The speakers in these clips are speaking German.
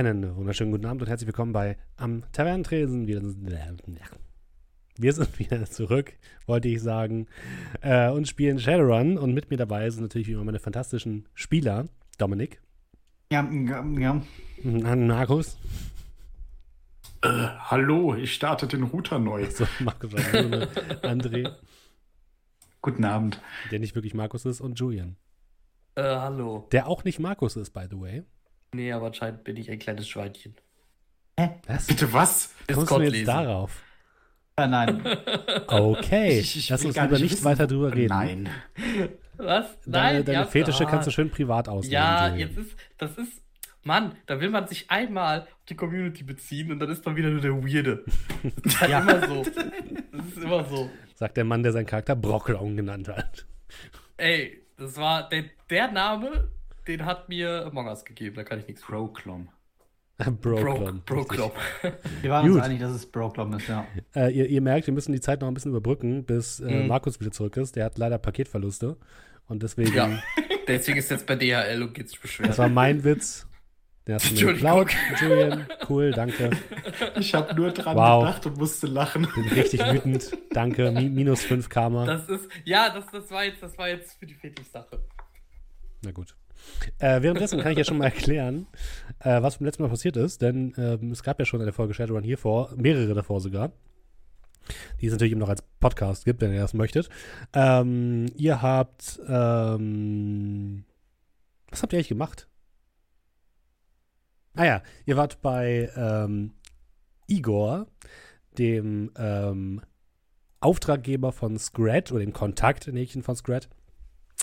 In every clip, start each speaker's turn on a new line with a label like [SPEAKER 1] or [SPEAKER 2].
[SPEAKER 1] Einen wunderschönen guten Abend und herzlich willkommen bei Am Tavernentresen. Wir, wir sind wieder zurück, wollte ich sagen, äh, und spielen Shadowrun. Und mit mir dabei sind natürlich wie immer meine fantastischen Spieler. Dominik.
[SPEAKER 2] Ja, ja, ja.
[SPEAKER 1] Mhm, Markus.
[SPEAKER 3] Äh, hallo, ich starte den Router neu.
[SPEAKER 1] So, Markus, André.
[SPEAKER 2] Guten Abend.
[SPEAKER 1] Der nicht wirklich Markus ist und Julian.
[SPEAKER 4] Äh, hallo.
[SPEAKER 1] Der auch nicht Markus ist, by the way.
[SPEAKER 4] Nee, aber anscheinend bin ich ein kleines Schweinchen.
[SPEAKER 3] Hä? Was? Bitte was?
[SPEAKER 1] Kommst du jetzt lesen. darauf?
[SPEAKER 2] Ja, nein.
[SPEAKER 1] Okay, ich, ich lass uns lieber nicht wissen. weiter drüber reden.
[SPEAKER 3] Nein.
[SPEAKER 4] Was?
[SPEAKER 1] Deine,
[SPEAKER 4] nein,
[SPEAKER 1] deine ja, Fetische ah. kannst du schön privat ausleben.
[SPEAKER 4] Ja, jetzt ist, das ist, Mann, da will man sich einmal auf die Community beziehen und dann ist man wieder nur der Weirde. Das ist halt ja. immer so. Das ist immer so.
[SPEAKER 1] Sagt der Mann, der seinen Charakter Brockelong genannt hat.
[SPEAKER 4] Ey, das war der, der Name, den hat mir Among Us gegeben, da kann ich nichts.
[SPEAKER 3] Proclom.
[SPEAKER 1] Proclom.
[SPEAKER 4] Proclom.
[SPEAKER 2] Wir waren Gut. uns einig, dass es Proclom ist, ja.
[SPEAKER 1] Äh, ihr, ihr, merkt, wir müssen die Zeit noch ein bisschen überbrücken, bis äh, mhm. Markus wieder zurück ist. Der hat leider Paketverluste. Und deswegen. Ja,
[SPEAKER 4] deswegen ist jetzt bei DHL und geht sich beschweren.
[SPEAKER 1] Das war mein Witz. Der hast du mir geklaut, Julian. Cool, danke.
[SPEAKER 3] Ich habe nur dran wow. gedacht und musste lachen.
[SPEAKER 1] Bin richtig wütend. Danke. Mi minus 5 Karma.
[SPEAKER 4] Das ist, ja, das, das, war jetzt, das war jetzt für die Fetisch-Sache.
[SPEAKER 1] Na gut. Äh, währenddessen kann ich ja schon mal erklären, äh, was beim letzten Mal passiert ist, denn ähm, es gab ja schon eine Folge Shadowrun hier vor, mehrere davor sogar, die es natürlich eben noch als Podcast gibt, wenn ihr das möchtet. Ähm, ihr habt, ähm, was habt ihr eigentlich gemacht? Ah ja, ihr wart bei ähm, Igor, dem ähm, Auftraggeber von Scrat oder dem Kontaktnähchen von Scrat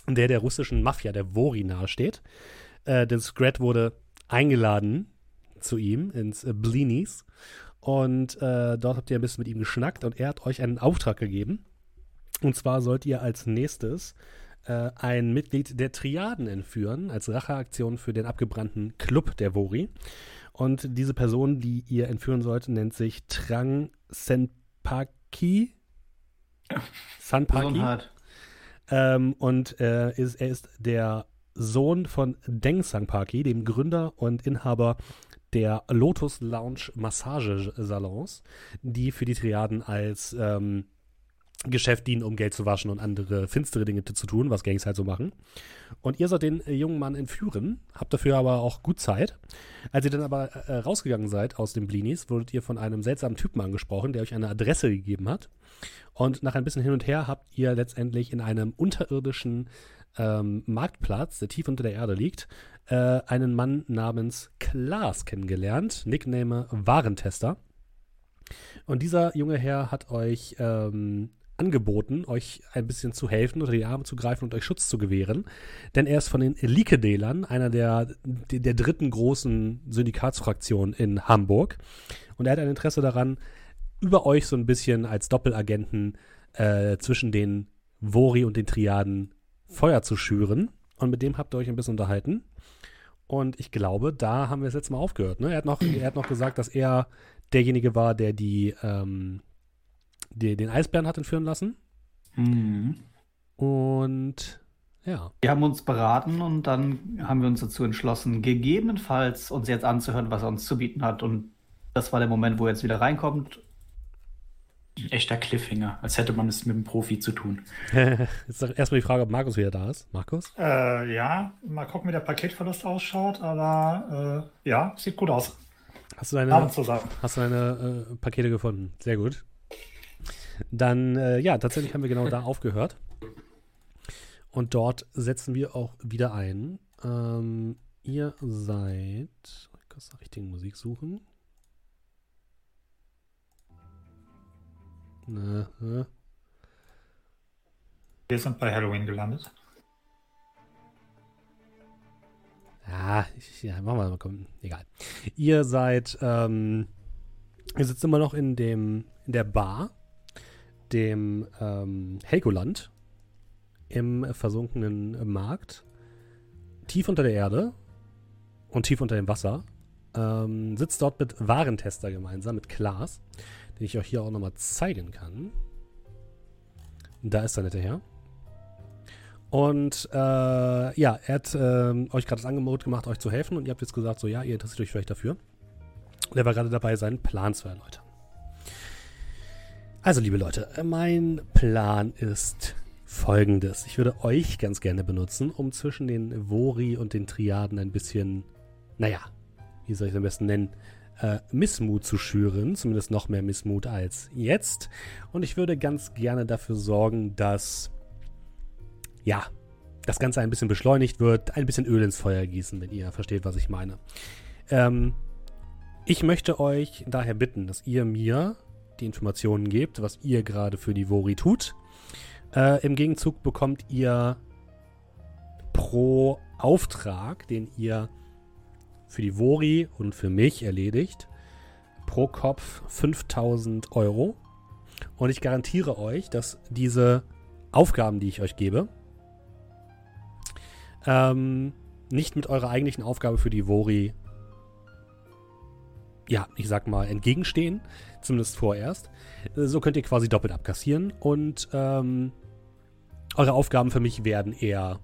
[SPEAKER 1] der der russischen Mafia, der Vori, nahesteht. Äh, denn Scrat wurde eingeladen zu ihm ins äh, Blinis. Und äh, dort habt ihr ein bisschen mit ihm geschnackt und er hat euch einen Auftrag gegeben. Und zwar sollt ihr als nächstes äh, ein Mitglied der Triaden entführen, als Racheaktion für den abgebrannten Club der Vori. Und diese Person, die ihr entführen sollt, nennt sich Trang Senpaki. Sanpaki. Ähm, und äh, ist, er ist der Sohn von Deng Sangpaki, dem Gründer und Inhaber der Lotus Lounge Massagesalons, die für die Triaden als ähm, Geschäft dienen, um Geld zu waschen und andere finstere Dinge zu tun, was Gangs halt so machen. Und ihr sollt den äh, jungen Mann entführen, habt dafür aber auch gut Zeit. Als ihr dann aber äh, rausgegangen seid aus den Blinis, wurdet ihr von einem seltsamen Typen angesprochen, der euch eine Adresse gegeben hat. Und nach ein bisschen hin und her habt ihr letztendlich in einem unterirdischen ähm, Marktplatz, der tief unter der Erde liegt, äh, einen Mann namens Klaas kennengelernt, Nickname Warentester. Und dieser junge Herr hat euch ähm, angeboten, euch ein bisschen zu helfen, unter die Arme zu greifen und euch Schutz zu gewähren. Denn er ist von den Likedelern, einer der, der dritten großen Syndikatsfraktion in Hamburg. Und er hat ein Interesse daran, über euch so ein bisschen als Doppelagenten äh, zwischen den Vori und den Triaden Feuer zu schüren. Und mit dem habt ihr euch ein bisschen unterhalten. Und ich glaube, da haben wir es jetzt mal aufgehört. Ne? Er, hat noch, er hat noch gesagt, dass er derjenige war, der die ähm, die, den Eisbären hat entführen lassen.
[SPEAKER 2] Mhm.
[SPEAKER 1] Und ja.
[SPEAKER 2] Wir haben uns beraten und dann haben wir uns dazu entschlossen, gegebenenfalls uns jetzt anzuhören, was er uns zu bieten hat. Und das war der Moment, wo er jetzt wieder reinkommt.
[SPEAKER 3] Ein echter Cliffhanger, als hätte man es mit einem Profi zu tun.
[SPEAKER 1] jetzt erstmal die Frage, ob Markus wieder da ist. Markus?
[SPEAKER 5] Äh, ja, mal gucken, wie der Paketverlust ausschaut, aber äh, ja, sieht gut aus.
[SPEAKER 1] Hast du deine, hast du deine äh, Pakete gefunden? Sehr gut. Dann, äh, ja, tatsächlich haben wir genau da aufgehört. Und dort setzen wir auch wieder ein. Ähm, ihr seid. Ich muss nach richtigen Musik suchen.
[SPEAKER 5] Na, na. Wir sind bei Halloween gelandet.
[SPEAKER 1] Ja, ich, ja machen wir mal. Komm, egal. Ihr seid. Ähm, ihr sitzt immer noch in dem in der Bar dem ähm, Helgoland im versunkenen Markt, tief unter der Erde und tief unter dem Wasser, ähm, sitzt dort mit Warentester gemeinsam, mit Klaas, den ich euch hier auch nochmal zeigen kann. Da ist er nette Herr. Und äh, ja, er hat ähm, euch gerade das Angebot gemacht, euch zu helfen und ihr habt jetzt gesagt, so ja, ihr interessiert euch vielleicht dafür. Und er war gerade dabei, seinen Plan zu erläutern. Also, liebe Leute, mein Plan ist folgendes. Ich würde euch ganz gerne benutzen, um zwischen den Vori und den Triaden ein bisschen, naja, wie soll ich es am besten nennen, äh, Missmut zu schüren. Zumindest noch mehr Missmut als jetzt. Und ich würde ganz gerne dafür sorgen, dass, ja, das Ganze ein bisschen beschleunigt wird, ein bisschen Öl ins Feuer gießen, wenn ihr versteht, was ich meine. Ähm, ich möchte euch daher bitten, dass ihr mir die Informationen gebt, was ihr gerade für die Vori tut. Äh, Im Gegenzug bekommt ihr pro Auftrag, den ihr für die Vori und für mich erledigt, pro Kopf 5000 Euro. Und ich garantiere euch, dass diese Aufgaben, die ich euch gebe, ähm, nicht mit eurer eigentlichen Aufgabe für die Vori, ja, ich sag mal, entgegenstehen. Zumindest vorerst. So könnt ihr quasi doppelt abkassieren und ähm, eure Aufgaben für mich werden eher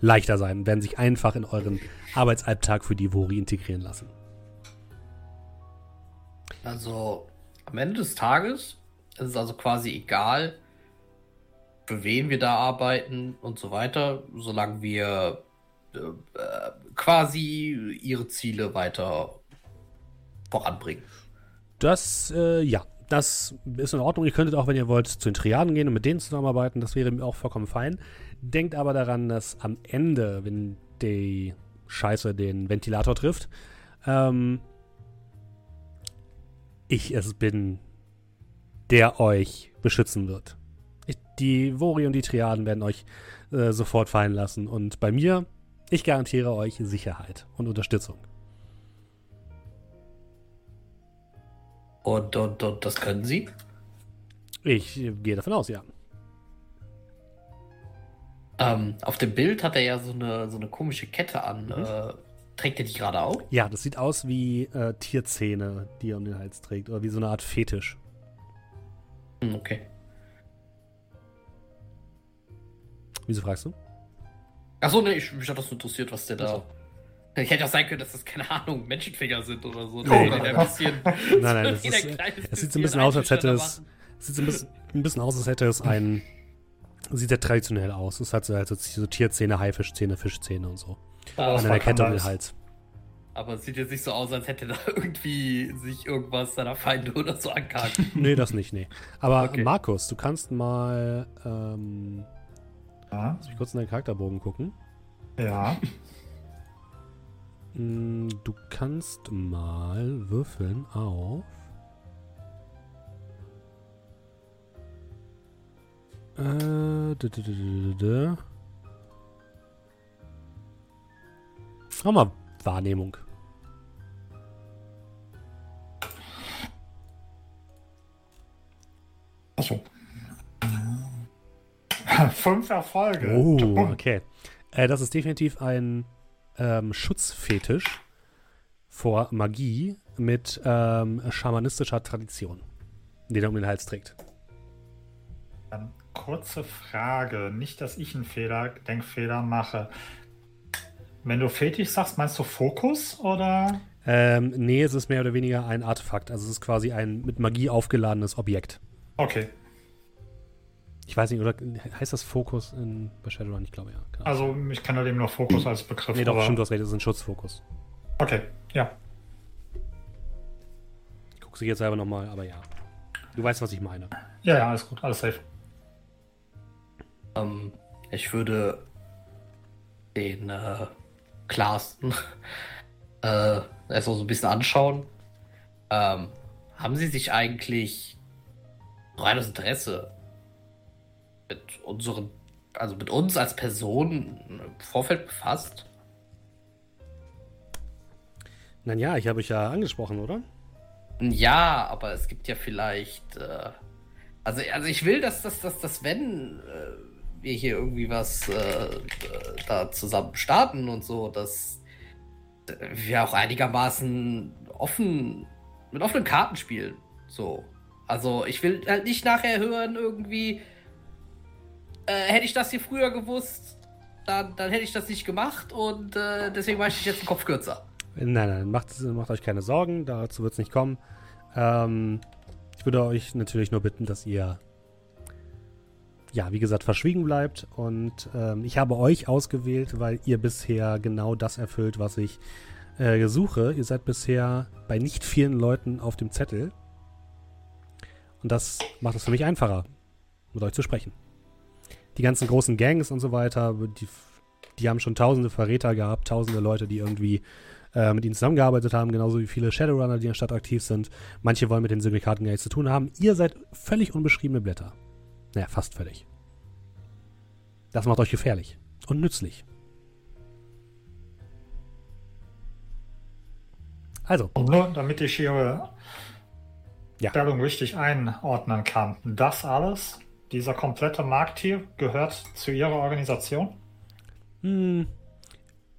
[SPEAKER 1] leichter sein, werden sich einfach in euren Arbeitsalltag für die Vori integrieren lassen.
[SPEAKER 4] Also am Ende des Tages ist es also quasi egal, für wen wir da arbeiten und so weiter, solange wir äh, äh, quasi ihre Ziele weiter voranbringen.
[SPEAKER 1] Das, äh, ja, das ist in Ordnung. Ihr könntet auch, wenn ihr wollt, zu den Triaden gehen und mit denen zusammenarbeiten. Das wäre mir auch vollkommen fein. Denkt aber daran, dass am Ende, wenn die Scheiße den Ventilator trifft, ähm, ich es bin, der euch beschützen wird. Ich, die Vori und die Triaden werden euch äh, sofort fallen lassen. Und bei mir, ich garantiere euch Sicherheit und Unterstützung.
[SPEAKER 4] Und, und, und das können sie?
[SPEAKER 1] Ich äh, gehe davon aus, ja.
[SPEAKER 4] Ähm, auf dem Bild hat er ja so eine, so eine komische Kette an.
[SPEAKER 1] Mhm.
[SPEAKER 4] Äh, trägt er die gerade auch?
[SPEAKER 1] Ja, das sieht aus wie äh, Tierzähne, die er um den Hals trägt. Oder wie so eine Art Fetisch.
[SPEAKER 4] Hm, okay.
[SPEAKER 1] Wieso fragst du?
[SPEAKER 4] Achso, ne, ich, mich hat das interessiert, was der da.
[SPEAKER 1] Ach
[SPEAKER 4] Ich hätte auch sein können, dass das, keine Ahnung, Menschenfinger sind oder so.
[SPEAKER 5] Oh,
[SPEAKER 4] ein bisschen.
[SPEAKER 1] Nein, nein, das ist, es sieht so ein bisschen aus, als hätte es, sieht so ein bisschen, ein bisschen aus, als hätte es ein, sieht sehr traditionell aus. Es hat so, also so Tierzähne, Haifischzähne, Fischzähne und so.
[SPEAKER 5] Aber
[SPEAKER 1] An einer Kette um den. Hals.
[SPEAKER 4] Aber es sieht jetzt nicht so aus, als hätte da irgendwie sich irgendwas seiner Feinde oder so angehakt.
[SPEAKER 1] Nee, das nicht, nee. Aber
[SPEAKER 4] Okay.
[SPEAKER 1] Markus, du kannst mal, ähm,
[SPEAKER 5] Ja,
[SPEAKER 1] lass mich kurz in deinen Charakterbogen gucken.
[SPEAKER 5] ja.
[SPEAKER 1] Mm, Du kannst mal würfeln auf. Äh. Mach mal Wahrnehmung.
[SPEAKER 5] Achso. Fünf Erfolge.
[SPEAKER 1] Oh, okay. Äh, das ist definitiv ein ähm, Schutzfetisch vor Magie mit ähm, schamanistischer Tradition, den er um den Hals trägt.
[SPEAKER 5] Ähm, kurze Frage. Nicht, dass ich einen Fehler, Denkfehler mache. Wenn du Fetisch sagst, meinst du Fokus oder?
[SPEAKER 1] Ähm, nee, es ist mehr oder weniger ein Artefakt. Also es ist quasi ein mit Magie aufgeladenes Objekt.
[SPEAKER 5] Okay.
[SPEAKER 1] Ich weiß nicht, oder heißt das Fokus in, bei Shadowrun? Ich glaube ja. Ahnung.
[SPEAKER 5] Also ich kenne dem nur Fokus als Begriff.
[SPEAKER 1] nee, doch,
[SPEAKER 5] aber-
[SPEAKER 1] stimmt, du hast recht, das ist ein Schutzfokus.
[SPEAKER 5] Okay, ja.
[SPEAKER 1] Ich gucke sie jetzt selber nochmal, aber ja. Du weißt, was ich meine.
[SPEAKER 5] Ja, ja, alles gut, alles safe.
[SPEAKER 4] ähm, ich würde den äh, Klaas äh, erstmal so ein bisschen anschauen. Ähm, haben Sie sich eigentlich rein aus Interesse mit unseren, also mit uns als Person im Vorfeld befasst?
[SPEAKER 1] Nein, ja, ich habe euch ja angesprochen, oder?
[SPEAKER 4] Ja, aber es gibt ja vielleicht. Äh, also, also ich will, dass, dass, dass, dass wenn äh, wir hier irgendwie was äh, äh, da zusammen starten und so, dass wir auch einigermaßen offen mit offenen Karten spielen. So. Also ich will halt nicht nachher hören, irgendwie. Äh, hätte ich das hier früher gewusst, dann, dann hätte ich das nicht gemacht und äh, deswegen mache ich jetzt den Kopf kürzer.
[SPEAKER 1] Nein, nein, macht, macht euch keine Sorgen, dazu wird es nicht kommen. Ähm, ich würde euch natürlich nur bitten, dass ihr, ja, wie gesagt, verschwiegen bleibt. Und ähm, ich habe euch ausgewählt, weil ihr bisher genau das erfüllt, was ich äh, suche. Ihr seid bisher bei nicht vielen Leuten auf dem Zettel. Und das macht es für mich einfacher, mit euch zu sprechen. Die ganzen großen Gangs und so weiter, die, die haben schon tausende Verräter gehabt, tausende Leute, die irgendwie äh, mit ihnen zusammengearbeitet haben, genauso wie viele Shadowrunner, die in der Stadt aktiv sind. Manche wollen mit den Syndikaten gar nichts zu tun haben. Ihr seid völlig unbeschriebene Blätter. Naja, fast völlig. Das macht euch gefährlich und nützlich. Also.
[SPEAKER 5] Und nur damit ich Ihre
[SPEAKER 1] Ja.
[SPEAKER 5] Stellung richtig einordnen kann. Das alles, dieser komplette Markt hier, gehört zu Ihrer Organisation?
[SPEAKER 1] Hm,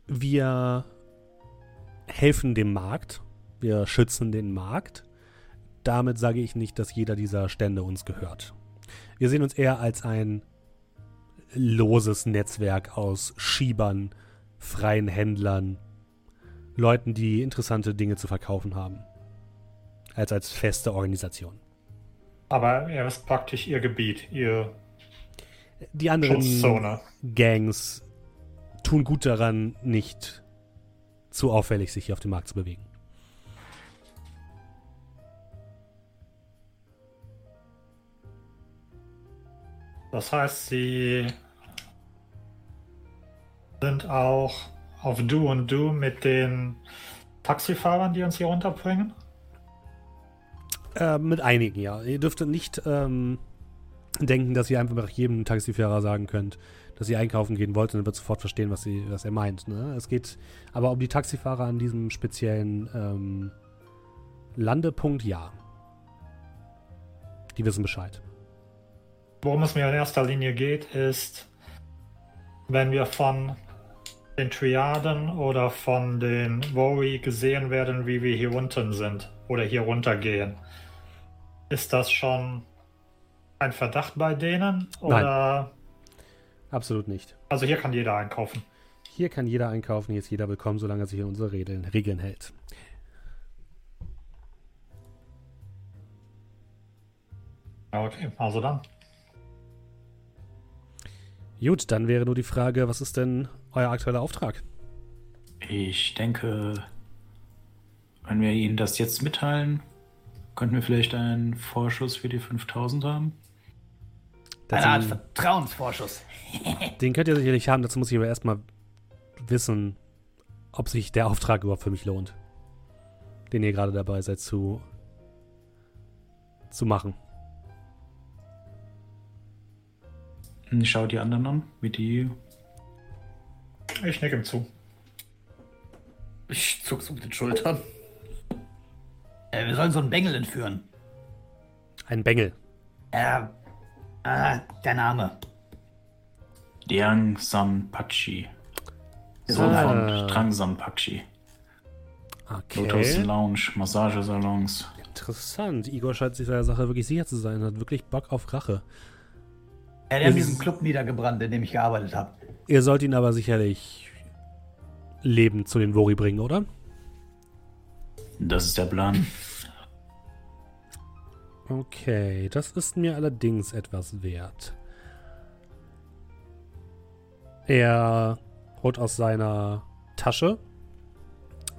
[SPEAKER 1] wir helfen dem Markt. Wir schützen den Markt. Damit sage ich nicht, dass jeder dieser Stände uns gehört. Wir sehen uns eher als ein loses Netzwerk aus Schiebern, freien Händlern, Leuten, die interessante Dinge zu verkaufen haben. Als als feste Organisation.
[SPEAKER 5] Aber er ist praktisch Ihr Gebiet, Ihr
[SPEAKER 1] Die anderen
[SPEAKER 5] Schutzzone.
[SPEAKER 1] Gangs tun gut daran, nicht zu auffällig sich hier auf dem Markt zu bewegen.
[SPEAKER 5] Das heißt, Sie sind auch auf Du und Du mit den Taxifahrern, die uns hier runterbringen?
[SPEAKER 1] Äh, mit einigen, ja. Ihr dürftet nicht ähm, denken, dass ihr einfach nach jedem Taxifahrer sagen könnt, dass ihr einkaufen gehen wollt und er wird sofort verstehen, was, sie, was er meint. Ne? Es geht aber um die Taxifahrer an diesem speziellen ähm, Landepunkt, ja. Die wissen Bescheid.
[SPEAKER 5] Worum es mir in erster Linie geht, ist, wenn wir von den Triaden oder von den Wori gesehen werden, wie wir hier unten sind oder hier runtergehen. Ist das schon ein Verdacht bei denen? Oder
[SPEAKER 1] Absolut nicht.
[SPEAKER 5] also hier kann jeder einkaufen.
[SPEAKER 1] Hier kann jeder einkaufen, hier ist jeder willkommen, solange er sich an unsere Regeln, Regeln hält.
[SPEAKER 5] Okay, also dann.
[SPEAKER 1] Gut, dann wäre nur die Frage, was ist denn euer aktueller Auftrag?
[SPEAKER 3] Ich denke, wenn wir Ihnen das jetzt mitteilen, könnten wir vielleicht einen Vorschuss für die 5000 haben.
[SPEAKER 2] Eine Art Vertrauensvorschuss.
[SPEAKER 1] den könnt ihr sicherlich haben, dazu muss ich aber erstmal wissen, ob sich der Auftrag überhaupt für mich lohnt. Den ihr gerade dabei seid zu, zu machen.
[SPEAKER 3] Ich schaue die anderen an, wie die.
[SPEAKER 5] Ich nicke ihm zu.
[SPEAKER 4] Ich zuck's mit den Schultern.
[SPEAKER 2] Äh, wir sollen so einen Bengel entführen.
[SPEAKER 1] Ein Bengel.
[SPEAKER 2] Äh, ah, der Name.
[SPEAKER 3] Diang Sanpachi.
[SPEAKER 2] Wir
[SPEAKER 3] Sohn
[SPEAKER 2] sollen
[SPEAKER 3] von
[SPEAKER 1] Ah.
[SPEAKER 3] Drang Sanpachi. Lotus
[SPEAKER 1] Okay.
[SPEAKER 3] Lounge, Massagesalons.
[SPEAKER 1] Interessant. Igor scheint sich der Sache wirklich sicher zu sein, hat wirklich Bock auf Rache.
[SPEAKER 2] Haben
[SPEAKER 1] Es-
[SPEAKER 2] diesen Club niedergebrannt, in dem ich gearbeitet habe.
[SPEAKER 1] Ihr sollt ihn aber sicherlich lebend zu den Wori bringen, oder?
[SPEAKER 3] Das ist der Plan.
[SPEAKER 1] Okay, das ist mir allerdings etwas wert. Er holt aus seiner Tasche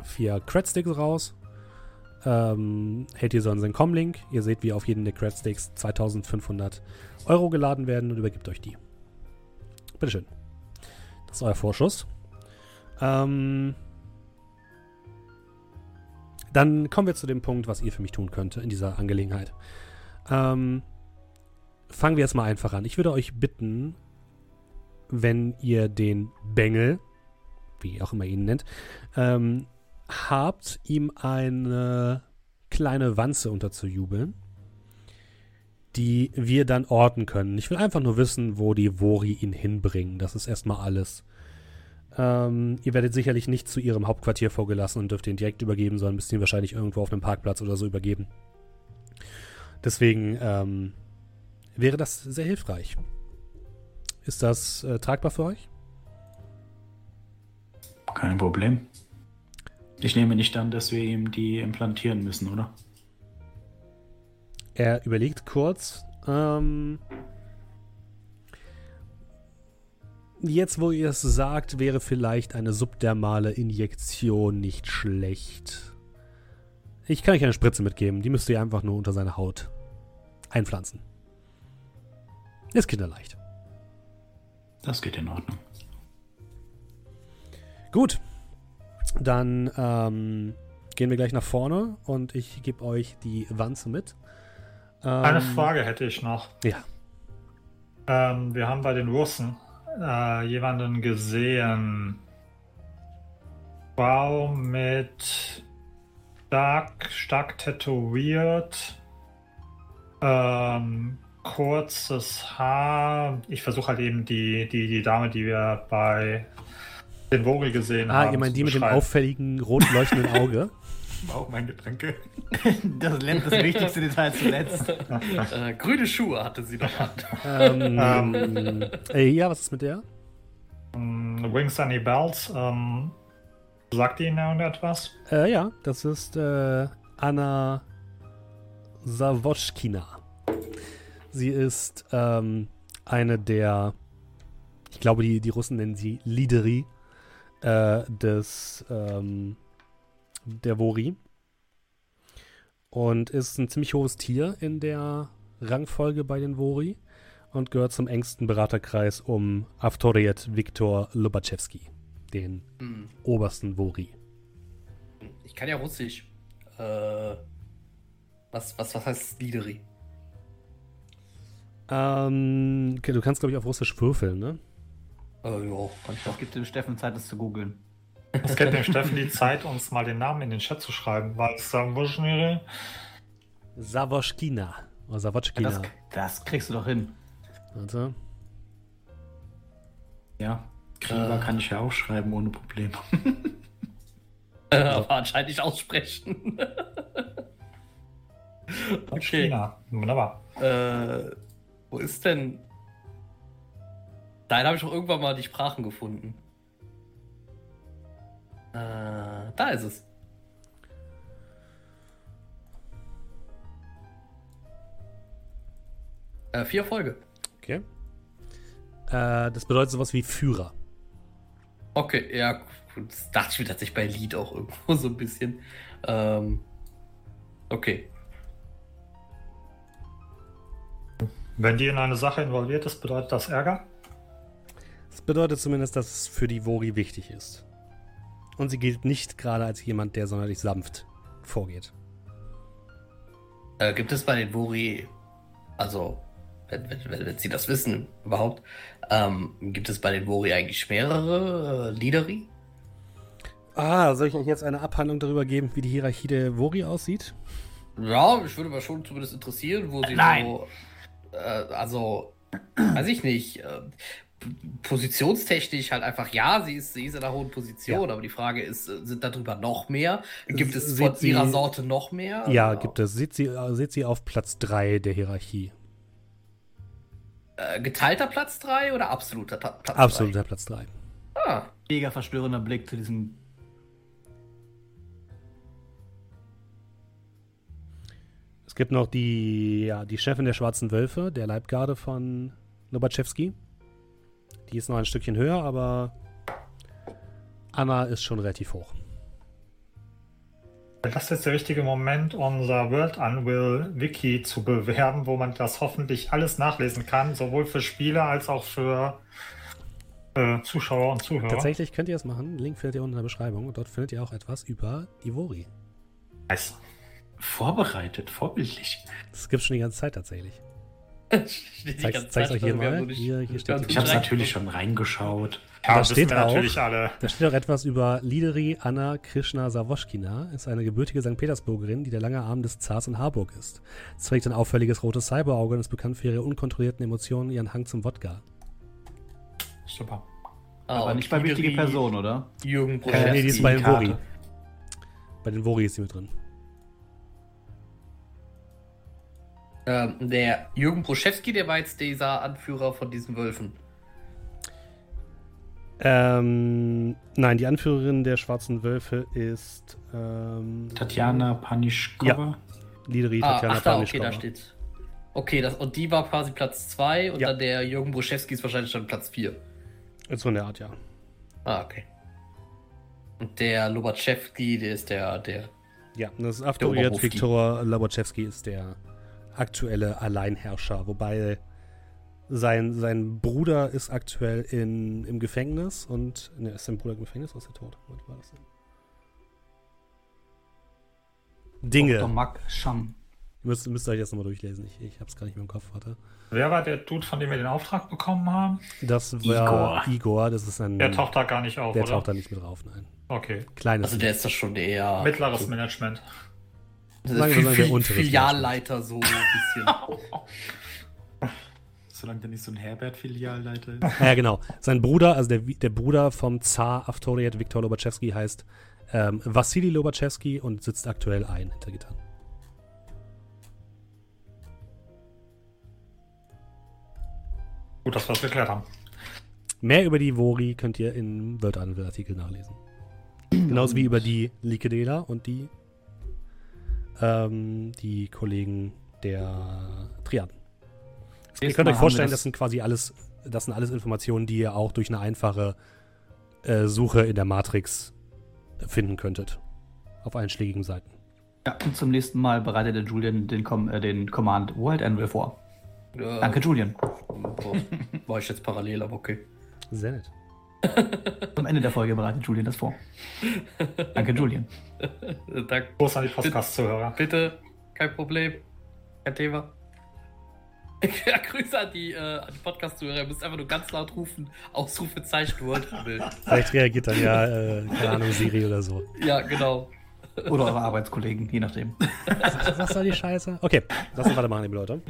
[SPEAKER 1] vier Cradsticks raus, ähm, hält hier so an seinen Comlink. Ihr seht, wie auf jeden der Cradsticks 2500 Euro geladen werden und übergibt euch die. Bitteschön. Das ist euer Vorschuss. Ähm, dann kommen wir zu dem Punkt, was ihr für mich tun könnt in dieser Angelegenheit. Ähm, fangen wir jetzt mal einfach an. Ich würde euch bitten, wenn ihr den Bengel, wie ihr auch immer ihn nennt, ähm, habt, ihm eine kleine Wanze unterzujubeln, die wir dann orten können. Ich will einfach nur wissen, wo die Wori ihn hinbringen. Das ist erstmal alles. Ähm, ihr werdet sicherlich nicht zu ihrem Hauptquartier vorgelassen und dürft ihn direkt übergeben, sondern müsst ihn wahrscheinlich irgendwo auf einem Parkplatz oder so übergeben. Deswegen ähm, wäre das sehr hilfreich. Ist das äh, tragbar für euch?
[SPEAKER 3] Kein Problem. Ich nehme nicht an, dass wir ihm die implantieren müssen, oder?
[SPEAKER 1] Er überlegt kurz. Ähm, jetzt, wo ihr es sagt, wäre vielleicht eine subdermale Injektion nicht schlecht. Ich kann euch eine Spritze mitgeben. Die müsst ihr einfach nur unter seine Haut einpflanzen. Ist kinderleicht.
[SPEAKER 3] Das geht in Ordnung.
[SPEAKER 1] Gut. Dann ähm, gehen wir gleich nach vorne und ich gebe euch die Wanze mit. Ähm,
[SPEAKER 5] Eine Frage hätte ich noch.
[SPEAKER 1] Ja.
[SPEAKER 5] Ähm, wir haben bei den Russen äh, jemanden gesehen. Frau mit stark, stark tätowiert, ähm, kurzes Haar. Ich versuche halt eben die, die, die Dame, die wir bei den Vogel gesehen haben.
[SPEAKER 1] Ah, ihr meint die mit dem auffälligen rot leuchtenden Auge?
[SPEAKER 3] Auch mein Getränke.
[SPEAKER 2] Das, das wichtigste Detail zuletzt.
[SPEAKER 4] Äh, grüne Schuhe hatte sie doch an.
[SPEAKER 1] ähm, äh, ja, was ist mit der?
[SPEAKER 5] Ähm, Wings Any Bells. Ähm, sagt Ihnen irgendetwas?
[SPEAKER 1] Äh, ja, das ist äh, Anna Savoschkina. Sie ist ähm, eine der, ich glaube, die, die Russen nennen sie Lideri äh, des ähm, der Vori. Und ist ein ziemlich hohes Tier in der Rangfolge bei den Vori und gehört zum engsten Beraterkreis um Avtoriet Viktor Lobachevsky, den
[SPEAKER 4] Hm,
[SPEAKER 1] obersten Vori.
[SPEAKER 4] Ich kann ja Russisch. Äh, was, was, was heißt Lideri?
[SPEAKER 1] Ähm, okay, du kannst, glaube ich, auf Russisch würfeln, ne?
[SPEAKER 4] Äh, ja, kann ich
[SPEAKER 2] Das
[SPEAKER 4] doch.
[SPEAKER 2] gibt dem Steffen Zeit, das zu googeln.
[SPEAKER 5] Es gibt dem Steffen die Zeit, uns mal den Namen in den Chat zu schreiben, weil wir
[SPEAKER 1] Savoschkina. Oder
[SPEAKER 2] Ja,
[SPEAKER 1] Savotschkina.
[SPEAKER 2] das, das kriegst du doch hin.
[SPEAKER 1] Warte.
[SPEAKER 3] Ja, Krieger
[SPEAKER 4] Äh.
[SPEAKER 3] kann ich ja auch schreiben ohne Probleme.
[SPEAKER 4] Äh, aber anscheinend nicht aussprechen. okay.
[SPEAKER 5] China. Wunderbar.
[SPEAKER 4] Äh, wo ist denn. Nein, habe ich doch irgendwann mal die Sprachen gefunden. Äh, da ist es. Äh, vier Folge.
[SPEAKER 1] Okay. Äh, das bedeutet sowas wie Führer.
[SPEAKER 4] Okay, ja, gut, das dachte ich mir tatsächlich bei Lied auch irgendwo so ein bisschen. Ähm, okay.
[SPEAKER 5] Wenn die in eine Sache involviert ist, bedeutet das Ärger?
[SPEAKER 1] Das bedeutet zumindest, dass es für die Vori wichtig ist. Und sie gilt nicht gerade als jemand, der sonderlich sanft vorgeht.
[SPEAKER 4] Äh, gibt es bei den Vori, also, wenn, wenn, wenn, wenn Sie das wissen überhaupt, ähm, gibt es bei den Vori eigentlich mehrere äh, Lideri?
[SPEAKER 1] Ah, soll ich euch jetzt eine Abhandlung darüber geben, wie die Hierarchie der Vori aussieht?
[SPEAKER 4] Ja, ich würde mal schon zumindest interessieren, wo sie
[SPEAKER 2] Nein.
[SPEAKER 4] so, äh, also, weiß ich nicht, äh, positionstechnisch halt einfach, ja, sie ist, sie ist in einer hohen Position, aber die Frage ist, äh, sind darüber noch mehr? Gibt es
[SPEAKER 1] Sieht
[SPEAKER 4] von
[SPEAKER 1] sie-
[SPEAKER 4] ihrer Sorte noch mehr?
[SPEAKER 1] Ja,
[SPEAKER 4] Oder,
[SPEAKER 1] gibt es. Sieht sie, äh, sieht sie auf Platz 3 der Hierarchie.
[SPEAKER 4] Äh, geteilter Platz 3 oder absoluter Ta Platz
[SPEAKER 1] Absoluter Platz 3.
[SPEAKER 4] 3? Ah,
[SPEAKER 2] Mega verstörender Blick zu diesem.
[SPEAKER 1] Es gibt noch die, ja, die Chefin der Schwarzen Wölfe, der Leibgarde von Lobachevsky. Die ist noch ein Stückchen höher, aber Anna ist schon relativ hoch.
[SPEAKER 5] Das ist jetzt der richtige Moment, unser World Unwill Wiki zu bewerben, wo man das hoffentlich alles nachlesen kann, sowohl für Spieler als auch für äh, Zuschauer und Zuhörer.
[SPEAKER 1] Tatsächlich könnt ihr es machen. Link findet ihr unten in der Beschreibung. Und dort findet ihr auch etwas über die Vori.
[SPEAKER 5] Nice.
[SPEAKER 3] Vorbereitet, vorbildlich.
[SPEAKER 1] Das gibt schon die ganze Zeit tatsächlich.
[SPEAKER 4] Die
[SPEAKER 1] Zeig's- euch hier mal. Hier- hier steht-
[SPEAKER 3] Ich habe
[SPEAKER 4] direkt-
[SPEAKER 3] natürlich schon reingeschaut.
[SPEAKER 5] Ja,
[SPEAKER 1] Da steht auch-
[SPEAKER 5] natürlich alle.
[SPEAKER 1] Da steht auch etwas über Lideri Anna Krishna Savoschkina. Ist eine gebürtige St. Petersburgerin, die der lange Arm des Zars in Harburg ist. Sie trägt ein auffälliges rotes Cyberauge und ist bekannt für ihre unkontrollierten Emotionen und ihren Hang zum Wodka.
[SPEAKER 5] Super.
[SPEAKER 4] Ah,
[SPEAKER 2] aber nicht bei wichtigen Personen, oder?
[SPEAKER 4] Jürgen
[SPEAKER 1] Äh,
[SPEAKER 4] Bruschewski.
[SPEAKER 1] nee, die ist bei den. Vori. Bei den Vori ist sie mit drin.
[SPEAKER 4] Ähm, der Jürgen Bruschewski, der war jetzt dieser Anführer von diesen Wölfen.
[SPEAKER 1] Ähm, nein, die Anführerin der Schwarzen Wölfe ist ähm,
[SPEAKER 3] Tatjana Panischkova.
[SPEAKER 1] Lideri
[SPEAKER 4] Ah,
[SPEAKER 1] Tatjana
[SPEAKER 4] ach da, okay, da
[SPEAKER 1] Panischkova.
[SPEAKER 4] steht's. Okay, das, und die war quasi Platz 2 und
[SPEAKER 1] Ja.
[SPEAKER 4] dann der Jürgen Bruschewski ist wahrscheinlich schon Platz 4.
[SPEAKER 1] So in der Art, ja.
[SPEAKER 4] Ah, okay. Und der Lobachewski, der ist der, der.
[SPEAKER 1] Ja, das ist
[SPEAKER 4] Oberhofki.
[SPEAKER 1] Viktor Laboczewski ist der aktuelle Alleinherrscher, wobei sein, sein Bruder ist aktuell in, im Gefängnis und ne, ist sein Bruder im Gefängnis oder ist er tot? Was war das denn? Dinge.
[SPEAKER 2] Dr. Mak Sham.
[SPEAKER 1] Ihr müsst, müsst euch das nochmal durchlesen. Ich, ich hab's gar nicht mehr im Kopf, warte.
[SPEAKER 5] Wer war der Dude, von dem wir den Auftrag bekommen haben?
[SPEAKER 1] Das war
[SPEAKER 3] Igor.
[SPEAKER 1] Igor, das ist ein.
[SPEAKER 5] Der taucht da gar nicht auf,
[SPEAKER 1] der
[SPEAKER 5] oder?
[SPEAKER 1] taucht da nicht mit drauf, nein.
[SPEAKER 5] Okay.
[SPEAKER 1] Kleines.
[SPEAKER 4] Also der ist das schon eher.
[SPEAKER 5] Mittleres Management.
[SPEAKER 1] Sagen wir mal, der untere
[SPEAKER 4] Filialleiter so ein bisschen.
[SPEAKER 3] Solange der nicht so ein Herbert-Filialleiter ist.
[SPEAKER 1] Ja, genau. Sein Bruder, also der, der Bruder vom Zar Avtoriet Viktor Lobachewski heißt ähm, Wassili Lobachewski und sitzt aktuell ein hinter Gittern.
[SPEAKER 5] Gut, dass wir das geklärt haben.
[SPEAKER 1] Mehr über die Vori könnt ihr in Wörteranwendungsartikel nachlesen. Genauso wie über die Likedela und die, ähm, die Kollegen der Triaden. Ihr könnt euch vorstellen,
[SPEAKER 2] wir
[SPEAKER 1] das sind quasi alles, das sind alles Informationen, die ihr auch durch eine einfache äh, Suche in der Matrix finden könntet. Auf einschlägigen Seiten.
[SPEAKER 2] Ja, und zum nächsten Mal bereitet der Julian den, Com äh, den Command World Anvil vor.
[SPEAKER 4] Ja,
[SPEAKER 2] Danke, Julian.
[SPEAKER 4] War ich jetzt parallel, aber okay.
[SPEAKER 1] Sehr nett.
[SPEAKER 2] Am Ende der Folge bereitet Julian das vor. Danke, Julian.
[SPEAKER 4] Danke.
[SPEAKER 5] Gruß an die Podcast-Zuhörer.
[SPEAKER 4] Bitte, kein Problem. Kein Thema. Ja, Grüße an die, äh, die Podcast-Zuhörer. Ihr müsst einfach nur ganz laut rufen. Ausrufezeichen Word.
[SPEAKER 1] Vielleicht reagiert dann ja, äh, keine Ahnung, Siri oder so.
[SPEAKER 4] Ja, genau.
[SPEAKER 2] Oder eure Arbeitskollegen, je nachdem.
[SPEAKER 1] Was soll die Scheiße? Okay, lass uns weitermachen, liebe Leute.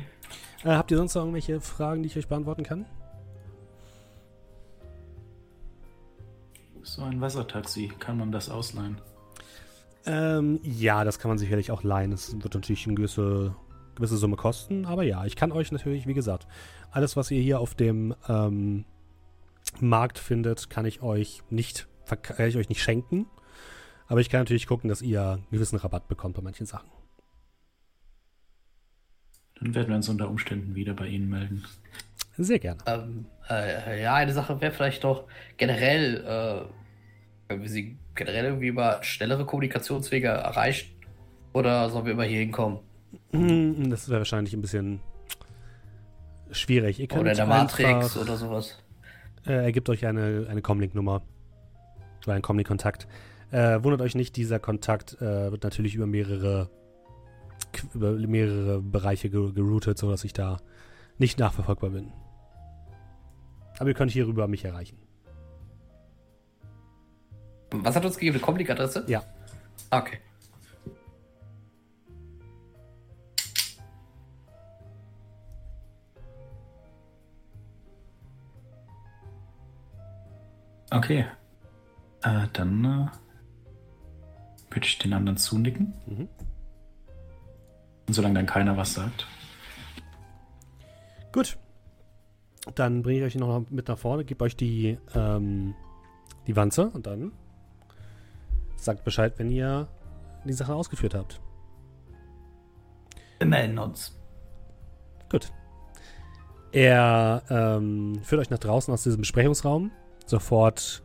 [SPEAKER 1] Äh, habt ihr sonst noch irgendwelche Fragen, die ich euch beantworten kann?
[SPEAKER 3] So ein Wassertaxi, kann man das ausleihen?
[SPEAKER 1] Ähm, ja, das kann man sicherlich auch leihen. Es wird natürlich eine gewisse, gewisse Summe kosten, aber ja, ich kann euch natürlich, wie gesagt, alles, was ihr hier auf dem ähm, Markt findet, kann ich euch nicht, kann ich euch nicht schenken. Aber ich kann natürlich gucken, dass ihr einen gewissen Rabatt bekommt bei manchen Sachen.
[SPEAKER 3] Dann werden wir uns unter Umständen wieder bei Ihnen melden.
[SPEAKER 1] Sehr gerne.
[SPEAKER 4] Ähm, äh, ja, eine Sache wäre vielleicht doch generell, äh, wenn wir sie generell irgendwie über schnellere Kommunikationswege erreichen. Oder sollen wir immer hier hinkommen?
[SPEAKER 1] Hm, Das wäre wahrscheinlich ein bisschen schwierig. Ihr könnt
[SPEAKER 4] Oder in der Matrix oder sowas.
[SPEAKER 1] Äh, er gibt euch eine, eine Comlink-Nummer. Oder einen Comlink-Kontakt. Äh, wundert euch nicht, dieser Kontakt äh, wird natürlich über mehrere, über mehrere Bereiche ge geroutet, sodass ich da nicht nachverfolgbar bin. Aber ihr könnt hierüber mich erreichen.
[SPEAKER 4] Was hat uns gegeben? Eine Comlink-Adresse?
[SPEAKER 1] Ja.
[SPEAKER 4] Okay.
[SPEAKER 3] Okay. Äh, dann äh, würde ich den anderen zunicken.
[SPEAKER 1] Mhm.
[SPEAKER 3] Und solange dann keiner was sagt.
[SPEAKER 1] Gut. Dann bringe ich euch noch mit nach vorne, gebe euch die, ähm, die Wanze und dann sagt Bescheid, wenn ihr die Sache ausgeführt habt.
[SPEAKER 2] Wir melden uns.
[SPEAKER 1] Gut. Er ähm, führt euch nach draußen aus diesem Besprechungsraum. Sofort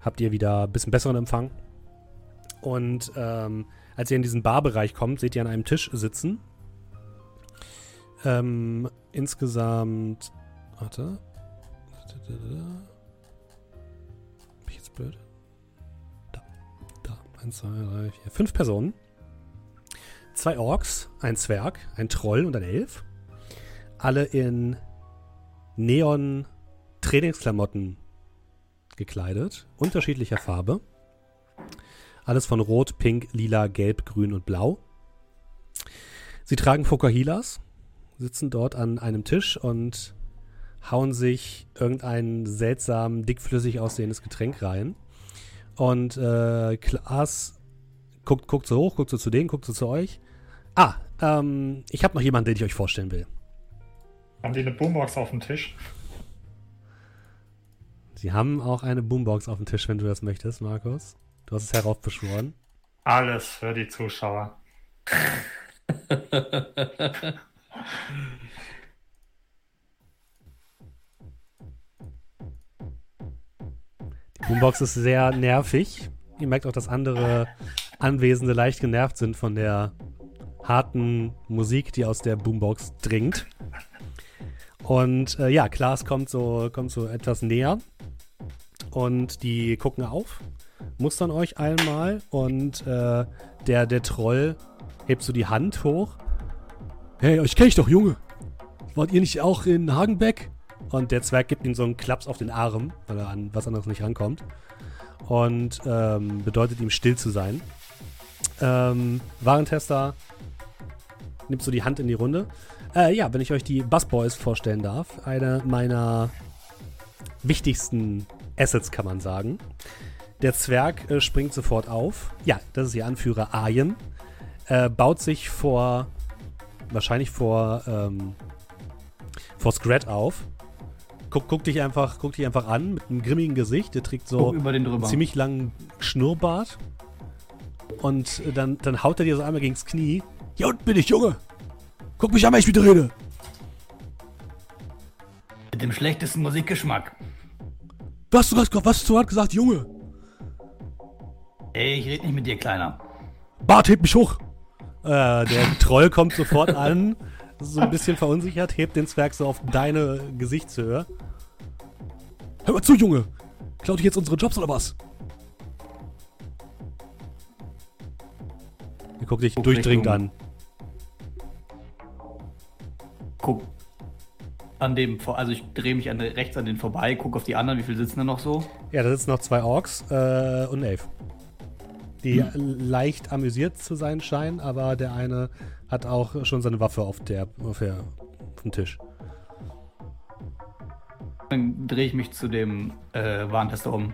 [SPEAKER 1] habt ihr wieder ein bisschen besseren Empfang. Und ähm, als ihr in diesen Barbereich kommt, seht ihr an einem Tisch sitzen. Ähm, insgesamt. Warte. Bin ich jetzt blöd? Da. Da. Eins, zwei, drei, vier. Fünf Personen. Zwei Orks, ein Zwerg, ein Troll und ein Elf. Alle in Neon-Trainingsklamotten gekleidet, unterschiedlicher Farbe. Alles von Rot, Pink, Lila, Gelb, Grün und Blau. Sie tragen Fokahilas, sitzen dort an einem Tisch und hauen sich irgendein seltsam dickflüssig aussehendes Getränk rein. Und äh, Klaas guckt, guckt so hoch, guckt so zu denen, guckt so zu euch. Ah, ähm, ich habe noch jemanden, den ich euch vorstellen will.
[SPEAKER 5] Haben die eine Boombox auf dem Tisch?
[SPEAKER 1] Sie haben auch eine Boombox auf dem Tisch, wenn du das möchtest, Markus. Du hast es heraufbeschworen.
[SPEAKER 5] Alles für die Zuschauer.
[SPEAKER 1] Boombox ist sehr nervig. Ihr merkt auch, dass andere Anwesende leicht genervt sind von der harten Musik, die aus der Boombox dringt. Und äh, ja, Klaas kommt so, kommt so etwas näher. Und die gucken auf, mustern euch einmal. Und äh, der, der Troll hebt so die Hand hoch. Hey, euch kenne ich doch, Junge. Wart ihr nicht auch in Hagenbeck? Und der Zwerg gibt ihm so einen Klaps auf den Arm, weil er an was anderes nicht rankommt. Und ähm, bedeutet ihm still zu sein. Ähm, Warentester nimmt so die Hand in die Runde. Äh, ja, wenn ich euch die Busboys vorstellen darf, eine meiner wichtigsten Assets, kann man sagen. Der Zwerg äh, springt sofort auf. Ja, das ist ihr Anführer Arjen. Äh, baut sich vor, wahrscheinlich vor, ähm, vor Scrat auf. Guck, guck, dich einfach, guck dich einfach an mit einem grimmigen Gesicht. Der trägt so einen ziemlich langen Schnurrbart. Und dann, dann haut er dir so einmal gegens Knie. Hier unten bin ich, Junge. Guck mich an, wenn ich mit dir rede.
[SPEAKER 2] Mit dem schlechtesten Musikgeschmack.
[SPEAKER 1] Was, du, hast- was du hast gesagt, Junge?
[SPEAKER 2] Ey, ich rede nicht mit dir, Kleiner.
[SPEAKER 1] Bart, heb mich hoch. Äh, der Troll kommt sofort an, so ein bisschen verunsichert, hebt den Zwerg so auf deine Gesichtshöhe. Hör mal zu, Junge. Klaut dich jetzt unsere Jobs oder was? Er guckt dich
[SPEAKER 2] Guck
[SPEAKER 1] durchdringend
[SPEAKER 2] Richtung-
[SPEAKER 1] an.
[SPEAKER 2] Guck an dem, vor- also ich drehe mich an, rechts an den vorbei, guck auf die anderen, wie viele sitzen da noch so?
[SPEAKER 1] Ja, da sitzen noch zwei Orks äh, und ein Elf. Die leicht amüsiert zu sein scheinen, aber der eine hat auch schon seine Waffe auf der, auf der auf dem Tisch.
[SPEAKER 2] Dann drehe ich mich zu dem äh, Warntester um.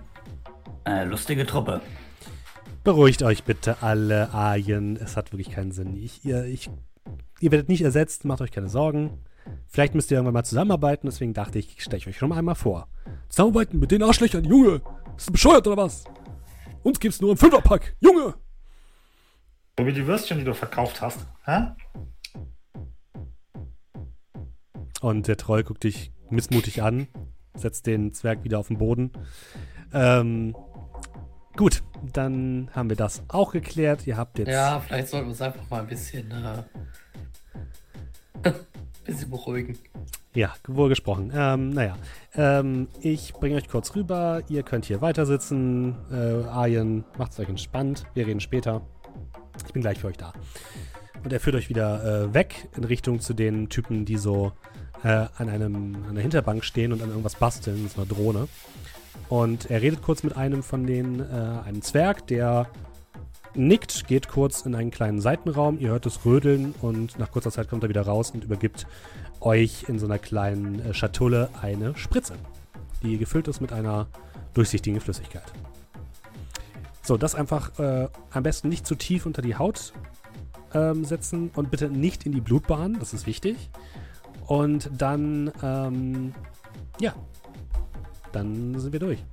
[SPEAKER 2] Äh, lustige Truppe.
[SPEAKER 1] Beruhigt euch bitte alle, Arjen. Es hat wirklich keinen Sinn. Ich, ihr, ich, ihr werdet nicht ersetzt, macht euch keine Sorgen. Vielleicht müsst ihr irgendwann mal zusammenarbeiten, deswegen dachte ich, ich stelle euch schon einmal vor. Zusammenarbeiten mit den Arschlöchern, Junge! Ist du bescheuert oder was? Uns gibt's nur im Fünferpack, Junge!
[SPEAKER 5] So wie die Würstchen, die du verkauft hast. Hä?
[SPEAKER 1] Und der Troll guckt dich missmutig an, setzt den Zwerg wieder auf den Boden. Ähm, gut, dann haben wir das auch geklärt. Ihr habt jetzt.
[SPEAKER 4] Ja, vielleicht sollten wir uns einfach mal ein bisschen, äh, bisschen beruhigen.
[SPEAKER 1] Ja, wohl gesprochen. Ähm, naja, ähm, ich bringe euch kurz rüber. Ihr könnt hier weiter sitzen. Äh, Arjen, macht's euch entspannt. Wir reden später. Ich bin gleich für euch da. Und er führt euch wieder äh, weg in Richtung zu den Typen, die so äh, an, einem, an der Hinterbank stehen und an irgendwas basteln, so einer Drohne. Und er redet kurz mit einem von denen, äh, einem Zwerg, der nickt, geht kurz in einen kleinen Seitenraum. Ihr hört es rödeln und nach kurzer Zeit kommt er wieder raus und übergibt euch in so einer kleinen äh, Schatulle eine Spritze, die gefüllt ist mit einer durchsichtigen Flüssigkeit. So, das einfach äh, am besten nicht zu tief unter die Haut ähm, setzen und bitte nicht in die Blutbahn, das ist wichtig. Und dann, ähm, ja, dann sind wir durch.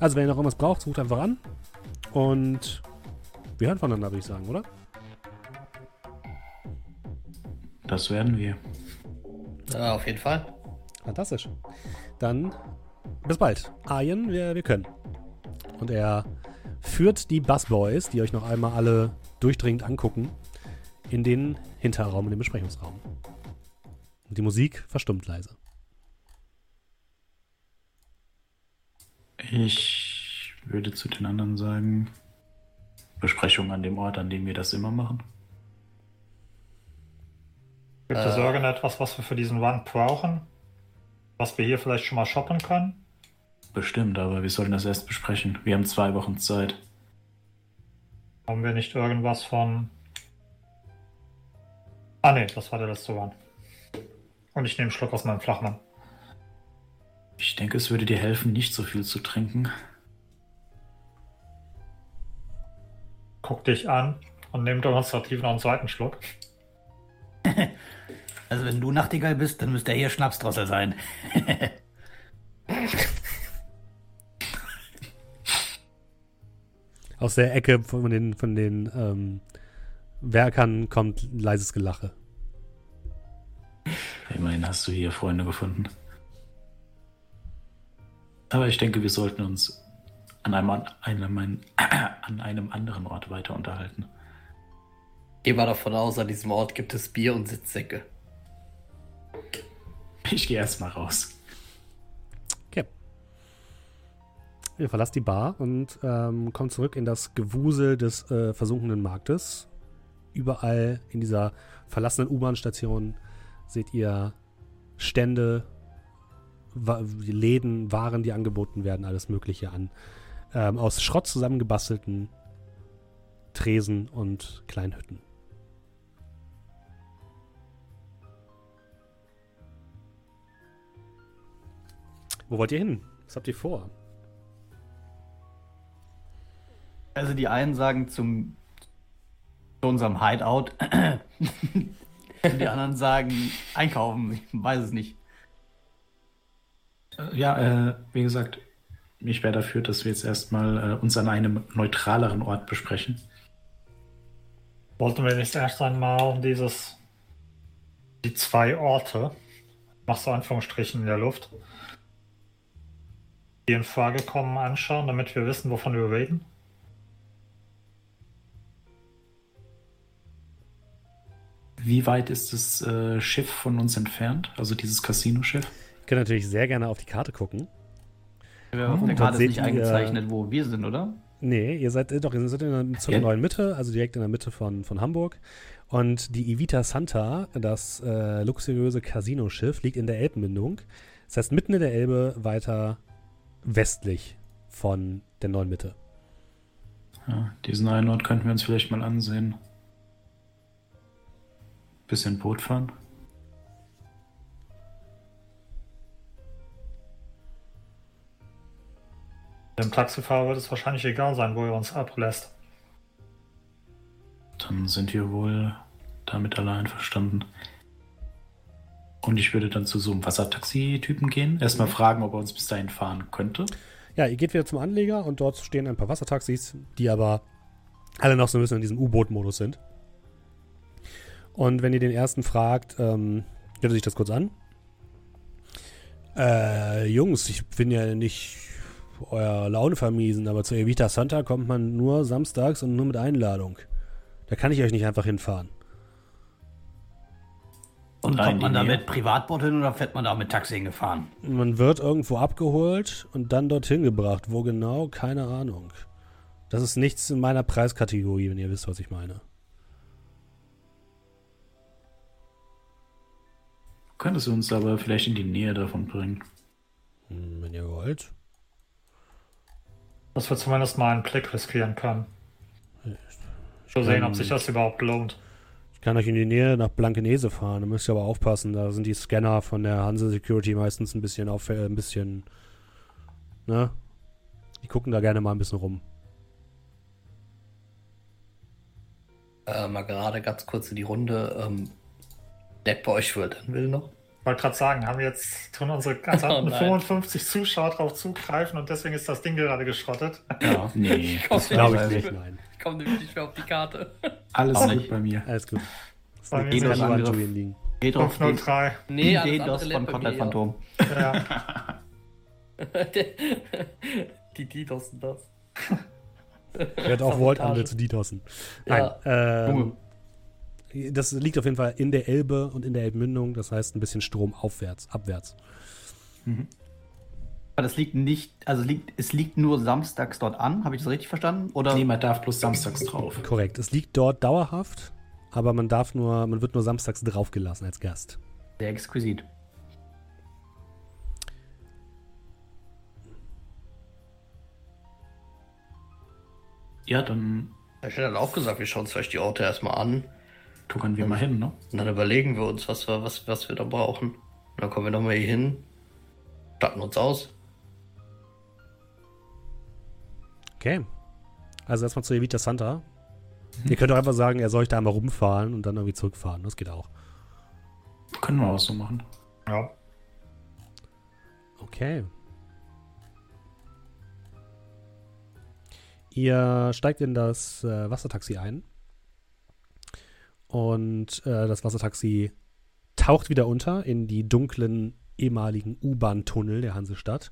[SPEAKER 1] Also, wenn ihr noch irgendwas braucht, sucht einfach an. Und wir hören voneinander, würde ich sagen, oder?
[SPEAKER 3] Das werden wir.
[SPEAKER 4] Ja, auf jeden Fall.
[SPEAKER 1] Fantastisch. Dann bis bald. Arjen, wir, wir können. Und er führt die Busboys, die euch noch einmal alle durchdringend angucken, in den Hinterraum, in den Besprechungsraum. Und die Musik verstummt leise.
[SPEAKER 3] Ich würde zu den anderen sagen, Besprechung an dem Ort, an dem wir das immer machen.
[SPEAKER 5] Gibt es irgendetwas, was wir für diesen Run brauchen? Was wir hier vielleicht schon mal shoppen können?
[SPEAKER 3] Bestimmt, aber wir sollen das erst besprechen. Wir haben zwei Wochen Zeit.
[SPEAKER 5] Haben wir nicht irgendwas von. Ah ne, das war der letzte Run. Und ich nehme einen Schluck aus meinem Flachmann.
[SPEAKER 3] Ich denke, es würde dir helfen, nicht so viel zu trinken.
[SPEAKER 5] Guck dich an und nimm demonstrativ noch einen zweiten Schluck.
[SPEAKER 2] Also wenn du Nachtigall bist, dann müsste er hier Schnapsdrossel sein.
[SPEAKER 1] Aus der Ecke von den, von den ähm, Werkern kommt leises Gelache.
[SPEAKER 3] Immerhin hast du hier Freunde gefunden. Aber ich denke, wir sollten uns an einem, an einem, an einem anderen Ort weiter unterhalten.
[SPEAKER 4] Geh mal davon aus, an diesem Ort gibt es Bier und Sitzsäcke.
[SPEAKER 3] Ich gehe erstmal raus.
[SPEAKER 1] Ihr verlasst die Bar und ähm, kommt zurück in das Gewusel des äh, versunkenen Marktes. Überall in dieser verlassenen U-Bahn-Station seht ihr Stände, Wa Läden, Waren, die angeboten werden, alles Mögliche an. Ähm, aus Schrott zusammengebastelten Tresen und Kleinhütten. Wo wollt ihr hin? Was habt ihr vor?
[SPEAKER 2] Also die einen sagen zum zu unserem Hideout. die anderen sagen einkaufen. Ich weiß es nicht.
[SPEAKER 3] Äh, Ja, äh, wie gesagt, ich wäre dafür, dass wir jetzt erstmal äh, uns an einem neutraleren Ort besprechen.
[SPEAKER 5] Wollten wir nicht erst einmal dieses, die zwei Orte, machst du Anführungsstrichen in der Luft, die in Frage kommen, anschauen, damit wir wissen, wovon wir reden?
[SPEAKER 3] Wie weit ist das äh, Schiff von uns entfernt? Also dieses Casino-Schiff?
[SPEAKER 1] Ihr könnt natürlich sehr gerne auf die Karte gucken.
[SPEAKER 2] Auf
[SPEAKER 1] Und
[SPEAKER 2] der
[SPEAKER 1] dort
[SPEAKER 2] Karte ist nicht
[SPEAKER 1] ihr-
[SPEAKER 2] eingezeichnet, wo wir sind, oder?
[SPEAKER 1] Nee, ihr seid äh, doch, ihr seid in der, zur
[SPEAKER 3] Ja.
[SPEAKER 1] neuen Mitte, also direkt in der Mitte von, von Hamburg. Und die Evita Santa, das äh, luxuriöse Casino-Schiff, liegt in der Elbmündung. Das heißt, mitten in der Elbe weiter westlich von der neuen Mitte.
[SPEAKER 3] Ja, diesen einen Ort könnten wir uns vielleicht mal ansehen. Bisschen Boot fahren.
[SPEAKER 5] Dem Taxifahrer wird es wahrscheinlich egal sein, wo er uns ablässt.
[SPEAKER 3] Dann sind wir wohl damit alle einverstanden. Und ich würde dann zu so einem Wassertaxi-Typen gehen. Erstmal fragen, ob er uns bis dahin fahren könnte.
[SPEAKER 1] Ja, ihr geht wieder zum Anleger und dort stehen ein paar Wassertaxis, die aber alle noch so ein bisschen in diesem U-Boot-Modus sind. Und wenn ihr den ersten fragt, ähm, hört sich das kurz an. Äh, Jungs, ich bin ja nicht euer Laune vermiesen, aber zu Evita Santa kommt man nur samstags und nur mit Einladung. Da kann ich euch nicht einfach hinfahren.
[SPEAKER 2] Und
[SPEAKER 3] Nein,
[SPEAKER 2] kommt man da mit Privatboot hin oder fährt man da mit Taxi hingefahren?
[SPEAKER 1] Man wird irgendwo abgeholt und dann dorthin gebracht. Wo genau? Keine Ahnung. Das ist nichts in meiner Preiskategorie, wenn ihr wisst, was ich meine.
[SPEAKER 3] Könntest du uns aber vielleicht in die Nähe davon bringen?
[SPEAKER 1] Hm, wenn ihr wollt.
[SPEAKER 5] Dass wir zumindest mal einen Blick riskieren können. Zu sehen, ob sich das überhaupt lohnt.
[SPEAKER 1] Ich kann euch in die Nähe nach Blankenese fahren. Da müsst ihr aber aufpassen. Da sind die Scanner von der Hanse Security meistens ein bisschen auf, äh, ein bisschen, ne? Die gucken da gerne mal ein bisschen rum.
[SPEAKER 4] Äh, mal gerade ganz kurz in die Runde. Ähm, bei euch wird will noch.
[SPEAKER 5] Ich wollte gerade sagen, haben wir jetzt tun unsere gesamten
[SPEAKER 4] Oh nein.
[SPEAKER 5] 55 Zuschauer drauf zugreifen und deswegen ist das Ding gerade geschrottet.
[SPEAKER 3] Ja. Nee,
[SPEAKER 4] Komm,
[SPEAKER 1] Glaube ich nicht,
[SPEAKER 2] ich.
[SPEAKER 1] nein.
[SPEAKER 4] Ich komme nämlich nicht mehr auf die Karte.
[SPEAKER 3] alles
[SPEAKER 2] Auch
[SPEAKER 3] gut
[SPEAKER 2] nicht.
[SPEAKER 3] bei mir.
[SPEAKER 1] Alles gut. Das
[SPEAKER 5] Bei mir
[SPEAKER 2] das
[SPEAKER 1] Wand,
[SPEAKER 2] Angriff.
[SPEAKER 1] liegen.
[SPEAKER 2] Geht auf den
[SPEAKER 5] 503.
[SPEAKER 4] Nee, alles
[SPEAKER 2] DDoS
[SPEAKER 4] andere
[SPEAKER 2] von Kotelett Phantom.
[SPEAKER 5] Ja.
[SPEAKER 4] die Didos sind das.
[SPEAKER 1] Ich werde auch Volt
[SPEAKER 4] Sabotage.
[SPEAKER 1] an zu DDoSen. Nein.
[SPEAKER 4] Ja.
[SPEAKER 1] Ähm, das liegt auf jeden Fall in der Elbe und in der Elbmündung. Das heißt ein bisschen Strom aufwärts, abwärts.
[SPEAKER 2] Aber das liegt nicht, also es liegt, es liegt nur samstags dort an, habe ich das richtig verstanden? Oder
[SPEAKER 3] Nee, man darf bloß samstags drauf.
[SPEAKER 1] Korrekt. Es liegt dort dauerhaft, aber man darf nur, man wird nur samstags draufgelassen als Gast.
[SPEAKER 2] sehr exquisit?
[SPEAKER 3] Ja, dann
[SPEAKER 4] Ich hätte dann auch gesagt, wir schauen uns vielleicht die Orte erstmal an.
[SPEAKER 3] Tuckern wir mal hin, ne?
[SPEAKER 4] Und dann überlegen wir uns, was wir, was, was wir da brauchen. Und dann kommen wir nochmal hier hin, statten uns aus.
[SPEAKER 1] Okay. Also erstmal zu Evita Santa. Ihr könnt auch einfach sagen, er soll euch da einmal rumfahren und dann irgendwie zurückfahren. Das geht auch.
[SPEAKER 3] Können wir auch so machen.
[SPEAKER 5] ja.
[SPEAKER 1] Okay. Ihr steigt in das äh, Wassertaxi ein und äh, das Wassertaxi taucht wieder unter in die dunklen ehemaligen U-Bahn-Tunnel der Hansestadt,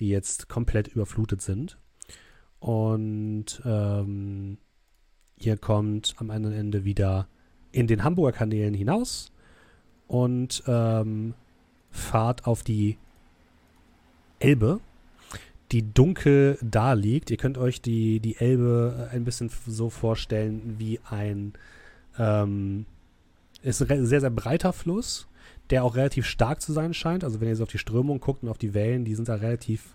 [SPEAKER 1] die jetzt komplett überflutet sind. Und ähm, ihr kommt am anderen Ende wieder in den Hamburger Kanälen hinaus und ähm, fahrt auf die Elbe, die dunkel da liegt. Ihr könnt euch die, die Elbe ein bisschen so vorstellen wie ein ähm, ist ein sehr, sehr breiter Fluss, der auch relativ stark zu sein scheint. Also wenn ihr so auf die Strömung guckt und auf die Wellen, die sind da relativ,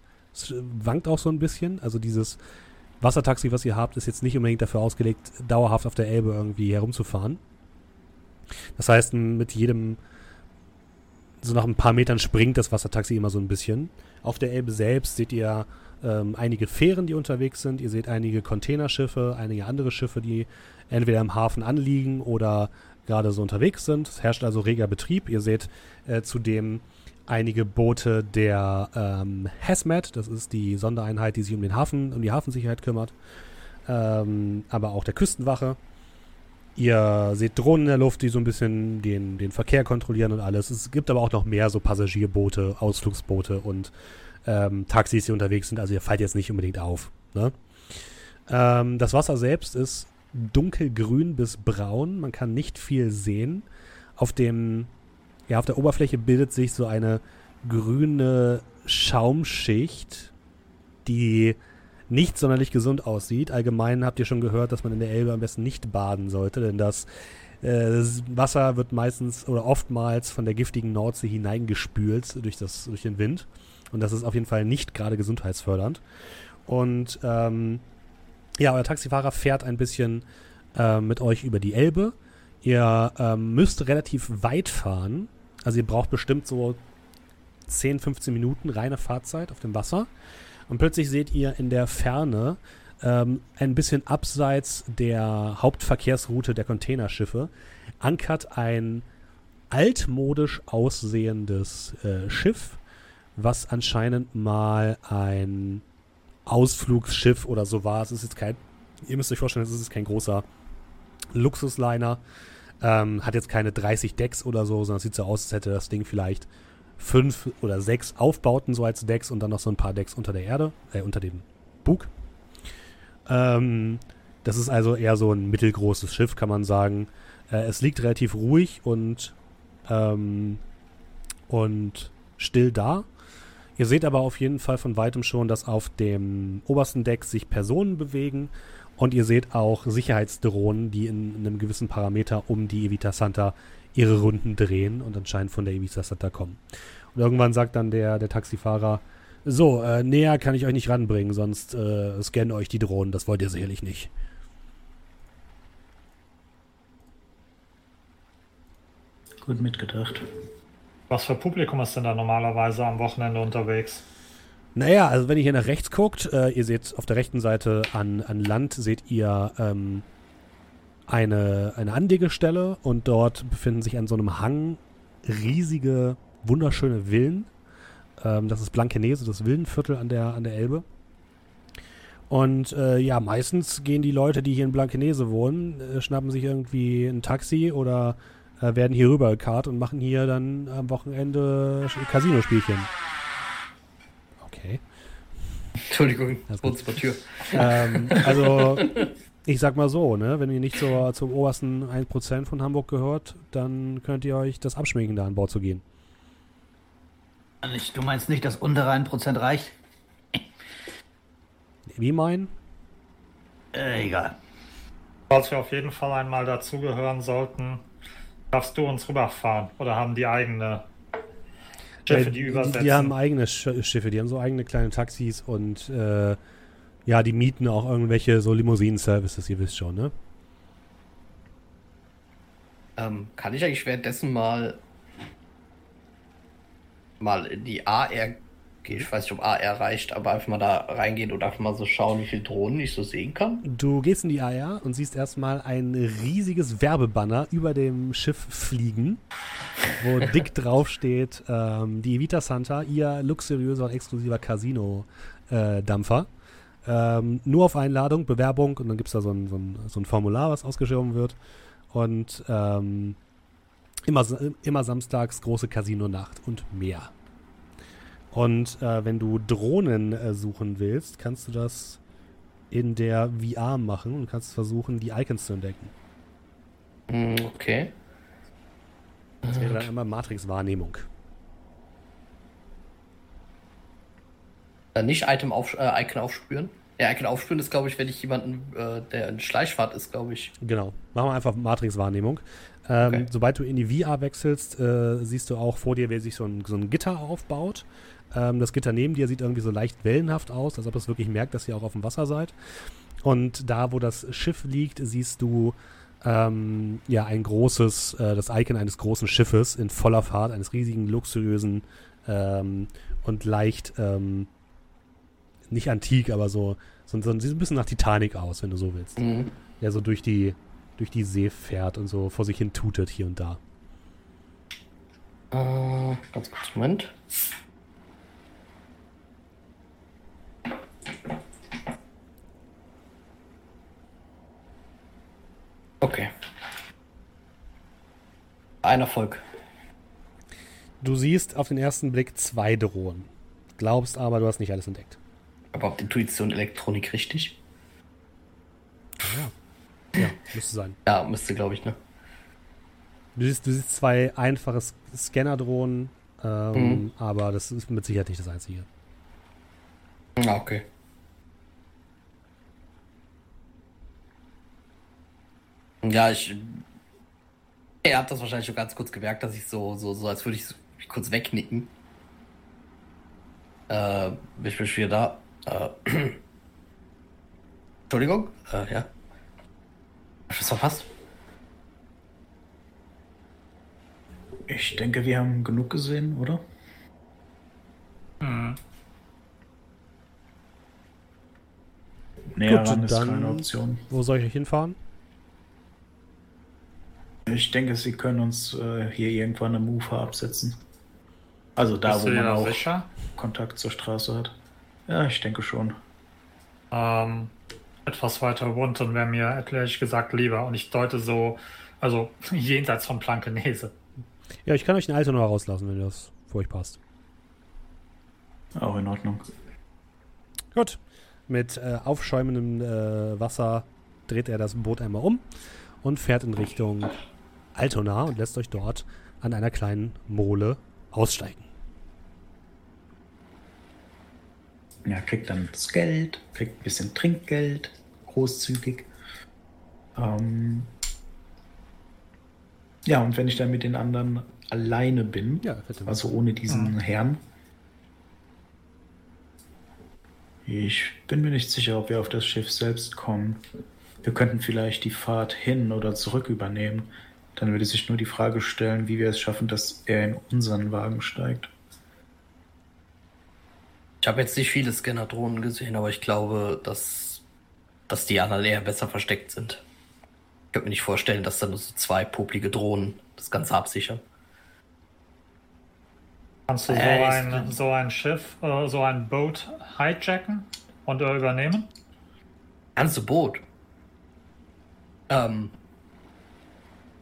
[SPEAKER 1] wankt auch so ein bisschen. Also dieses Wassertaxi, was ihr habt, ist jetzt nicht unbedingt dafür ausgelegt, dauerhaft auf der Elbe irgendwie herumzufahren. Das heißt, mit jedem, so nach ein paar Metern springt das Wassertaxi immer so ein bisschen. Auf der Elbe selbst seht ihr ähm, einige Fähren, die unterwegs sind. Ihr seht einige Containerschiffe, einige andere Schiffe, die entweder im Hafen anliegen oder gerade so unterwegs sind. Es herrscht also reger Betrieb. Ihr seht äh, zudem einige Boote der ähm, HAZMAT, das ist die Sondereinheit, die sich um den Hafen, um die Hafensicherheit kümmert, ähm, aber auch der Küstenwache. Ihr seht Drohnen in der Luft, die so ein bisschen den, den Verkehr kontrollieren und alles. Es gibt aber auch noch mehr so Passagierboote, Ausflugsboote und ähm, Taxis, die unterwegs sind. Also ihr fallt jetzt nicht unbedingt auf. Ne? Ähm, das Wasser selbst ist dunkelgrün bis braun. Man kann nicht viel sehen. Auf dem, ja, auf der Oberfläche bildet sich so eine grüne Schaumschicht, die nicht sonderlich gesund aussieht. Allgemein habt ihr schon gehört, dass man in der Elbe am besten nicht baden sollte, denn das, äh, Wasser wird meistens oder oftmals von der giftigen Nordsee hineingespült durch, das, durch den Wind. Und das ist auf jeden Fall nicht gerade gesundheitsfördernd. Und ähm, ja, euer Taxifahrer fährt ein bisschen äh, mit euch über die Elbe. Ihr ähm, müsst relativ weit fahren. Also ihr braucht bestimmt so 10, 15 Minuten reine Fahrzeit auf dem Wasser. Und plötzlich seht ihr in der Ferne ähm, ein bisschen abseits der Hauptverkehrsroute der Containerschiffe ankert ein altmodisch aussehendes äh, Schiff, was anscheinend mal ein Ausflugsschiff oder so war. Es ist jetzt kein, ihr müsst euch vorstellen, es ist kein großer Luxusliner. Ähm, hat jetzt keine 30 Decks oder so, sondern es sieht so aus, als hätte das Ding vielleicht fünf oder sechs Aufbauten so als Decks und dann noch so ein paar Decks unter der Erde, äh, unter dem Bug. Ähm, das ist also eher so ein mittelgroßes Schiff, kann man sagen. Äh, es liegt relativ ruhig und, ähm, und still da. Ihr seht aber auf jeden Fall von weitem schon, dass auf dem obersten Deck sich Personen bewegen und ihr seht auch Sicherheitsdrohnen, die in, in einem gewissen Parameter um die Evita Santa ihre Runden drehen und anscheinend von der Evita Santa kommen. Und irgendwann sagt dann der, der Taxifahrer, so, äh, näher kann ich euch nicht ranbringen, sonst äh, scannen euch die Drohnen, das wollt ihr sicherlich nicht.
[SPEAKER 3] Gut mitgedacht.
[SPEAKER 5] Was für Publikum ist denn da normalerweise am Wochenende unterwegs?
[SPEAKER 1] Naja, also wenn ihr hier nach rechts guckt, äh, ihr seht auf der rechten Seite an, an Land, seht ihr ähm, eine, eine Anlegestelle und dort befinden sich an so einem Hang riesige, wunderschöne Villen. Ähm, das ist Blankenese, das Villenviertel an der, an der Elbe. Und äh, ja, meistens gehen die Leute, die hier in Blankenese wohnen, äh, schnappen sich irgendwie ein Taxi oder äh, werden hier rüber gekarrt und machen hier dann am Wochenende Casino-Spielchen. Okay.
[SPEAKER 4] Entschuldigung, uns vor Tür.
[SPEAKER 1] Ähm, also, ich sag mal so, ne, wenn ihr nicht zur, zum obersten 1% von Hamburg gehört, dann könnt ihr euch das abschminken, da an Bord zu gehen.
[SPEAKER 2] Du meinst nicht, dass untere 1% reicht?
[SPEAKER 1] Wie mein?
[SPEAKER 2] Äh, egal.
[SPEAKER 5] Falls wir auf jeden Fall einmal dazugehören sollten, darfst du uns rüberfahren oder haben die eigene Schiffe,
[SPEAKER 1] Äh,
[SPEAKER 5] die übersetzen?
[SPEAKER 1] Die haben eigene Sch Schiffe, die haben so eigene kleine Taxis und äh, ja, die mieten auch irgendwelche so Limousinen-Services, ihr wisst schon, ne?
[SPEAKER 4] Ähm, kann ich eigentlich währenddessen mal mal in die AR gehen? Ich weiß nicht, ob AR reicht, aber einfach mal da reingehen und einfach mal so schauen, wie viele Drohnen ich so sehen kann.
[SPEAKER 1] Du gehst in die AR und siehst erstmal ein riesiges Werbebanner über dem Schiff fliegen, wo dick drauf steht, ähm, die Evita Santa, ihr luxuriöser und exklusiver Casino-Dampfer. Ähm, nur auf Einladung, Bewerbung und dann gibt es da so ein, so, ein, so ein Formular, was ausgeschrieben wird. Und ähm, immer, immer samstags große Casino-Nacht und mehr. Und äh, wenn du Drohnen äh, suchen willst, kannst du das in der VR machen und kannst versuchen, die Icons zu entdecken.
[SPEAKER 4] Hm, Okay.
[SPEAKER 1] Das wäre dann einmal Matrix-Wahrnehmung.
[SPEAKER 4] Dann nicht Item auf, äh, Icon aufspüren. Ja, Icon aufspüren ist, glaube ich, wenn ich jemanden, äh, der in Schleichfahrt ist, glaube ich.
[SPEAKER 1] Genau. Machen wir einfach Matrix-Wahrnehmung. Ähm,
[SPEAKER 4] Okay.
[SPEAKER 1] Sobald du in die VR wechselst, äh, siehst du auch vor dir, wie sich so ein, so ein Gitter aufbaut. Ähm, das Gitter neben dir sieht irgendwie so leicht wellenhaft aus, als ob es wirklich merkt, dass ihr auch auf dem Wasser seid. Und da, wo das Schiff liegt, siehst du ähm, ja ein großes, äh, das Icon eines großen Schiffes in voller Fahrt, eines riesigen, luxuriösen ähm, und leicht, ähm, nicht antik, aber so, so, so sieht ein bisschen nach Titanic aus, wenn du so willst
[SPEAKER 4] Mhm.
[SPEAKER 1] der so durch die, durch die See fährt und so vor sich hin tutet hier und da.
[SPEAKER 4] Äh, ganz kurz, Moment. Okay. Ein Erfolg.
[SPEAKER 1] Du siehst auf den ersten Blick zwei Drohnen. Glaubst aber, du hast nicht alles entdeckt.
[SPEAKER 4] Überhaupt Intuition, Elektronik richtig?
[SPEAKER 1] Ja, müsste sein.
[SPEAKER 4] Ja, müsste, glaube ich, ne?
[SPEAKER 1] Du siehst, du siehst zwei einfache Scanner-Drohnen, ähm,
[SPEAKER 4] Mhm.
[SPEAKER 1] aber das ist mit Sicherheit nicht das einzige.
[SPEAKER 4] Ah, okay. Ja, ich. Er hat das wahrscheinlich schon ganz kurz gemerkt, dass ich so, so, so als würde ich so- mich kurz wegnicken. Äh, ich bin schon wieder da. Äh, Entschuldigung? Äh, ja. Hab ich was verpasst?
[SPEAKER 3] Ich denke, wir haben genug gesehen, oder?
[SPEAKER 5] Hm.
[SPEAKER 3] Näher
[SPEAKER 1] Gut,
[SPEAKER 3] ran ist
[SPEAKER 1] dann-
[SPEAKER 3] keine Option.
[SPEAKER 1] Wo soll ich euch hinfahren?
[SPEAKER 3] Ich denke, sie können uns äh, hier irgendwann am Ufer absetzen. Also da,
[SPEAKER 5] Bist
[SPEAKER 3] wo man auch
[SPEAKER 5] sicher?
[SPEAKER 3] Kontakt zur Straße hat. Ja, ich denke schon.
[SPEAKER 5] Ähm, etwas weiter runter wäre mir ehrlich gesagt lieber. Und ich deute so, also jenseits von Plankenese.
[SPEAKER 1] Ja, ich kann euch ein Alter noch rauslassen, wenn das für euch passt.
[SPEAKER 3] Auch in Ordnung.
[SPEAKER 1] Gut. Mit äh, aufschäumendem äh, Wasser dreht er das Boot einmal um und fährt in Richtung Altona und lässt euch dort an einer kleinen Mole aussteigen.
[SPEAKER 3] Ja, kriegt dann das Geld, kriegt ein bisschen Trinkgeld, großzügig. Ähm ja, und wenn ich dann mit den anderen alleine bin,
[SPEAKER 1] Ja,
[SPEAKER 3] also ohne diesen Herrn, ich bin mir nicht sicher, ob wir auf das Schiff selbst kommen. Wir könnten vielleicht die Fahrt hin oder zurück übernehmen. Dann würde sich nur die Frage stellen, wie wir es schaffen, dass er in unseren Wagen steigt.
[SPEAKER 4] Ich habe jetzt nicht viele Scanner-Drohnen gesehen, aber ich glaube, dass, dass die anderen eher besser versteckt sind. Ich könnte mir nicht vorstellen, dass da nur so zwei poplige Drohnen das Ganze absichern.
[SPEAKER 5] Kannst du so,
[SPEAKER 4] Äh,
[SPEAKER 5] ein, so ein Schiff, äh, so ein Boot hijacken und äh, übernehmen?
[SPEAKER 4] Ganze Boot. Ähm,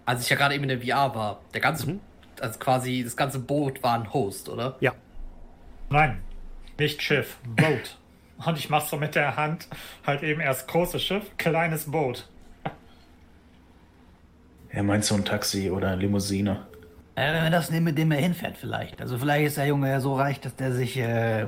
[SPEAKER 4] als ich ja gerade eben in der VR war, der ganze,
[SPEAKER 1] Mhm.
[SPEAKER 4] also quasi das ganze Boot war ein Host, oder?
[SPEAKER 1] Ja,
[SPEAKER 5] Nein, nicht Schiff, Boot. Und ich mach so mit der Hand halt eben erst großes Schiff, kleines Boot.
[SPEAKER 3] Er meint so ein Taxi oder eine Limousine.
[SPEAKER 2] Äh, wenn wir das nehmen, mit dem er hinfährt vielleicht. Also vielleicht ist der Junge ja so reich, dass der sich äh,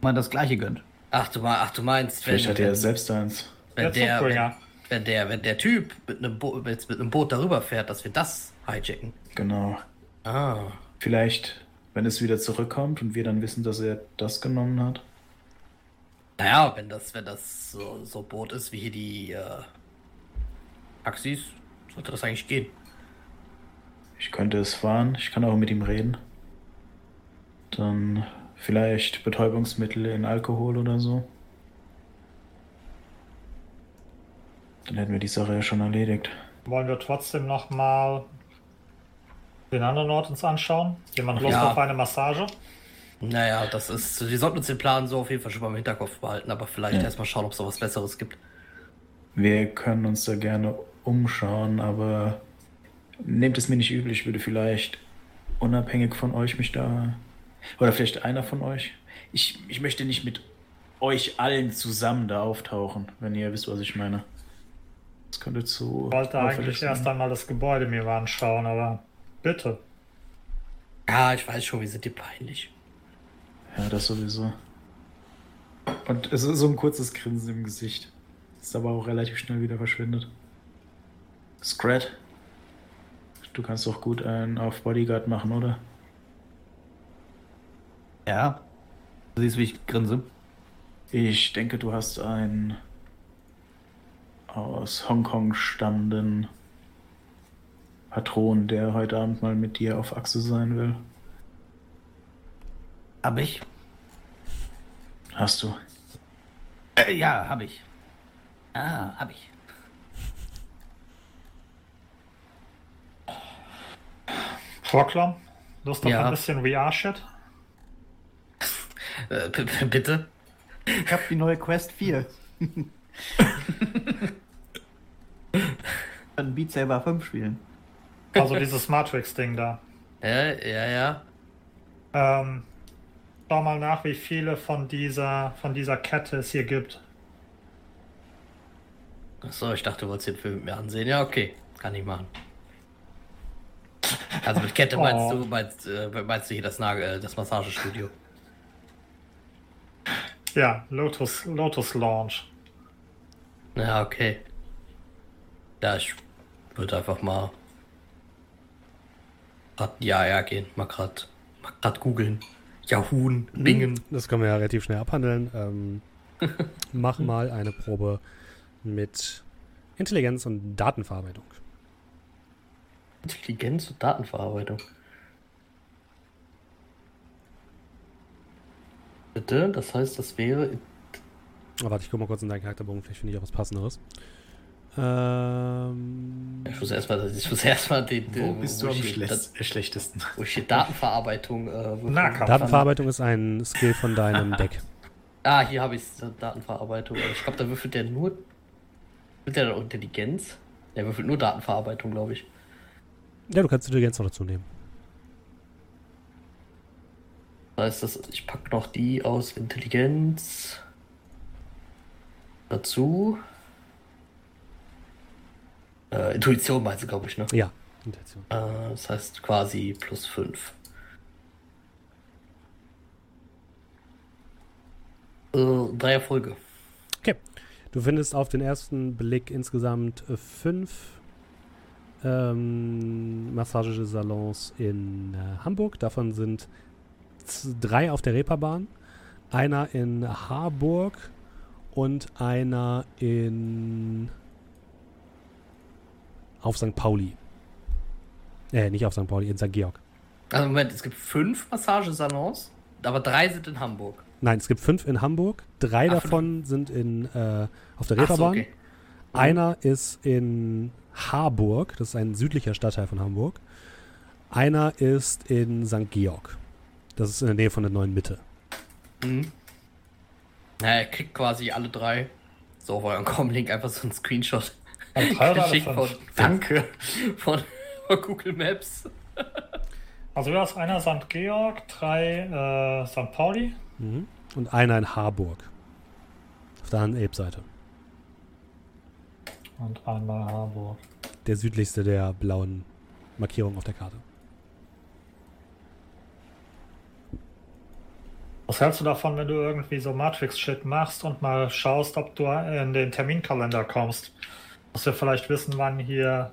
[SPEAKER 2] mal das gleiche gönnt.
[SPEAKER 4] Ach du, ach, du meinst, wenn,
[SPEAKER 3] Vielleicht hat er
[SPEAKER 4] wenn,
[SPEAKER 3] selbst eins.
[SPEAKER 4] wenn,
[SPEAKER 5] Der
[SPEAKER 4] der, wenn, wenn, der, wenn der Typ mit einem, Bo mit einem Boot darüber fährt, dass wir das hijacken.
[SPEAKER 3] Genau.
[SPEAKER 4] Ah.
[SPEAKER 3] Vielleicht, wenn es wieder zurückkommt und wir dann wissen, dass er das genommen hat.
[SPEAKER 4] Naja, wenn das, wenn das so, so Boot ist wie hier die äh, Taxis, sollte das eigentlich gehen.
[SPEAKER 3] Ich könnte es fahren, ich kann auch mit ihm reden. Dann vielleicht Betäubungsmittel in Alkohol oder so. Dann hätten wir die Sache ja schon erledigt.
[SPEAKER 5] Wollen wir trotzdem nochmal den anderen Ort uns anschauen? Jemand Lust
[SPEAKER 4] Ja.
[SPEAKER 5] auf eine Massage?
[SPEAKER 4] Naja, das ist. Wir sollten uns den Plan so auf jeden Fall schon mal im Hinterkopf behalten, aber vielleicht
[SPEAKER 3] Ja.
[SPEAKER 4] erstmal schauen, ob es da was Besseres gibt.
[SPEAKER 3] Wir können uns da gerne umschauen, aber nehmt es mir nicht übel, ich würde vielleicht unabhängig von euch mich da. Oder vielleicht einer von euch. Ich, ich möchte nicht mit euch allen zusammen da auftauchen, wenn ihr wisst, was ich meine. Das könnte zu.
[SPEAKER 5] Ich wollte eigentlich
[SPEAKER 3] sein.
[SPEAKER 5] erst einmal das Gebäude mir mal anschauen, aber bitte.
[SPEAKER 4] Ja, ich weiß schon, wir sind dir peinlich.
[SPEAKER 3] Ja, das sowieso. Und es ist so ein kurzes Grinsen im Gesicht. Ist aber auch relativ schnell wieder verschwindet. Scrat, du kannst doch gut einen auf Bodyguard machen, oder?
[SPEAKER 2] Ja. Du siehst, wie ich grinse.
[SPEAKER 3] Ich denke, du hast einen aus Hongkong stammenden Patron, der heute Abend mal mit dir auf Achse sein will.
[SPEAKER 2] Hab ich?
[SPEAKER 3] Hast du?
[SPEAKER 2] Äh, ja, hab ich. Ah, hab ich.
[SPEAKER 5] Vorklom, Lust auf
[SPEAKER 4] Ja.
[SPEAKER 5] ein bisschen VR-Shit?
[SPEAKER 4] Äh, bitte?
[SPEAKER 2] Ich hab die neue Quest 4. Dann Beat Saber 5 spielen.
[SPEAKER 5] Also dieses Matrix-Ding da.
[SPEAKER 4] Ja, ja, ja.
[SPEAKER 5] Ähm, schau mal nach, wie viele von dieser, von dieser Kette es hier gibt.
[SPEAKER 4] Achso, ich dachte, du wolltest den Film mit mir ansehen. Ja, okay. Kann ich machen. Also mit Kette meinst
[SPEAKER 5] Oh.
[SPEAKER 4] du, meinst, äh, meinst du hier das, Nagel, äh, das Massagestudio?
[SPEAKER 5] Ja, Lotus, Lotus Launch.
[SPEAKER 4] Ja, okay. Ja, ich würde einfach mal grad ja, ja gehen. Mal grad, mal grad googeln. Yahoo, Bingen.
[SPEAKER 1] Das können wir ja relativ schnell abhandeln. Ähm, mach mal eine Probe mit Intelligenz und Datenverarbeitung.
[SPEAKER 4] Intelligenz und Datenverarbeitung. Bitte? Das heißt, das wäre.
[SPEAKER 1] Oh, warte, ich guck mal kurz in deinen Charakterbogen, vielleicht finde ich auch was Passenderes. Ähm,
[SPEAKER 4] Ich muss erstmal, erstmal den.
[SPEAKER 3] Wo
[SPEAKER 4] den-
[SPEAKER 3] bist du am schlecht, äh, schlechtesten?
[SPEAKER 4] Wo ich hier Datenverarbeitung. Äh.
[SPEAKER 1] Datenverarbeitung ist ein Skill von deinem Deck.
[SPEAKER 4] Ah, hier habe ich Datenverarbeitung. Aber Ich glaube, da würfelt der nur. Würfelt der dann Intelligenz? Der würfelt nur Datenverarbeitung, glaube ich.
[SPEAKER 1] Ja, du kannst Intelligenz noch dazu nehmen.
[SPEAKER 4] Das heißt, das, ich packe noch die aus Intelligenz dazu. Äh, Intuition meinst du, glaube ich, ne?
[SPEAKER 1] Ja, Intuition.
[SPEAKER 4] Äh, das heißt quasi plus 5. Äh, drei Erfolge.
[SPEAKER 1] Okay. Du findest auf den ersten Blick insgesamt äh, fünf ähm, Massagesalons in äh, Hamburg. Davon sind drei auf der Reeperbahn, einer in Harburg und einer in auf St. Pauli. Äh, nicht auf St. Pauli, in St. Georg.
[SPEAKER 4] Also Moment, es gibt fünf Massagesalons, aber drei sind in Hamburg.
[SPEAKER 1] Nein, es gibt fünf in Hamburg. Drei
[SPEAKER 4] Ah,
[SPEAKER 1] davon sind in, äh, auf der
[SPEAKER 4] Ach so,
[SPEAKER 1] Reeperbahn.
[SPEAKER 4] okay.
[SPEAKER 1] Einer ist in Harburg, das ist ein südlicher Stadtteil von Hamburg. Einer ist in St. Georg. Das ist in der Nähe von der neuen Mitte.
[SPEAKER 4] Mhm. Naja, ihr kriegt quasi alle drei so auf euren Com-Link einfach so einen Screenshot
[SPEAKER 5] Alle
[SPEAKER 4] geschickt von? Danke von, von Google Maps.
[SPEAKER 5] Also du hast einer St. Georg, drei äh, St. Pauli.
[SPEAKER 1] Mhm. Und einer in Harburg. Auf der anderen Elbseite.
[SPEAKER 5] Und einmal Harburg.
[SPEAKER 1] Der südlichste der blauen Markierung auf der Karte.
[SPEAKER 5] Was hältst du davon, wenn du irgendwie so Matrix-Shit machst und mal schaust, ob du in den Terminkalender kommst? Dass wir vielleicht wissen, wann hier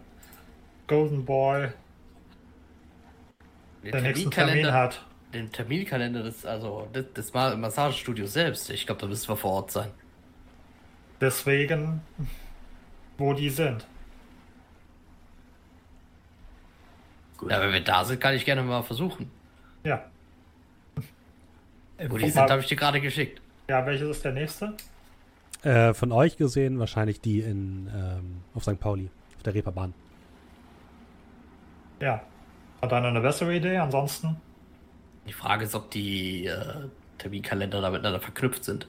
[SPEAKER 5] Golden Boy
[SPEAKER 4] Den
[SPEAKER 5] den nächsten Termin hat.
[SPEAKER 4] Den Terminkalender des, also des, des Ma- Massagestudios selbst. Ich glaube, da müssen wir vor Ort sein.
[SPEAKER 5] Deswegen, wo die sind.
[SPEAKER 4] Ja, wenn wir da sind, kann ich gerne mal versuchen.
[SPEAKER 5] Ja.
[SPEAKER 4] Wo die sind, habe ich dir gerade geschickt.
[SPEAKER 5] Ja, welches ist der nächste?
[SPEAKER 1] Äh, von euch gesehen wahrscheinlich die in, ähm, auf St. Pauli, auf der Reeperbahn.
[SPEAKER 5] Ja. Hat einer eine bessere Idee? Ansonsten.
[SPEAKER 4] Die Frage ist, ob die äh, Terminkalender da miteinander verknüpft sind.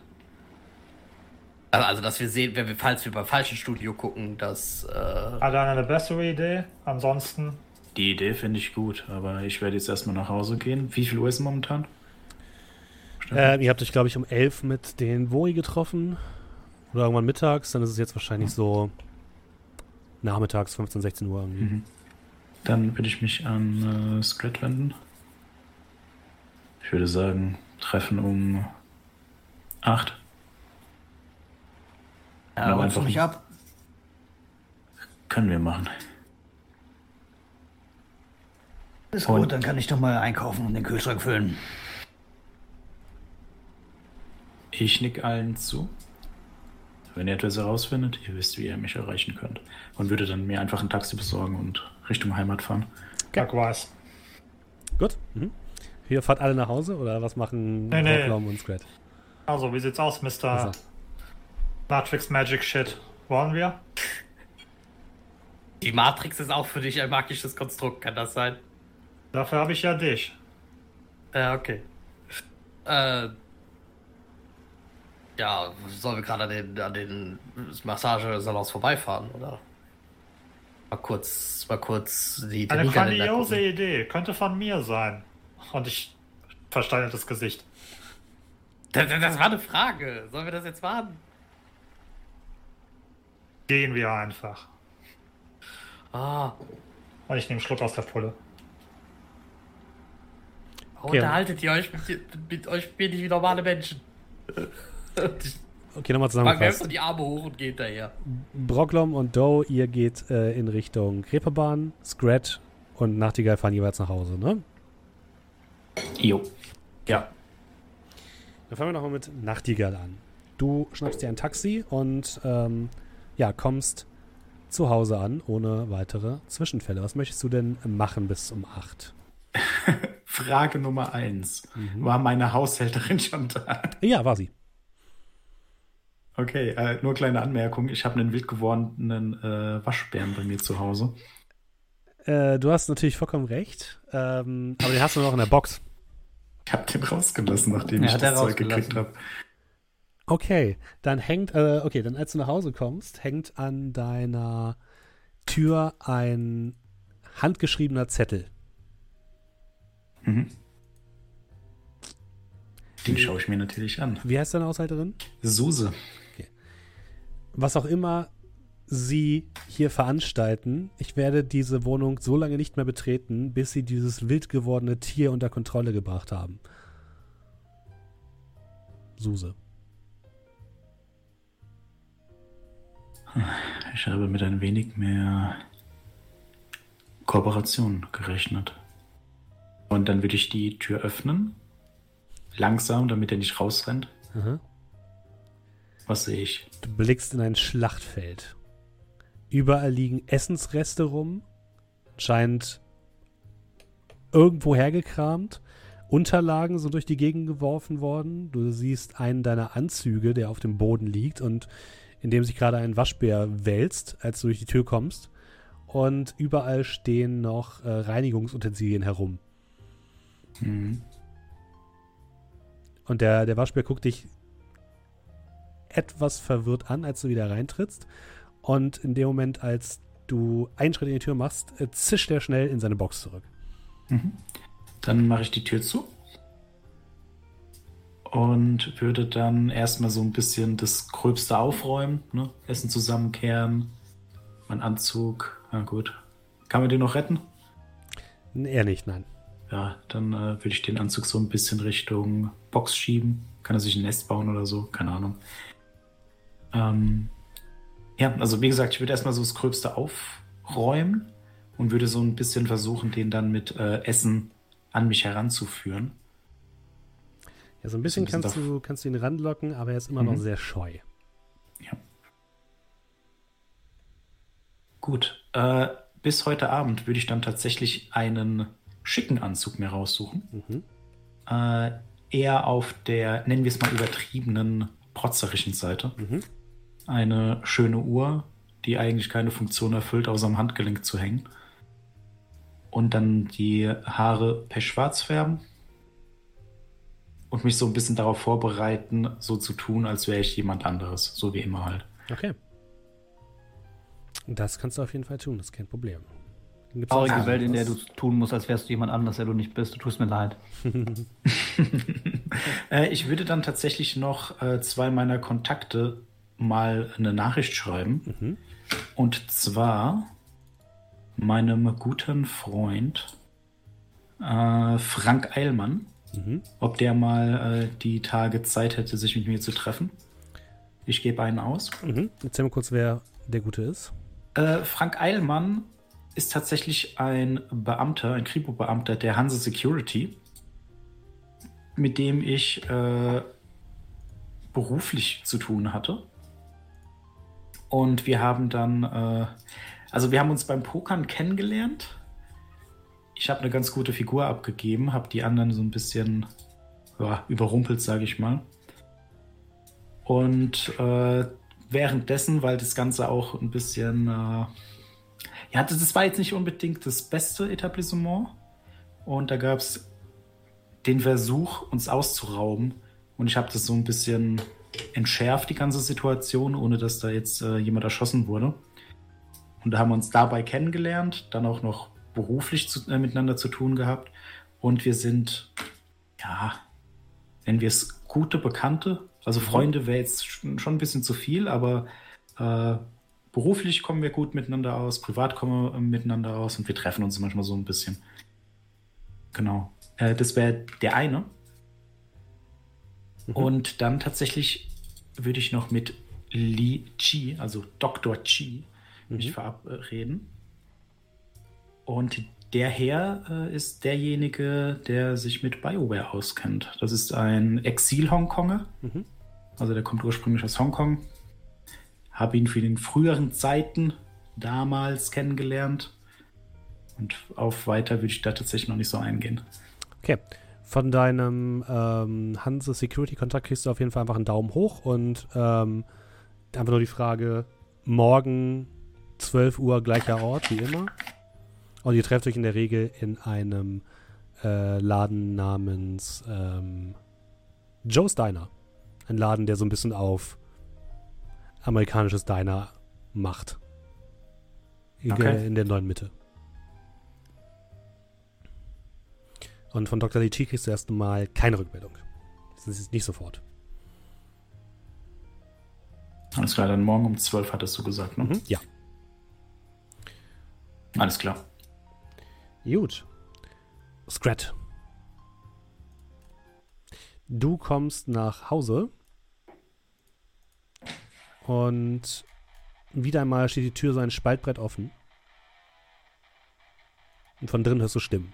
[SPEAKER 4] Also, also, dass wir sehen, wenn wir, falls wir beim falschen Studio gucken, dass. Äh,
[SPEAKER 5] Hat einer eine bessere Idee? Ansonsten.
[SPEAKER 3] Die Idee finde ich gut, aber ich werde jetzt erstmal nach Hause gehen. Wie viel Uhr ist es momentan?
[SPEAKER 1] Äh, ihr habt euch, glaube ich, um 11 mit den Wori getroffen. Oder irgendwann mittags. Dann ist es jetzt wahrscheinlich so nachmittags, 15, 16 Uhr irgendwie.
[SPEAKER 3] Mhm. Dann würde ich mich an äh, Scrat wenden. Ich würde sagen, treffen um 8.
[SPEAKER 2] Ja,
[SPEAKER 3] Aber einfach
[SPEAKER 2] mich
[SPEAKER 3] nicht.
[SPEAKER 2] ab?
[SPEAKER 3] Können wir machen.
[SPEAKER 2] Ist
[SPEAKER 3] Und-
[SPEAKER 2] gut, dann kann ich doch mal einkaufen und den Kühlschrank füllen.
[SPEAKER 3] Ich nick allen zu. Wenn ihr etwas herausfindet, ihr wisst, wie ihr mich erreichen könnt. Und würde dann mir einfach ein Taxi besorgen und Richtung Heimat fahren.
[SPEAKER 5] Doug weiß.
[SPEAKER 1] Gut. Mhm. Ihr fahrt alle nach Hause oder was machen
[SPEAKER 5] Nee, nee.
[SPEAKER 1] Und Scrat?
[SPEAKER 5] Also, wie sieht's aus, Mr.
[SPEAKER 1] Also,
[SPEAKER 5] Matrix Magic Shit? Wollen wir?
[SPEAKER 4] die Matrix ist auch für dich ein magisches Konstrukt, kann das sein?
[SPEAKER 5] Dafür habe ich ja dich.
[SPEAKER 4] Ja, okay. Äh. Ja, sollen wir gerade an den, an den Massagesalons vorbeifahren, oder? Mal kurz, mal kurz die
[SPEAKER 5] Eine grandiose. Idee. Könnte von mir sein. Und ich versteinertes Gesicht.
[SPEAKER 4] Das, das das war eine Frage. Sollen wir das jetzt machen?
[SPEAKER 5] Gehen wir einfach.
[SPEAKER 4] Ah,
[SPEAKER 5] Und ich nehme einen Schluck aus der Pulle.
[SPEAKER 1] Okay.
[SPEAKER 4] unterhaltet ihr euch mit, mit euch bin ich wie normale Menschen.
[SPEAKER 1] Okay, nochmal zusammengefasst.
[SPEAKER 4] einfach die Arme hoch und geht daher.
[SPEAKER 1] Brocklom und Doe, ihr geht äh, in Richtung Reeperbahn, Scrat und Nachtigall fahren jeweils nach Hause, ne?
[SPEAKER 3] Jo. Ja.
[SPEAKER 1] Dann fangen wir nochmal mit Nachtigall an. Du schnappst dir ein Taxi und ähm, ja, kommst zu Hause an, ohne weitere Zwischenfälle. Was möchtest du denn machen bis um 8?
[SPEAKER 3] Frage Nummer eins. War meine Haushälterin schon da?
[SPEAKER 1] Ja, war sie.
[SPEAKER 3] Okay, äh, nur kleine Anmerkung. Ich habe einen wild gewordenen äh, Waschbären bei mir zu Hause.
[SPEAKER 1] Äh, du hast natürlich vollkommen recht, ähm, aber den hast du noch in der Box.
[SPEAKER 3] Ich habe den rausgelassen, nachdem
[SPEAKER 2] Ja,
[SPEAKER 3] ich das Zeug gekriegt habe.
[SPEAKER 1] Okay, dann hängt, äh, okay, dann als du nach Hause kommst, hängt an deiner Tür ein handgeschriebener Zettel.
[SPEAKER 3] Mhm. Den schaue ich mir natürlich an.
[SPEAKER 1] Wie heißt deine Haushälterin?
[SPEAKER 3] Suse.
[SPEAKER 1] Was auch immer sie hier veranstalten, ich werde diese Wohnung so lange nicht mehr betreten, bis sie dieses wild gewordene Tier unter Kontrolle gebracht haben. Suse.
[SPEAKER 3] Ich habe mit ein wenig mehr Kooperation gerechnet. Und dann würde ich die Tür öffnen. Langsam, damit er nicht rausrennt.
[SPEAKER 1] Aha.
[SPEAKER 3] Was sehe ich?
[SPEAKER 1] Du blickst in ein Schlachtfeld. Überall liegen Essensreste rum. Scheint irgendwo hergekramt. Unterlagen sind durch die Gegend geworfen worden. Du siehst einen deiner Anzüge, der auf dem Boden liegt und in dem sich gerade ein Waschbär wälzt, als du durch die Tür kommst. Und überall stehen noch äh, Reinigungsutensilien herum.
[SPEAKER 3] Mhm.
[SPEAKER 1] Und der, der Waschbär guckt dich etwas verwirrt an, als du wieder reintrittst. Und in dem Moment, als du einen Schritt in die Tür machst, äh, zischt er schnell in seine Box zurück.
[SPEAKER 3] Mhm. Dann mache ich die Tür zu. Und würde dann erstmal so ein bisschen das Gröbste aufräumen. Ne? Essen zusammenkehren. Mein Anzug. Na gut. Kann man den noch retten?
[SPEAKER 1] N- Er nicht, nein.
[SPEAKER 3] Ja, dann äh, würde ich den Anzug so ein bisschen Richtung Box schieben. Kann er sich ein Nest bauen oder so? Keine Ahnung. Ähm, ja, also wie gesagt, ich würde erstmal so das Gröbste aufräumen und würde so ein bisschen versuchen, den dann mit äh, Essen an mich heranzuführen.
[SPEAKER 1] Ja, so ein bisschen
[SPEAKER 3] ein bisschen
[SPEAKER 1] kannst du, kannst du ihn ranlocken, aber er ist immer noch
[SPEAKER 3] Mhm.
[SPEAKER 1] sehr scheu.
[SPEAKER 3] Ja. Gut. Äh, bis heute Abend würde ich dann tatsächlich einen schicken Anzug mir raussuchen.
[SPEAKER 1] Mhm.
[SPEAKER 3] Äh, eher auf der, nennen wir es mal, übertriebenen, protzerischen Seite.
[SPEAKER 1] Mhm.
[SPEAKER 3] Eine schöne Uhr, die eigentlich keine Funktion erfüllt, außer am Handgelenk zu hängen. Und dann die Haare pechschwarz färben. und mich so ein bisschen darauf vorbereiten, so zu tun, als wäre ich jemand anderes, so wie immer halt.
[SPEAKER 1] Okay. Das kannst du auf jeden Fall tun, das ist kein Problem. Gibt's
[SPEAKER 2] Traurige
[SPEAKER 1] auch-
[SPEAKER 2] Welt, in der du tun musst, als wärst du jemand anderes, der du nicht bist. Du tust mir leid.
[SPEAKER 3] äh, ich würde dann tatsächlich noch äh, zwei meiner Kontakte mal eine Nachricht schreiben.
[SPEAKER 1] Mhm.
[SPEAKER 3] Und zwar meinem guten Freund äh, Frank Eilmann,
[SPEAKER 1] Mhm.
[SPEAKER 3] ob der mal äh, die Tage Zeit hätte, sich mit mir zu treffen. Ich gebe einen aus.
[SPEAKER 1] Mhm. Erzähl mal kurz, wer der Gute ist.
[SPEAKER 3] Äh, Frank Eilmann ist tatsächlich ein Beamter, ein Kripo-Beamter der Hanse Security, mit dem ich äh, beruflich zu tun hatte. Und wir haben dann, äh, also wir haben uns beim Pokern kennengelernt. Ich habe eine ganz gute Figur abgegeben, habe die anderen so ein bisschen ja, überrumpelt, sage ich mal. Und äh, währenddessen, weil das Ganze auch ein bisschen, äh, ja, das, war jetzt nicht unbedingt das beste Etablissement. Und da gab es den Versuch, uns auszurauben. Und ich habe das so ein bisschen entschärft, die ganze Situation, ohne dass da jetzt äh, jemand erschossen wurde. Und da haben wir uns dabei kennengelernt, dann auch noch beruflich zu, äh, miteinander zu tun gehabt. Und wir sind, ja, nennen wir es gute Bekannte. Also Freunde wäre jetzt schon schon ein bisschen zu viel, aber äh, beruflich kommen wir gut miteinander aus, privat kommen wir äh, miteinander aus und wir treffen uns manchmal so ein bisschen. Genau. Äh, das wäre der eine. Und dann tatsächlich würde ich noch mit Li Chi, also Dr. Chi, mich verabreden. Und der Herr äh, ist derjenige, der sich mit BioWare auskennt. Das ist ein Exil-Hongkonger.
[SPEAKER 1] Mhm.
[SPEAKER 3] Also der kommt ursprünglich aus Hongkong. Habe ihn für den früheren Zeiten damals kennengelernt. Und auf weiter würde ich da tatsächlich noch nicht so eingehen.
[SPEAKER 1] Okay. Von deinem ähm, Hanse Security Kontakt kriegst du auf jeden Fall einfach einen Daumen hoch und ähm, einfach nur die Frage: morgen 12 Uhr gleicher Ort wie immer. Und ihr trefft euch in der Regel in einem äh, Laden namens ähm, Joe's Diner. Ein Laden, der so ein bisschen auf amerikanisches Diner macht. In,
[SPEAKER 3] Okay.
[SPEAKER 1] in der neuen Mitte. Und von Dr. Lichi kriegst du erst mal keine Rückmeldung. Das ist nicht sofort.
[SPEAKER 3] Alles klar, dann morgen um 12 hattest du gesagt, ne?
[SPEAKER 1] Mhm. Ja.
[SPEAKER 3] Alles klar.
[SPEAKER 1] Gut. Scrat. Du kommst nach Hause und wieder einmal steht die Tür so ein Spaltbrett offen. Und von drin hörst du Stimmen.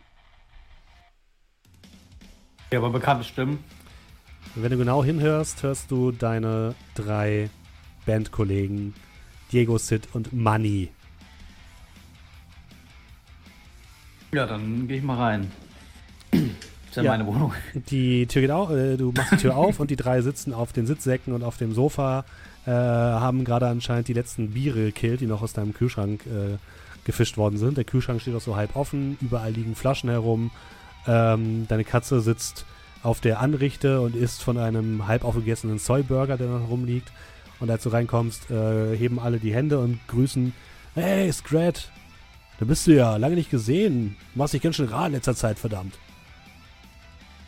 [SPEAKER 2] Ja, aber bekannte Stimmen.
[SPEAKER 1] Wenn du genau hinhörst, hörst du deine drei Bandkollegen Diego, Sid und Manny.
[SPEAKER 2] Ja, dann gehe ich mal rein. Ist ja,
[SPEAKER 1] Ja.
[SPEAKER 2] meine Wohnung.
[SPEAKER 1] Die Tür geht auf, äh, du machst die Tür auf und die drei sitzen auf den Sitzsäcken und auf dem Sofa, äh, haben gerade anscheinend die letzten Biere gekillt, die noch aus deinem Kühlschrank äh, gefischt worden sind. Der Kühlschrank steht auch so halb offen, überall liegen Flaschen herum. Ähm, deine Katze sitzt auf der Anrichte und isst von einem halb aufgegessenen Soyburger, der noch rumliegt. Und als du reinkommst, äh, heben alle die Hände und grüßen. Hey, Scrat, da bist du ja, lange nicht gesehen. Du machst dich ganz schön rar in letzter Zeit, verdammt.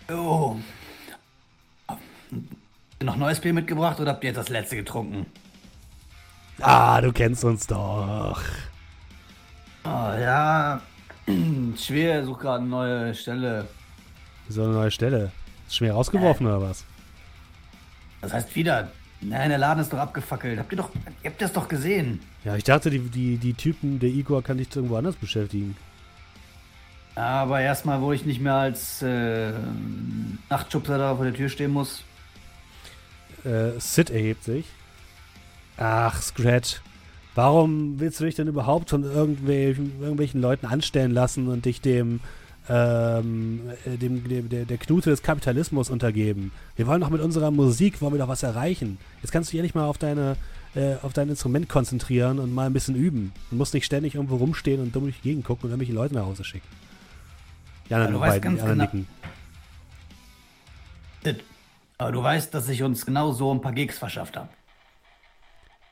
[SPEAKER 2] Oh. Habt ihr noch neues Bier mitgebracht oder habt ihr jetzt das letzte getrunken?
[SPEAKER 1] Ah, du kennst uns doch.
[SPEAKER 2] Oh, ja. Schwer, such gerade eine neue Stelle.
[SPEAKER 1] So eine neue Stelle. Ist schon wieder rausgeworfen oder was?
[SPEAKER 2] Das heißt wieder. Nein, der Laden ist doch abgefackelt. Habt ihr doch. Ihr habt das doch gesehen.
[SPEAKER 1] Ja, ich dachte, die, die, die Typen, der Igor kann dich irgendwo anders beschäftigen.
[SPEAKER 2] Aber erstmal, wo ich nicht mehr als äh, Nachtschubser da vor der Tür stehen muss.
[SPEAKER 1] Äh, Sid erhebt sich. Ach, Scratch. Warum willst du dich denn überhaupt von irgendwelchen, irgendwelchen Leuten anstellen lassen und dich dem, ähm, äh, dem, dem der, der Knute des Kapitalismus untergeben? Wir wollen doch mit unserer Musik, wollen wir doch was erreichen. Jetzt kannst du dich endlich mal auf deine, äh, auf dein Instrument konzentrieren und mal ein bisschen üben. Du musst nicht ständig irgendwo rumstehen und dumm durch die Gegend gucken und irgendwelche Leute nach Hause schicken.
[SPEAKER 2] Ja, du weißt ganz genau-
[SPEAKER 1] nicken.
[SPEAKER 2] Aber du weißt, dass ich uns genau so ein paar Gigs verschafft habe.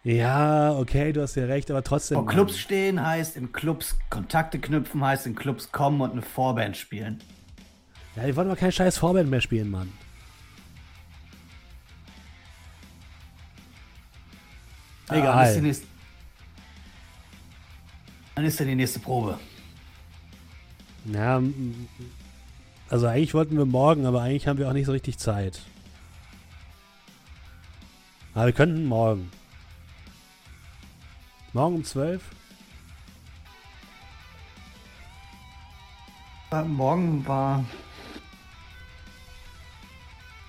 [SPEAKER 1] Ja, okay, du hast ja recht, aber trotzdem.
[SPEAKER 2] Vor Clubs stehen heißt in Clubs Kontakte knüpfen, heißt in Clubs kommen und eine Vorband spielen.
[SPEAKER 1] Ja, wir wollen aber keine scheiß Vorband mehr spielen, Mann.
[SPEAKER 2] Wann ist, die
[SPEAKER 1] Egal.
[SPEAKER 2] nächste, wann ist denn die nächste Probe?
[SPEAKER 1] Ja, also eigentlich wollten wir morgen, aber eigentlich haben wir auch nicht so richtig Zeit. Aber wir könnten morgen. Morgen um 12?
[SPEAKER 2] Äh, Morgen war.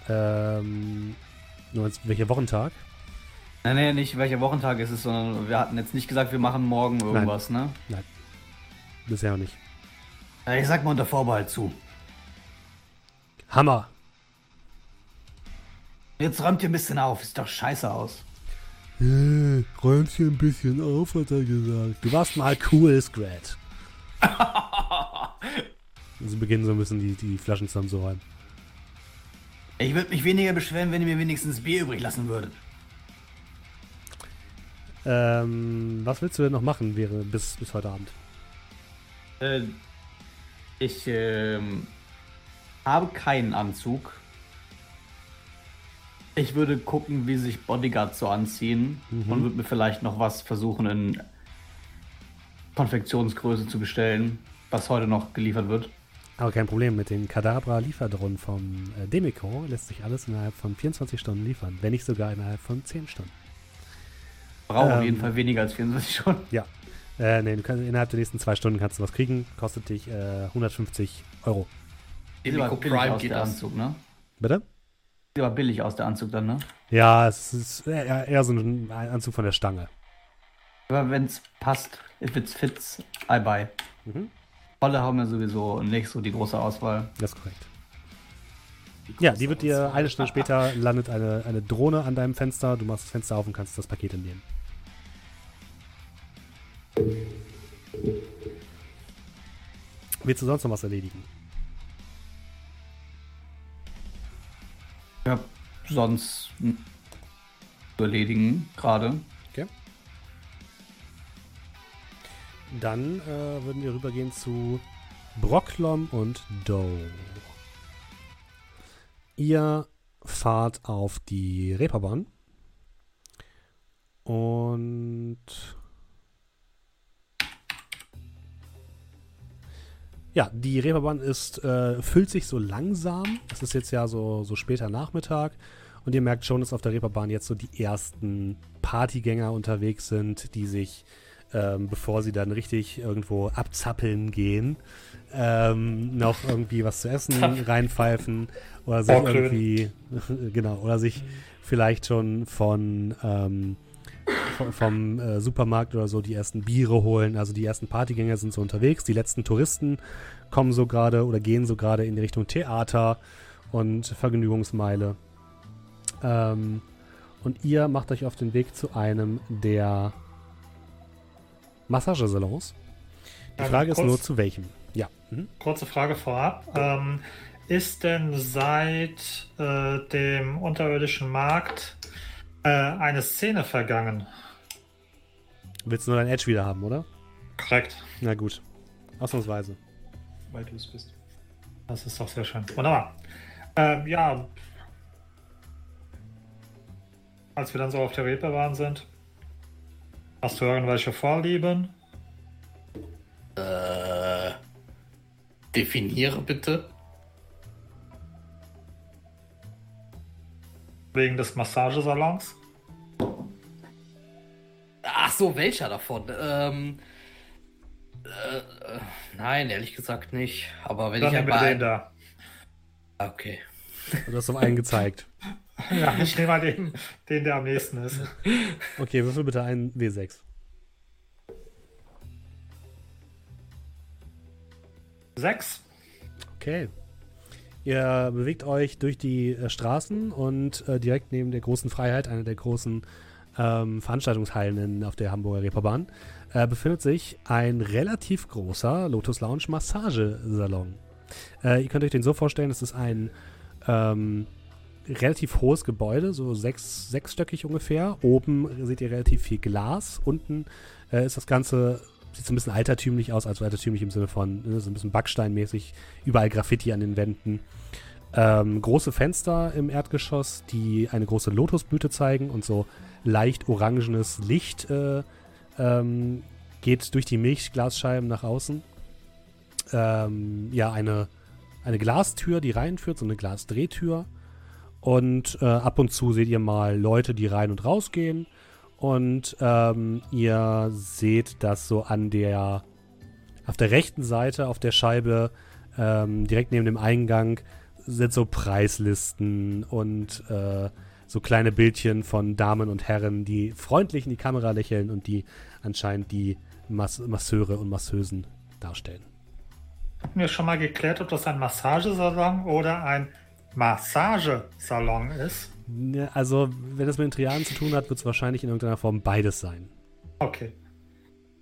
[SPEAKER 1] Ähm, du meinst, welcher Wochentag?
[SPEAKER 2] Nein, nee, nicht welcher Wochentag ist es, sondern wir hatten jetzt nicht gesagt, wir machen morgen irgendwas, ne?
[SPEAKER 1] Bisher noch nicht.
[SPEAKER 2] Ja, ich sag mal unter Vorbehalt zu.
[SPEAKER 1] Hammer!
[SPEAKER 2] Jetzt räumt ihr ein bisschen auf, sieht doch scheiße aus.
[SPEAKER 1] Äh, räumst hier ein bisschen auf, hat er gesagt. Du warst mal cool, Scrat. Sie beginnen so ein bisschen die, die Flaschen zusammenzuräumen.
[SPEAKER 2] Ich würde mich weniger beschweren, wenn ihr mir wenigstens Bier übrig lassen würdet.
[SPEAKER 1] Ähm, was willst du denn noch machen wäre bis, bis heute Abend?
[SPEAKER 2] Äh, ich ähm, habe keinen Anzug. Ich würde gucken, wie sich Bodyguards so anziehen
[SPEAKER 1] Mhm.
[SPEAKER 2] und würde mir vielleicht noch was versuchen in Konfektionsgröße zu bestellen, was heute noch geliefert wird.
[SPEAKER 1] Aber kein Problem, mit den Kadabra-Lieferdrohnen vom äh, Demiko lässt sich alles innerhalb von 24 Stunden liefern, wenn nicht sogar innerhalb von 10 Stunden.
[SPEAKER 2] Brauche auf
[SPEAKER 1] Ähm.
[SPEAKER 2] jeden Fall weniger als 24 Stunden.
[SPEAKER 1] Ja. Äh, nee, du kannst, innerhalb der nächsten zwei Stunden kannst du was kriegen, kostet dich äh, 150 Euro.
[SPEAKER 2] Billig
[SPEAKER 4] Prime geht.
[SPEAKER 2] Anzug, ne?
[SPEAKER 1] Bitte?
[SPEAKER 2] Sieht aber billig aus der Anzug dann, ne?
[SPEAKER 1] Ja, es ist eher, eher so ein Anzug von der Stange.
[SPEAKER 2] Aber wenn es passt, if it's fits, I buy.
[SPEAKER 1] Mhm.
[SPEAKER 2] Volle haben wir sowieso nicht so die große Auswahl.
[SPEAKER 1] Das ist korrekt. Ja, die wird dir eine Stunde später landet eine, eine Drohne an deinem Fenster. Du machst das Fenster auf und kannst das Paket entnehmen. Willst du sonst noch was erledigen?
[SPEAKER 2] Ja, sonst zu erledigen gerade.
[SPEAKER 1] Dann äh, würden wir rübergehen zu Brocklom und Doe. Ihr fahrt auf die Reeperbahn und ja, die Reeperbahn ist äh, füllt sich so langsam. Es ist jetzt ja so, so später Nachmittag. Und ihr merkt schon, dass auf der Reeperbahn jetzt so die ersten Partygänger unterwegs sind, die sich ähm, bevor sie dann richtig irgendwo abzappeln gehen, ähm, noch irgendwie was zu essen reinpfeifen oder sich irgendwie, genau, oder sich vielleicht schon von ähm, vom, vom äh, Supermarkt oder so die ersten Biere holen. Also die ersten Partygänger sind so unterwegs, die letzten Touristen kommen so gerade oder gehen so gerade in die Richtung Theater und Vergnügungsmeile. Ähm, und ihr macht euch auf den Weg zu einem der Massagesalons. Die
[SPEAKER 5] Ähm,
[SPEAKER 1] Frage ist
[SPEAKER 5] kurz-
[SPEAKER 1] nur, zu welchem. Ja. Mhm.
[SPEAKER 5] Kurze Frage vorab. Ähm, ist denn seit äh, dem unterirdischen Markt äh, eine Szene vergangen?
[SPEAKER 1] Willst du nur dein Edge wieder haben, oder?
[SPEAKER 5] Korrekt.
[SPEAKER 1] Na gut. Ausnahmsweise.
[SPEAKER 3] Weil du es bist.
[SPEAKER 5] Das ist doch sehr schön. Wunderbar. Ähm, ja. Als wir dann so auf der Reeperbahn sind, hast du irgendwelche Vorlieben?
[SPEAKER 4] Äh, definiere bitte.
[SPEAKER 5] Wegen des Massagesalons?
[SPEAKER 4] Ach so, welcher davon? Ähm, äh, äh, nein, ehrlich gesagt nicht. Aber wenn
[SPEAKER 5] Dann
[SPEAKER 4] ich einmal...
[SPEAKER 5] den da.
[SPEAKER 4] Okay.
[SPEAKER 1] Du hast auf einen gezeigt.
[SPEAKER 5] Ja, ich nehme mal den, den, der am nächsten ist.
[SPEAKER 1] Okay, würfel bitte einen W6.
[SPEAKER 5] Sechs.
[SPEAKER 1] Okay. Ihr bewegt euch durch die äh, Straßen und äh, direkt neben der großen Freiheit, einer der großen ähm, Veranstaltungshallen in, auf der Hamburger Reeperbahn, äh, befindet sich ein relativ großer Lotus Lounge Massagesalon. Äh, ihr könnt euch den so vorstellen, es ist ein ähm, relativ hohes Gebäude, so sechs, sechsstöckig ungefähr. Oben seht ihr relativ viel Glas. Unten äh, ist das Ganze, sieht so ein bisschen altertümlich aus, also altertümlich im Sinne von ne, so ein bisschen Backsteinmäßig. Überall Graffiti an den Wänden. Ähm, große Fenster im Erdgeschoss, die eine große Lotusblüte zeigen und so leicht orangenes Licht äh, ähm, geht durch die Milchglasscheiben nach außen. Ähm, ja, eine, eine Glastür, die reinführt, so eine Glasdrehtür. Und äh, ab und zu seht ihr mal Leute, die rein und rausgehen. Und ähm, ihr seht, dass so an der, auf der rechten Seite, auf der Scheibe, ähm, direkt neben dem Eingang, sind so Preislisten und äh, so kleine Bildchen von Damen und Herren, die freundlich in die Kamera lächeln und die anscheinend die Mas Masseure und Masseusen darstellen.
[SPEAKER 5] Hatten wir schon mal geklärt, ob das ein Massagesalon oder ein Massagesalon ist?
[SPEAKER 1] Also, wenn das mit den Triaden zu tun hat, wird es wahrscheinlich in irgendeiner Form beides sein.
[SPEAKER 5] Okay.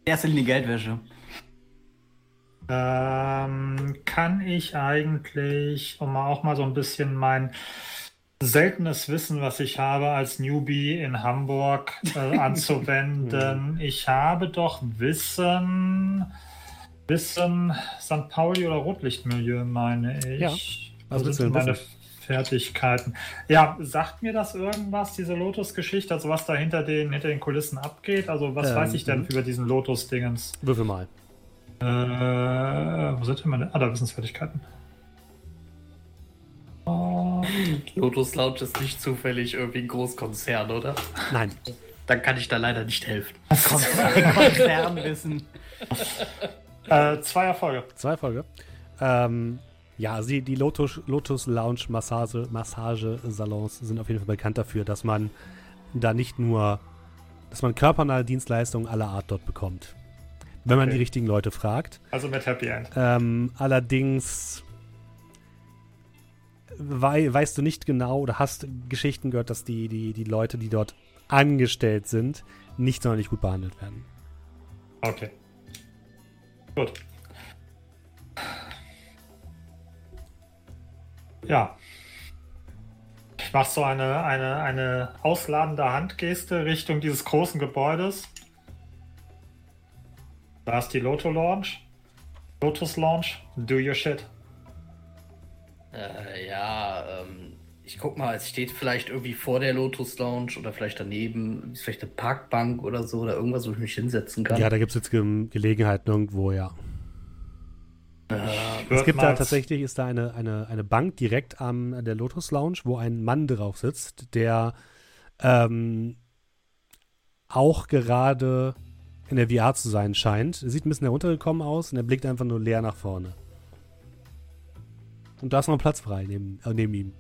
[SPEAKER 2] Erste Linie Geldwäsche.
[SPEAKER 5] Ähm, kann ich eigentlich, um auch mal so ein bisschen mein seltenes Wissen, was ich habe als Newbie in Hamburg äh, anzuwenden. ich habe doch Wissen, Wissen St. Pauli oder Rotlichtmilieu, meine ich.
[SPEAKER 1] Ja. Was willst
[SPEAKER 5] sind
[SPEAKER 1] du denn
[SPEAKER 5] meine
[SPEAKER 1] wissen?
[SPEAKER 5] Fertigkeiten? Ja, sagt mir das irgendwas, diese Lotus-Geschichte, also was da hinter den, hinter den Kulissen abgeht? Also was
[SPEAKER 1] Ähm,
[SPEAKER 5] weiß ich denn
[SPEAKER 1] mhm.
[SPEAKER 5] über diesen Lotus-Dingens?
[SPEAKER 1] Würfel mal.
[SPEAKER 5] Äh, wo sind denn meine? Ah, da Wissensfertigkeiten. Oh,
[SPEAKER 4] Lotus Lounge ist nicht zufällig irgendwie ein Großkonzern, oder?
[SPEAKER 1] Nein.
[SPEAKER 4] Dann kann ich da leider nicht helfen.
[SPEAKER 2] Konzernwissen.
[SPEAKER 5] äh, zwei Erfolge.
[SPEAKER 1] Zwei Folge. Ähm, ja, also die, Lotus, Lotus Lounge Massage, Massagesalons sind auf jeden Fall bekannt dafür, dass man da nicht nur, dass man körpernahe Dienstleistungen aller Art dort bekommt. Wenn man
[SPEAKER 5] Okay.
[SPEAKER 1] die richtigen Leute fragt.
[SPEAKER 5] Also mit Happy End.
[SPEAKER 1] Ähm, allerdings wei weißt du nicht genau oder hast Geschichten gehört, dass die, die, die Leute, die dort angestellt sind, nicht sonderlich gut behandelt werden.
[SPEAKER 5] Okay. Gut. Ja. Ich mache so eine, eine, eine ausladende Handgeste Richtung dieses großen Gebäudes. Da ist die Loto Launch. Lotus Launch. Do your shit.
[SPEAKER 4] Äh, ja, ähm, ich guck mal, es steht vielleicht irgendwie vor der Lotus Lounge oder vielleicht daneben, ist vielleicht eine Parkbank oder so oder irgendwas, wo ich mich hinsetzen kann.
[SPEAKER 1] Ja, da gibt es jetzt Ge Gelegenheiten irgendwo, ja.
[SPEAKER 4] äh,
[SPEAKER 1] Es gibt da tatsächlich, ist da eine, eine, eine Bank direkt am der Lotus Lounge, wo ein Mann drauf sitzt, der ähm, auch gerade in der VR zu sein scheint. Er sieht ein bisschen heruntergekommen aus und er blickt einfach nur leer nach vorne. Und da ist noch Platz frei neben, äh, neben ihm.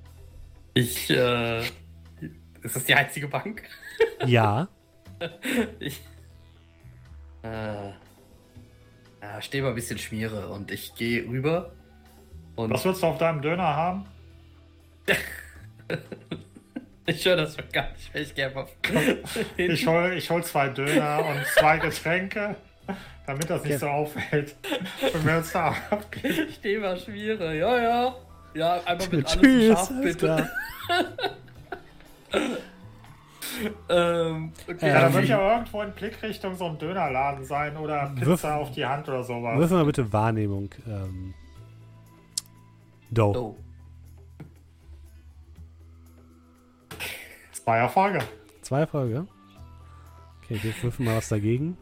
[SPEAKER 4] ich, äh, ist das die einzige Bank?
[SPEAKER 1] Ja,
[SPEAKER 4] Ich, äh, ja, stehe mal ein bisschen Schmiere und ich gehe rüber und
[SPEAKER 5] Was willst du auf deinem Döner haben?
[SPEAKER 4] ich höre das schon gar nicht, weil ich gerne mal
[SPEAKER 5] Ich hol, ich hol zwei Döner und zwei Getränke, damit das nicht
[SPEAKER 1] Ja.
[SPEAKER 5] so auffällt. Und wir uns da abgeben.
[SPEAKER 4] Ich stehe mal Schmiere, ja, ja. Ja, einmal mit alles
[SPEAKER 1] tschüss,
[SPEAKER 4] scharf,
[SPEAKER 1] alles
[SPEAKER 4] bitte.
[SPEAKER 1] klar.
[SPEAKER 4] Ähm, okay.
[SPEAKER 5] Ja, da
[SPEAKER 1] Ähm,
[SPEAKER 5] wird ja irgendwo in Blickrichtung so ein Dönerladen sein oder Pizza
[SPEAKER 1] Wirf-
[SPEAKER 5] auf die Hand oder sowas.
[SPEAKER 1] Würfel mal bitte Wahrnehmung. Ähm, Do.
[SPEAKER 4] Oh.
[SPEAKER 5] Zwei Erfolge.
[SPEAKER 1] Zwei Erfolge. Okay, wir würfeln mal was dagegen.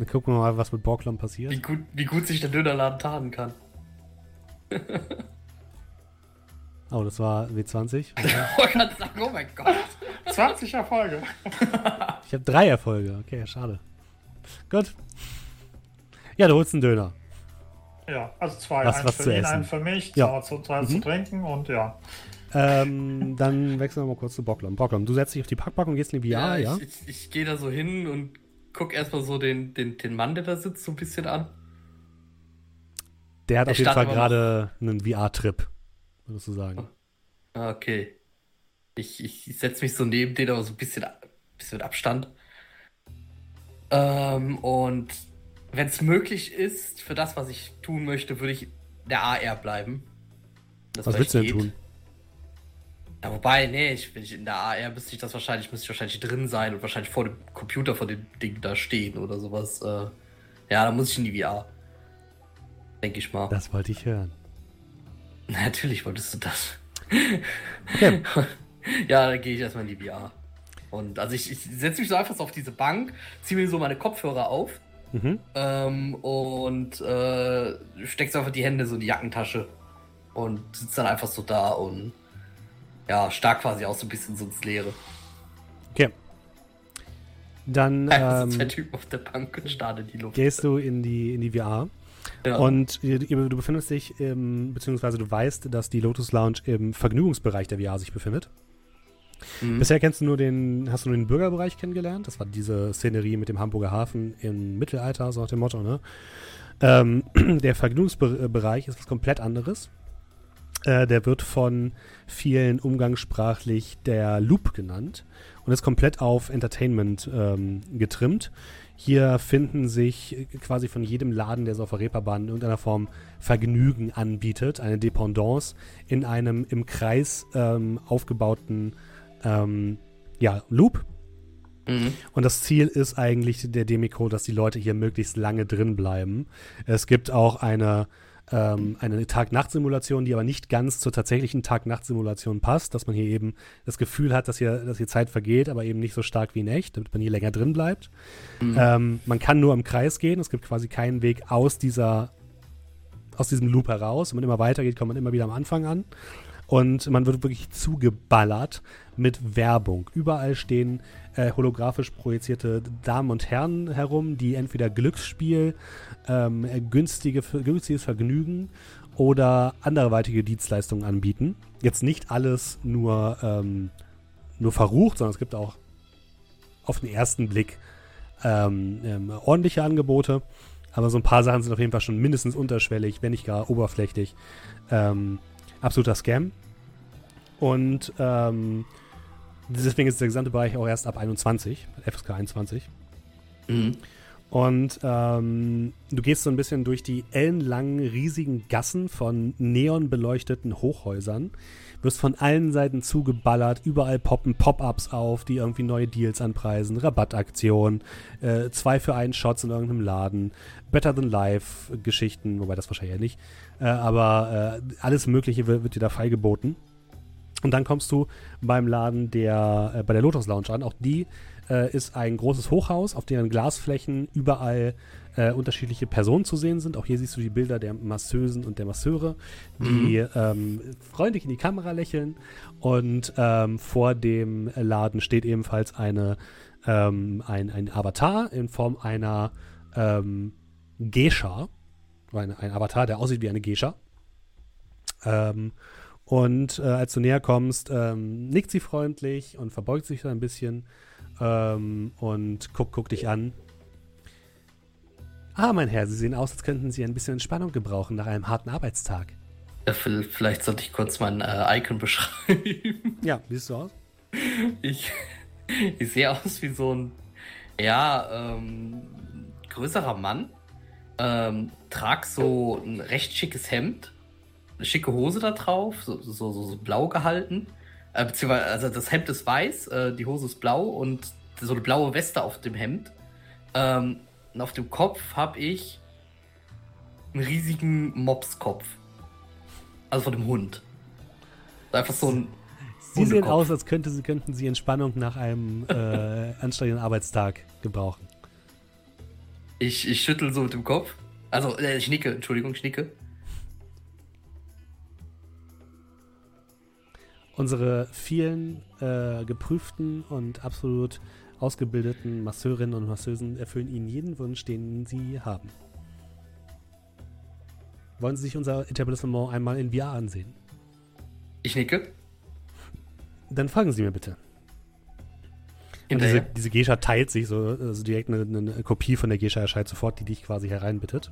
[SPEAKER 1] Dann gucken wir mal, was mit Borglom passiert.
[SPEAKER 4] Wie gut, wie gut sich der Dönerladen tarnen kann.
[SPEAKER 1] Oh, das war W20.
[SPEAKER 4] Ich wollte gerade sagen, oh mein Gott.
[SPEAKER 5] 20 Erfolge.
[SPEAKER 1] Ich habe drei Erfolge. Okay, schade. Gut. Ja, du holst einen Döner.
[SPEAKER 5] Ja, also zwei.
[SPEAKER 1] Was-
[SPEAKER 5] einen
[SPEAKER 1] was
[SPEAKER 5] für
[SPEAKER 1] zu
[SPEAKER 5] ihn,
[SPEAKER 1] essen.
[SPEAKER 5] einen für mich,
[SPEAKER 1] Ja.
[SPEAKER 5] zwei, zu, zwei zu
[SPEAKER 1] Mhm.
[SPEAKER 5] trinken und ja.
[SPEAKER 1] Ähm, dann wechseln wir mal kurz zu Bocklom. Bocklom, du setzt dich auf die Packbank und gehst in die VR, ja?
[SPEAKER 4] ich, ich, ich gehe da so hin und guck erstmal so den, den, den Mann, der da sitzt, so ein bisschen an.
[SPEAKER 1] Der hat
[SPEAKER 4] Der
[SPEAKER 1] auf jeden Fall gerade einen VR-Trip, würdest du sagen.
[SPEAKER 4] Ah, Okay. Ich, ich, setze mich so neben den, aber so ein bisschen, bisschen mit Abstand. Ähm, und wenn es möglich ist, für das, was ich tun möchte, würde ich der AR bleiben. Das
[SPEAKER 1] Was willst du denn
[SPEAKER 4] geht.
[SPEAKER 1] tun?
[SPEAKER 4] Ja, wobei, nee, ich, wenn ich in der AR müsste ich das wahrscheinlich, müsste ich wahrscheinlich drin sein und wahrscheinlich vor dem Computer von dem Ding da stehen oder sowas. Äh, ja, da muss ich in die VR. Denke ich mal.
[SPEAKER 1] Das wollte ich hören.
[SPEAKER 4] Natürlich wolltest du das.
[SPEAKER 1] Okay.
[SPEAKER 4] ja, dann gehe ich erstmal in die VR. Und also ich, ich setze mich so einfach so auf diese Bank, ziehe mir so meine Kopfhörer auf
[SPEAKER 1] Mhm.
[SPEAKER 4] ähm, und äh, steckst einfach die Hände so in die Jackentasche und sitzt dann einfach so da und ja, stark quasi auch so ein bisschen so ins Leere.
[SPEAKER 1] Okay. Dann
[SPEAKER 4] zwei
[SPEAKER 1] ähm,
[SPEAKER 4] Typen auf der Bank und starren in die Luft.
[SPEAKER 1] gehst du in die, in die VR.
[SPEAKER 4] Ja.
[SPEAKER 1] Und ihr- du befindest dich, im, beziehungsweise du weißt, dass die Lotus Lounge im Vergnügungsbereich der VR sich befindet.
[SPEAKER 4] Mhm.
[SPEAKER 1] Bisher kennst du nur den, hast du nur den Bürgerbereich kennengelernt. Das war diese Szenerie mit dem Hamburger Hafen im Mittelalter, so nach dem Motto, ne? Ähm, der Vergnügungsbereich ist was komplett anderes. Äh, der wird von vielen umgangssprachlich der Loop genannt und ist komplett auf Entertainment ähm, getrimmt. Hier finden sich quasi von jedem Laden, der so auf der Reeperbahn in irgendeiner Form Vergnügen anbietet, eine Dependance in einem im Kreis ähm, aufgebauten ähm, ja, Loop.
[SPEAKER 4] Mhm.
[SPEAKER 1] Und das Ziel ist eigentlich der Demiko, dass die Leute hier möglichst lange drin bleiben. Es gibt auch eine, ähm, eine Tag-Nacht-Simulation, die aber nicht ganz zur tatsächlichen Tag-Nacht-Simulation passt, dass man hier eben das Gefühl hat, dass hier, dass hier Zeit vergeht, aber eben nicht so stark wie in echt, damit man hier länger drin bleibt. Ähm, man kann nur im Kreis gehen, es gibt quasi keinen Weg aus dieser aus diesem Loop heraus. Wenn man immer weitergeht, kommt man immer wieder am Anfang an. Und man wird wirklich zugeballert mit Werbung. Überall stehen äh, holographisch projizierte Damen und Herren herum, die entweder Glücksspiel, ähm, äh, günstige, günstiges Vergnügen oder anderweitige Dienstleistungen anbieten. Jetzt nicht alles nur, ähm, nur verrucht, sondern es gibt auch auf den ersten Blick ähm, ähm, ordentliche Angebote. Aber so ein paar Sachen sind auf jeden Fall schon mindestens unterschwellig, wenn nicht gar oberflächlich. Ähm, absoluter Scam. Und ähm, deswegen ist der gesamte Bereich auch erst ab 21, FSK 21.
[SPEAKER 4] Mhm.
[SPEAKER 1] Und ähm, du gehst so ein bisschen durch die ellenlangen, riesigen Gassen von neonbeleuchteten Hochhäusern, wirst von allen Seiten zugeballert, überall poppen Pop-ups auf, die irgendwie neue Deals anpreisen, Rabattaktionen, äh, zwei für einen Shots in irgendeinem Laden, Better Than Life Geschichten, wobei das wahrscheinlich ja nicht, äh, aber äh, alles Mögliche wird, wird dir da feilgeboten. Und dann kommst du beim Laden der, äh, bei der Lotus Lounge an. Auch die äh, ist ein großes Hochhaus, auf deren Glasflächen überall äh, unterschiedliche Personen zu sehen sind. Auch hier siehst du die Bilder der Masseusen und der Masseure, die ähm, freundlich in die Kamera lächeln. Und ähm, vor dem Laden steht ebenfalls eine, ähm, ein, ein Avatar in Form einer ähm, Geisha. Ein, ein Avatar, der aussieht wie eine Geisha. Ähm, und äh, als du näher kommst, ähm, nickt sie freundlich und verbeugt sich so ein bisschen ähm, und guckt guck dich an. Ah, mein Herr, Sie sehen aus, als könnten Sie ein bisschen Entspannung gebrauchen nach einem harten Arbeitstag.
[SPEAKER 4] Vi- vielleicht sollte ich kurz mein äh, Icon beschreiben.
[SPEAKER 1] Ja, wie siehst du aus?
[SPEAKER 4] Ich, ich sehe aus wie so ein, ja, ähm, größerer Mann. Ähm, trag so ein recht schickes Hemd, eine schicke Hose da drauf, so, so, so, so blau gehalten. Äh, beziehungsweise, also das Hemd ist weiß, äh, die Hose ist blau und so eine blaue Weste auf dem Hemd. Ähm, und auf dem Kopf habe ich einen riesigen Mopskopf. Also von dem Hund. Einfach so ein.
[SPEAKER 1] Sie sehen aus, als könnte sie, könnten Sie Entspannung nach einem äh, anstrengenden Arbeitstag gebrauchen.
[SPEAKER 4] Ich, ich schüttel so mit dem Kopf. Also, äh, ich nicke, Entschuldigung, ich nicke.
[SPEAKER 1] Unsere vielen äh, geprüften und absolut ausgebildeten Masseurinnen und Masseusen erfüllen Ihnen jeden Wunsch, den Sie haben. Wollen Sie sich unser Etablissement einmal in VR ansehen?
[SPEAKER 4] Ich nicke.
[SPEAKER 1] Dann folgen Sie mir bitte. Und diese, diese Gescha teilt sich so, also direkt eine, eine Kopie von der Gescha erscheint sofort, die dich quasi hereinbittet.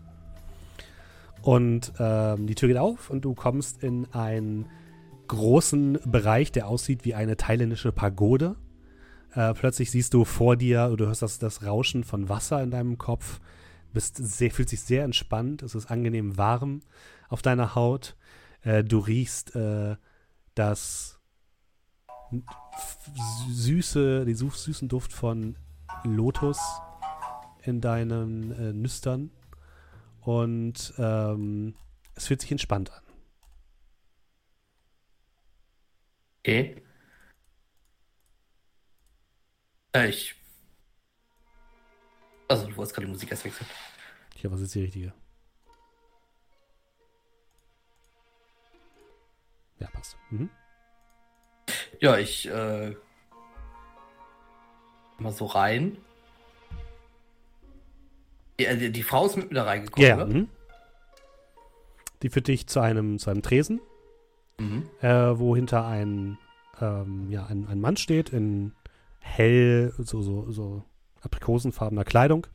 [SPEAKER 1] Und ähm, die Tür geht auf und du kommst in einen großen Bereich, der aussieht wie eine thailändische Pagode. Äh, plötzlich siehst du vor dir, du hörst das, das Rauschen von Wasser in deinem Kopf, bist sehr, fühlt sich sehr entspannt, es ist angenehm warm auf deiner Haut. Äh, du riechst äh, das süße, den süß- süßen Duft von Lotus in deinen äh, Nüstern. Und ähm, es fühlt sich entspannt an.
[SPEAKER 4] Okay. Äh, ich. Also, du wolltest gerade die Musik erst wechseln.
[SPEAKER 1] Hier, was ist die richtige? Ja, passt. Mhm.
[SPEAKER 4] Ja, ich, äh. Mal so rein. Die, äh, die, die Frau ist mit mir da reingekommen,
[SPEAKER 1] Ja, ja.
[SPEAKER 4] ne?
[SPEAKER 1] Mhm. Die führt dich zu einem, zu einem Tresen,
[SPEAKER 4] Mhm.
[SPEAKER 1] äh, wo hinter ein, ähm, ja, ein, ein Mann steht in hell, so, so, so aprikosenfarbener Kleidung.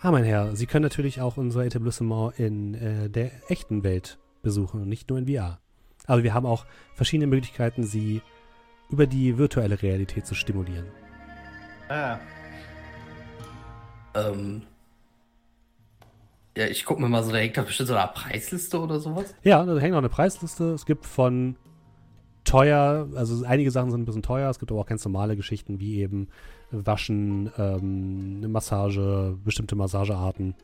[SPEAKER 1] Ah, mein Herr, Sie können natürlich auch unser Etablissement in äh, der echten Welt besuchen und nicht nur in VR. Aber wir haben auch verschiedene Möglichkeiten, Sie über die virtuelle Realität zu stimulieren.
[SPEAKER 2] Ah,
[SPEAKER 4] Ähm. Ja, ich guck mir mal so, da hängt da bestimmt so eine Preisliste oder sowas.
[SPEAKER 1] Ja, da hängt noch eine Preisliste. Es gibt von teuer, also einige Sachen sind ein bisschen teuer, es gibt aber auch ganz normale Geschichten wie eben Waschen, ähm, Massage, bestimmte Massagearten.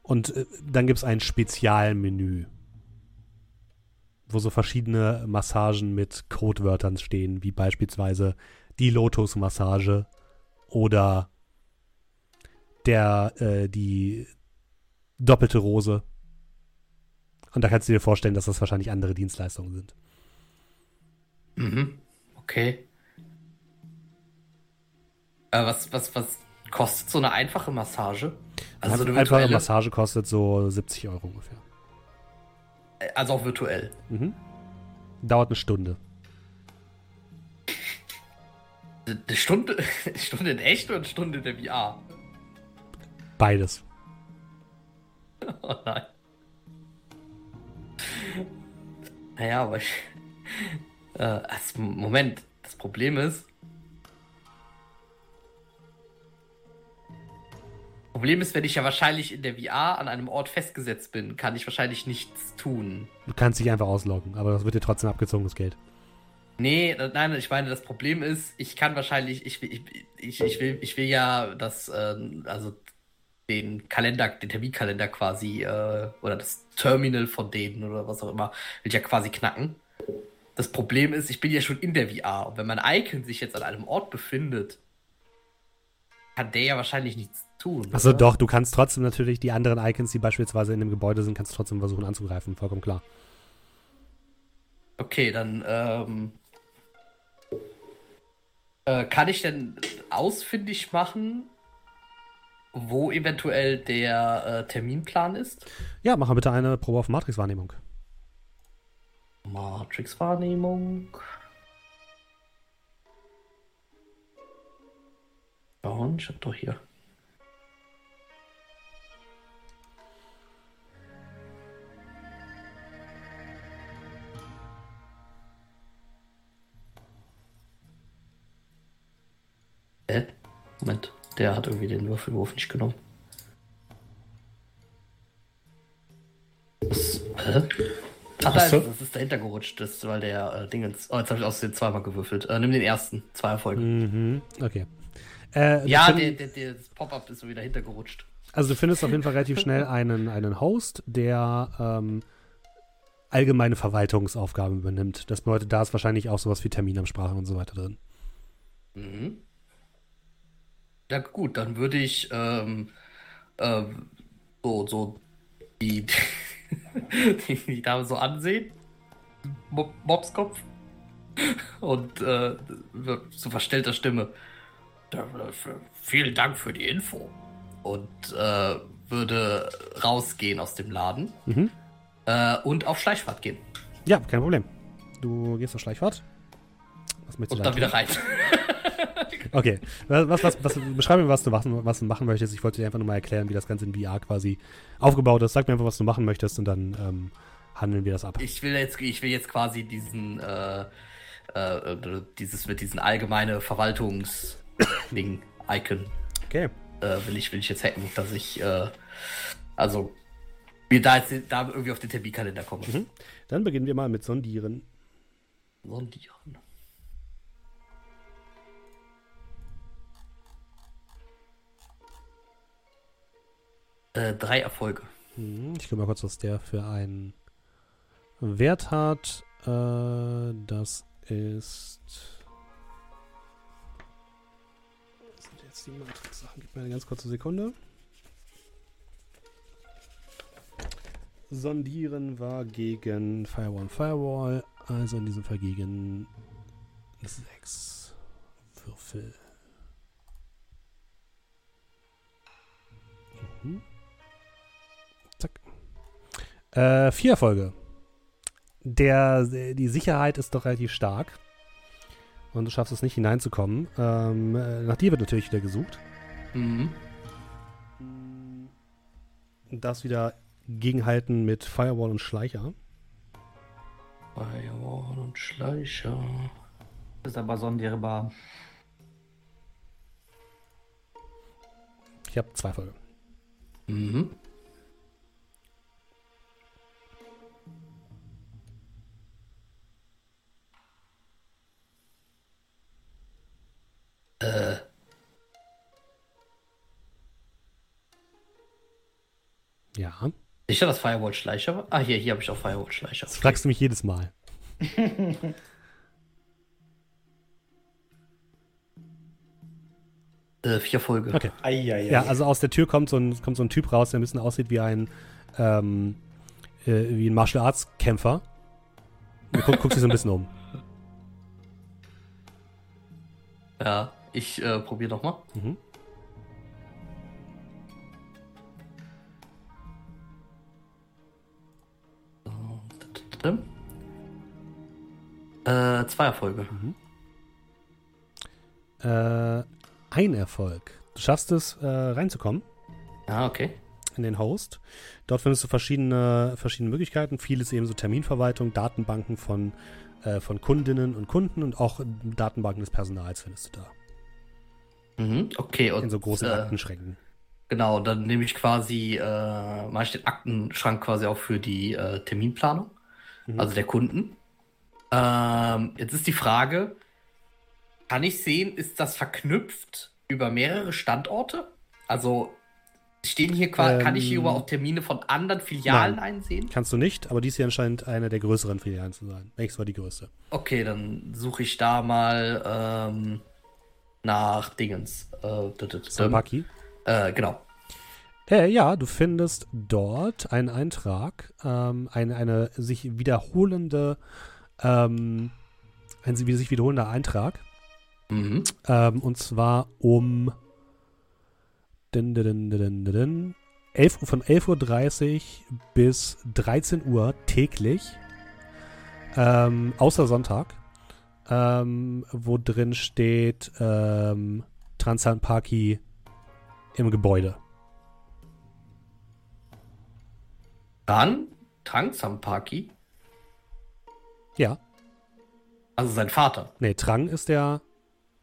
[SPEAKER 1] Und äh, dann gibt es ein Spezialmenü, wo so verschiedene Massagen mit Codewörtern stehen, wie beispielsweise die Lotus-Massage oder der, äh, die doppelte Rose. Und da kannst du dir vorstellen, dass das wahrscheinlich andere Dienstleistungen sind.
[SPEAKER 4] Mhm. Okay. Äh, was, was, was kostet so eine einfache Massage? Also, so eine
[SPEAKER 1] einfache
[SPEAKER 4] virtuelle,
[SPEAKER 1] Massage kostet so 70 Euro ungefähr.
[SPEAKER 4] äh, also auch virtuell.
[SPEAKER 1] Mhm. Dauert eine Stunde.
[SPEAKER 4] Eine Stunde, eine Stunde in echt oder eine Stunde in der VR?
[SPEAKER 1] Beides.
[SPEAKER 4] Oh nein. Naja, aber ich. Äh, also, Moment, das Problem ist. Problem ist, wenn ich ja wahrscheinlich in der VR an einem Ort festgesetzt bin, kann ich wahrscheinlich nichts tun.
[SPEAKER 1] Du kannst dich einfach ausloggen, aber das wird dir trotzdem abgezogen, das Geld.
[SPEAKER 4] Nee, nein, ich meine, das Problem ist, ich kann wahrscheinlich, ich, will- ich, ich, ich, will, ich will ja das, ähm, also den Kalender, den Terminkalender quasi, äh, oder das Terminal von denen oder was auch immer, will ich ja quasi knacken. Das Problem ist, ich bin ja schon in der VR und wenn mein Icon sich jetzt an einem Ort befindet, kann der ja wahrscheinlich nichts tun.
[SPEAKER 1] Achso, doch, du kannst trotzdem natürlich die anderen Icons, die beispielsweise in dem Gebäude sind, kannst du trotzdem versuchen anzugreifen, vollkommen klar.
[SPEAKER 4] Okay, dann ähm, äh, kann ich denn ausfindig machen, wo eventuell der äh, Terminplan ist?
[SPEAKER 1] Ja, mach mal bitte eine Probe auf Matrix-Wahrnehmung.
[SPEAKER 4] Matrix-Wahrnehmung. Schauen, ich hab doch hier. Äh? Moment, der hat irgendwie den Würfelwurf nicht genommen. Was? Hä? Ach, nein, das ist dahinter gerutscht, das, ist, weil der äh, Dingens. Oh, jetzt habe ich aus den zweimal gewürfelt. Äh, nimm den ersten. Zwei Erfolge.
[SPEAKER 1] Mhm, okay. Äh,
[SPEAKER 4] Ja, der,
[SPEAKER 1] find-
[SPEAKER 4] der, der, das Pop-up ist so wieder hintergerutscht.
[SPEAKER 1] Also du findest auf jeden Fall relativ schnell einen, einen Host, der ähm, allgemeine Verwaltungsaufgaben übernimmt. Das bedeutet, da ist wahrscheinlich auch sowas wie Terminabsprache und so weiter drin.
[SPEAKER 4] Mhm. Ja, gut, dann würde ich ähm, ähm, so, so die, die, die Dame so ansehen. Mo- Mobskopf. Und äh, so verstellter Stimme. "Da, äh, Vielen Dank für die Info. Und äh, würde rausgehen aus dem Laden
[SPEAKER 1] Mhm.
[SPEAKER 4] äh, und auf Schleichfahrt gehen.
[SPEAKER 1] Ja, kein Problem. Du gehst auf Schleichfahrt. Was möchtest
[SPEAKER 4] Und
[SPEAKER 1] du
[SPEAKER 4] dann wieder rein.
[SPEAKER 1] Okay. Was, was, was, was, beschreib mir, was du, machen, was du machen möchtest. Ich wollte dir einfach nur mal erklären, wie das Ganze in VR quasi aufgebaut ist. Sag mir einfach, was du machen möchtest und dann ähm, handeln wir das ab.
[SPEAKER 4] Ich will jetzt, ich will jetzt quasi diesen, äh, äh, dieses mit diesen allgemeine Verwaltungs-Ding, Icon,
[SPEAKER 1] Okay.
[SPEAKER 4] äh, will ich, will ich jetzt hacken, dass ich, äh, also, mir da jetzt da irgendwie auf den Terminkalender komme.
[SPEAKER 1] Mhm. Dann beginnen wir mal mit Sondieren.
[SPEAKER 4] Sondieren. Äh, drei Erfolge.
[SPEAKER 1] Hm, Ich gucke mal kurz, was der für einen Wert hat. Äh, das ist. Was sind jetzt die Matrix-Sachen? Gib mir eine ganz kurze Sekunde. Sondieren war gegen Firewall Firewall, also in diesem Fall gegen sechs Würfel. Mhm. Äh, vier Erfolge. Der, die Sicherheit ist doch relativ stark. Und du schaffst es nicht hineinzukommen. Ähm, äh, nach dir wird natürlich wieder gesucht.
[SPEAKER 4] Mhm.
[SPEAKER 1] Das wieder gegenhalten mit Firewall und Schleicher.
[SPEAKER 4] Firewall und Schleicher.
[SPEAKER 2] Ist aber sondierbar.
[SPEAKER 1] Ich habe zwei Erfolge.
[SPEAKER 4] Mhm.
[SPEAKER 1] Ja.
[SPEAKER 4] Sicher, dass Firewall Schleicher war? Ah, hier, hier habe ich auch Firewall Schleicher.
[SPEAKER 1] Das fragst du mich jedes Mal.
[SPEAKER 4] Äh, vier Folge.
[SPEAKER 1] Okay.
[SPEAKER 3] Eieiei.
[SPEAKER 1] Ja, also aus der Tür kommt so ein, kommt so ein Typ raus, der ein bisschen aussieht wie ein, ähm, äh, wie ein Martial Arts Kämpfer. Und guckt, guckt sich so ein bisschen um.
[SPEAKER 4] Ja, ich äh, probiere nochmal.
[SPEAKER 1] Mhm.
[SPEAKER 4] Äh, zwei Erfolge.
[SPEAKER 1] Äh, ein Erfolg. Du schaffst es, äh, reinzukommen
[SPEAKER 4] Ah, okay.
[SPEAKER 1] in den Host. Dort findest du verschiedene, verschiedene Möglichkeiten. Vieles eben so Terminverwaltung, Datenbanken von, äh, von Kundinnen und Kunden und auch Datenbanken des Personals findest du da.
[SPEAKER 4] Mhm, okay, und
[SPEAKER 1] In so großen
[SPEAKER 4] äh,
[SPEAKER 1] Aktenschränken.
[SPEAKER 4] Genau, dann nehme ich quasi, äh, mache ich den Aktenschrank quasi auch für die äh, Terminplanung,
[SPEAKER 1] Mhm.
[SPEAKER 4] also der Kunden. Ähm, jetzt ist die Frage, kann ich sehen, ist das verknüpft über mehrere Standorte? Also stehen hier quasi, kann ich hier
[SPEAKER 1] Ähm,
[SPEAKER 4] aber auch Termine von anderen Filialen
[SPEAKER 1] nein.
[SPEAKER 4] einsehen?
[SPEAKER 1] Kannst du nicht, aber dies hier anscheinend eine der größeren Filialen zu sein. Nächstes war die größte.
[SPEAKER 4] Okay, dann suche ich da mal ähm, nach Dingens. Äh,
[SPEAKER 1] Salpaki.
[SPEAKER 4] äh, genau.
[SPEAKER 1] Äh, ja, du findest dort einen Eintrag, ähm, eine, eine sich wiederholende, ähm, ein sich wiederholender Eintrag.
[SPEAKER 4] Mhm.
[SPEAKER 1] Ähm, und zwar um din, din, din, din, din, din, 11, Uhr- von 11.30 Uhr bis 13 Uhr täglich, ähm, außer Sonntag, ähm, wo drin steht ähm, Transan Parky im Gebäude.
[SPEAKER 4] Dann Trangsampaki,
[SPEAKER 1] Ja,
[SPEAKER 4] also sein Vater.
[SPEAKER 1] nee, Trang ist der,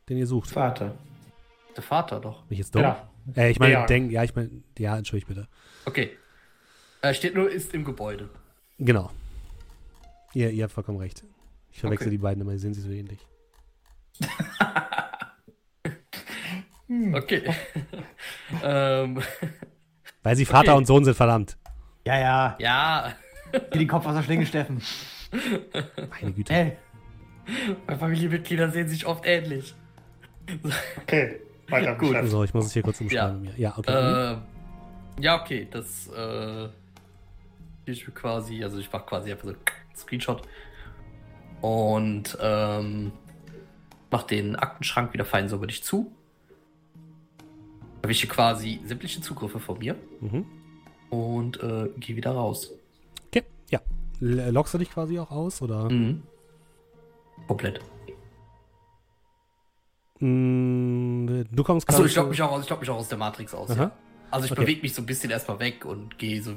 [SPEAKER 1] den ihr sucht.
[SPEAKER 3] Vater.
[SPEAKER 4] Der Vater doch.
[SPEAKER 1] Mich jetzt dumm?
[SPEAKER 5] Ja.
[SPEAKER 1] Äh, ich meine,
[SPEAKER 5] Ja.
[SPEAKER 1] denk, ja, ich meine, ja, entschuldigt bitte.
[SPEAKER 4] Okay. Äh, steht nur, ist im Gebäude.
[SPEAKER 1] Genau. Ihr, ihr habt vollkommen recht. Ich verwechsel
[SPEAKER 4] Okay.
[SPEAKER 1] die beiden immer, die sehen sie so ähnlich.
[SPEAKER 4] Okay. ähm,
[SPEAKER 1] Weil sie Vater
[SPEAKER 4] Okay.
[SPEAKER 1] und Sohn sind, verdammt.
[SPEAKER 2] Ja, ja.
[SPEAKER 4] ja,
[SPEAKER 2] Geh den Kopf aus der Schlinge, Steffen.
[SPEAKER 1] Meine Güte.
[SPEAKER 2] Hey.
[SPEAKER 4] meine Familienmitglieder sehen sich oft ähnlich.
[SPEAKER 5] Okay, weiter
[SPEAKER 4] Gut.
[SPEAKER 1] So, ich muss es hier kurz umschreiben. Ja, ja okay.
[SPEAKER 4] Äh, ja, okay, das äh, ich mir quasi, also ich mache quasi einfach so einen Screenshot und ähm, mach den Aktenschrank wieder fein säuberlich zu. Erwische quasi sämtliche Zugriffe von mir
[SPEAKER 1] Mhm.
[SPEAKER 4] Und äh, gehe wieder raus.
[SPEAKER 1] Okay, ja. L- Lockst du dich quasi auch aus, oder?
[SPEAKER 4] Mhm. Komplett.
[SPEAKER 1] Mm, du kommst
[SPEAKER 4] Achso,
[SPEAKER 1] gerade
[SPEAKER 4] ich lock mich auch aus, ich lock mich auch aus der Matrix aus. Ja. Also ich
[SPEAKER 1] Okay.
[SPEAKER 4] bewege mich so ein bisschen erstmal weg und gehe so.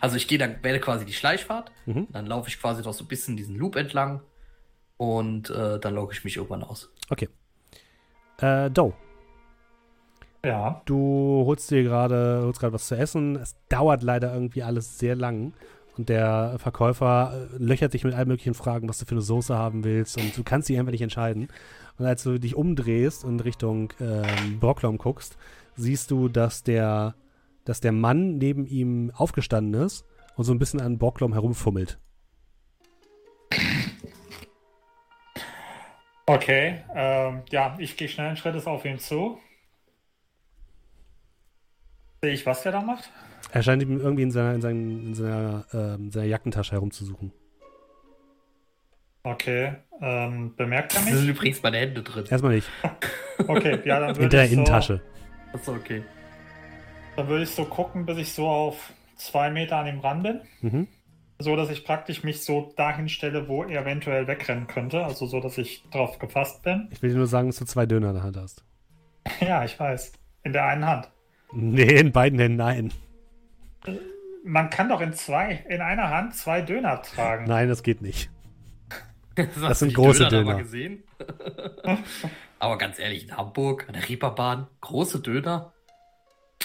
[SPEAKER 4] Also ich gehe dann, werde quasi die Schleichfahrt,
[SPEAKER 1] Mhm.
[SPEAKER 4] dann laufe ich quasi noch so ein bisschen diesen Loop entlang und äh, dann logge ich mich irgendwann aus.
[SPEAKER 1] Okay. Äh, Doe,
[SPEAKER 5] Ja,
[SPEAKER 1] du holst dir gerade holst gerade was zu essen. Es dauert leider irgendwie alles sehr lang. Und der Verkäufer äh, löchert dich mit allen möglichen Fragen, was du für eine Soße haben willst. Und du kannst dich einfach nicht entscheiden. Und als du dich umdrehst und Richtung ähm, Brocklom guckst, siehst du, dass der, dass der Mann neben ihm aufgestanden ist und so ein bisschen an Brocklom herumfummelt.
[SPEAKER 5] Okay, ähm, ja, ich gehe schnellen Schrittes auf ihn zu. Sehe ich, was der da macht?
[SPEAKER 1] Er scheint ihm irgendwie in seiner, in seinen, in seiner, ähm, seiner Jackentasche herumzusuchen.
[SPEAKER 5] Okay, ähm, bemerkt er
[SPEAKER 4] Da sind
[SPEAKER 5] mich?
[SPEAKER 4] übrigens meine Hände drin.
[SPEAKER 1] Erstmal nicht.
[SPEAKER 5] Okay, ja, dann
[SPEAKER 1] In
[SPEAKER 5] würde
[SPEAKER 1] der
[SPEAKER 5] ich, so,
[SPEAKER 1] Innentasche.
[SPEAKER 4] Achso, okay.
[SPEAKER 5] dann würde ich so gucken, bis ich so auf zwei Meter an ihm ran bin.
[SPEAKER 1] Mhm.
[SPEAKER 5] So, dass ich praktisch mich so dahin stelle, wo er eventuell wegrennen könnte. Also so, dass ich drauf gefasst bin.
[SPEAKER 1] Ich will dir nur sagen, dass du zwei Döner in der Hand hast.
[SPEAKER 5] Ja, ich weiß. In der einen Hand.
[SPEAKER 1] Nee, in beiden Händen nein.
[SPEAKER 5] Man kann doch in zwei, in einer Hand zwei Döner tragen.
[SPEAKER 1] Nein, das geht nicht. Das
[SPEAKER 4] du
[SPEAKER 1] sind große Döner.
[SPEAKER 4] mal gesehen? Aber ganz ehrlich, in Hamburg, an der Reeperbahn, große Döner.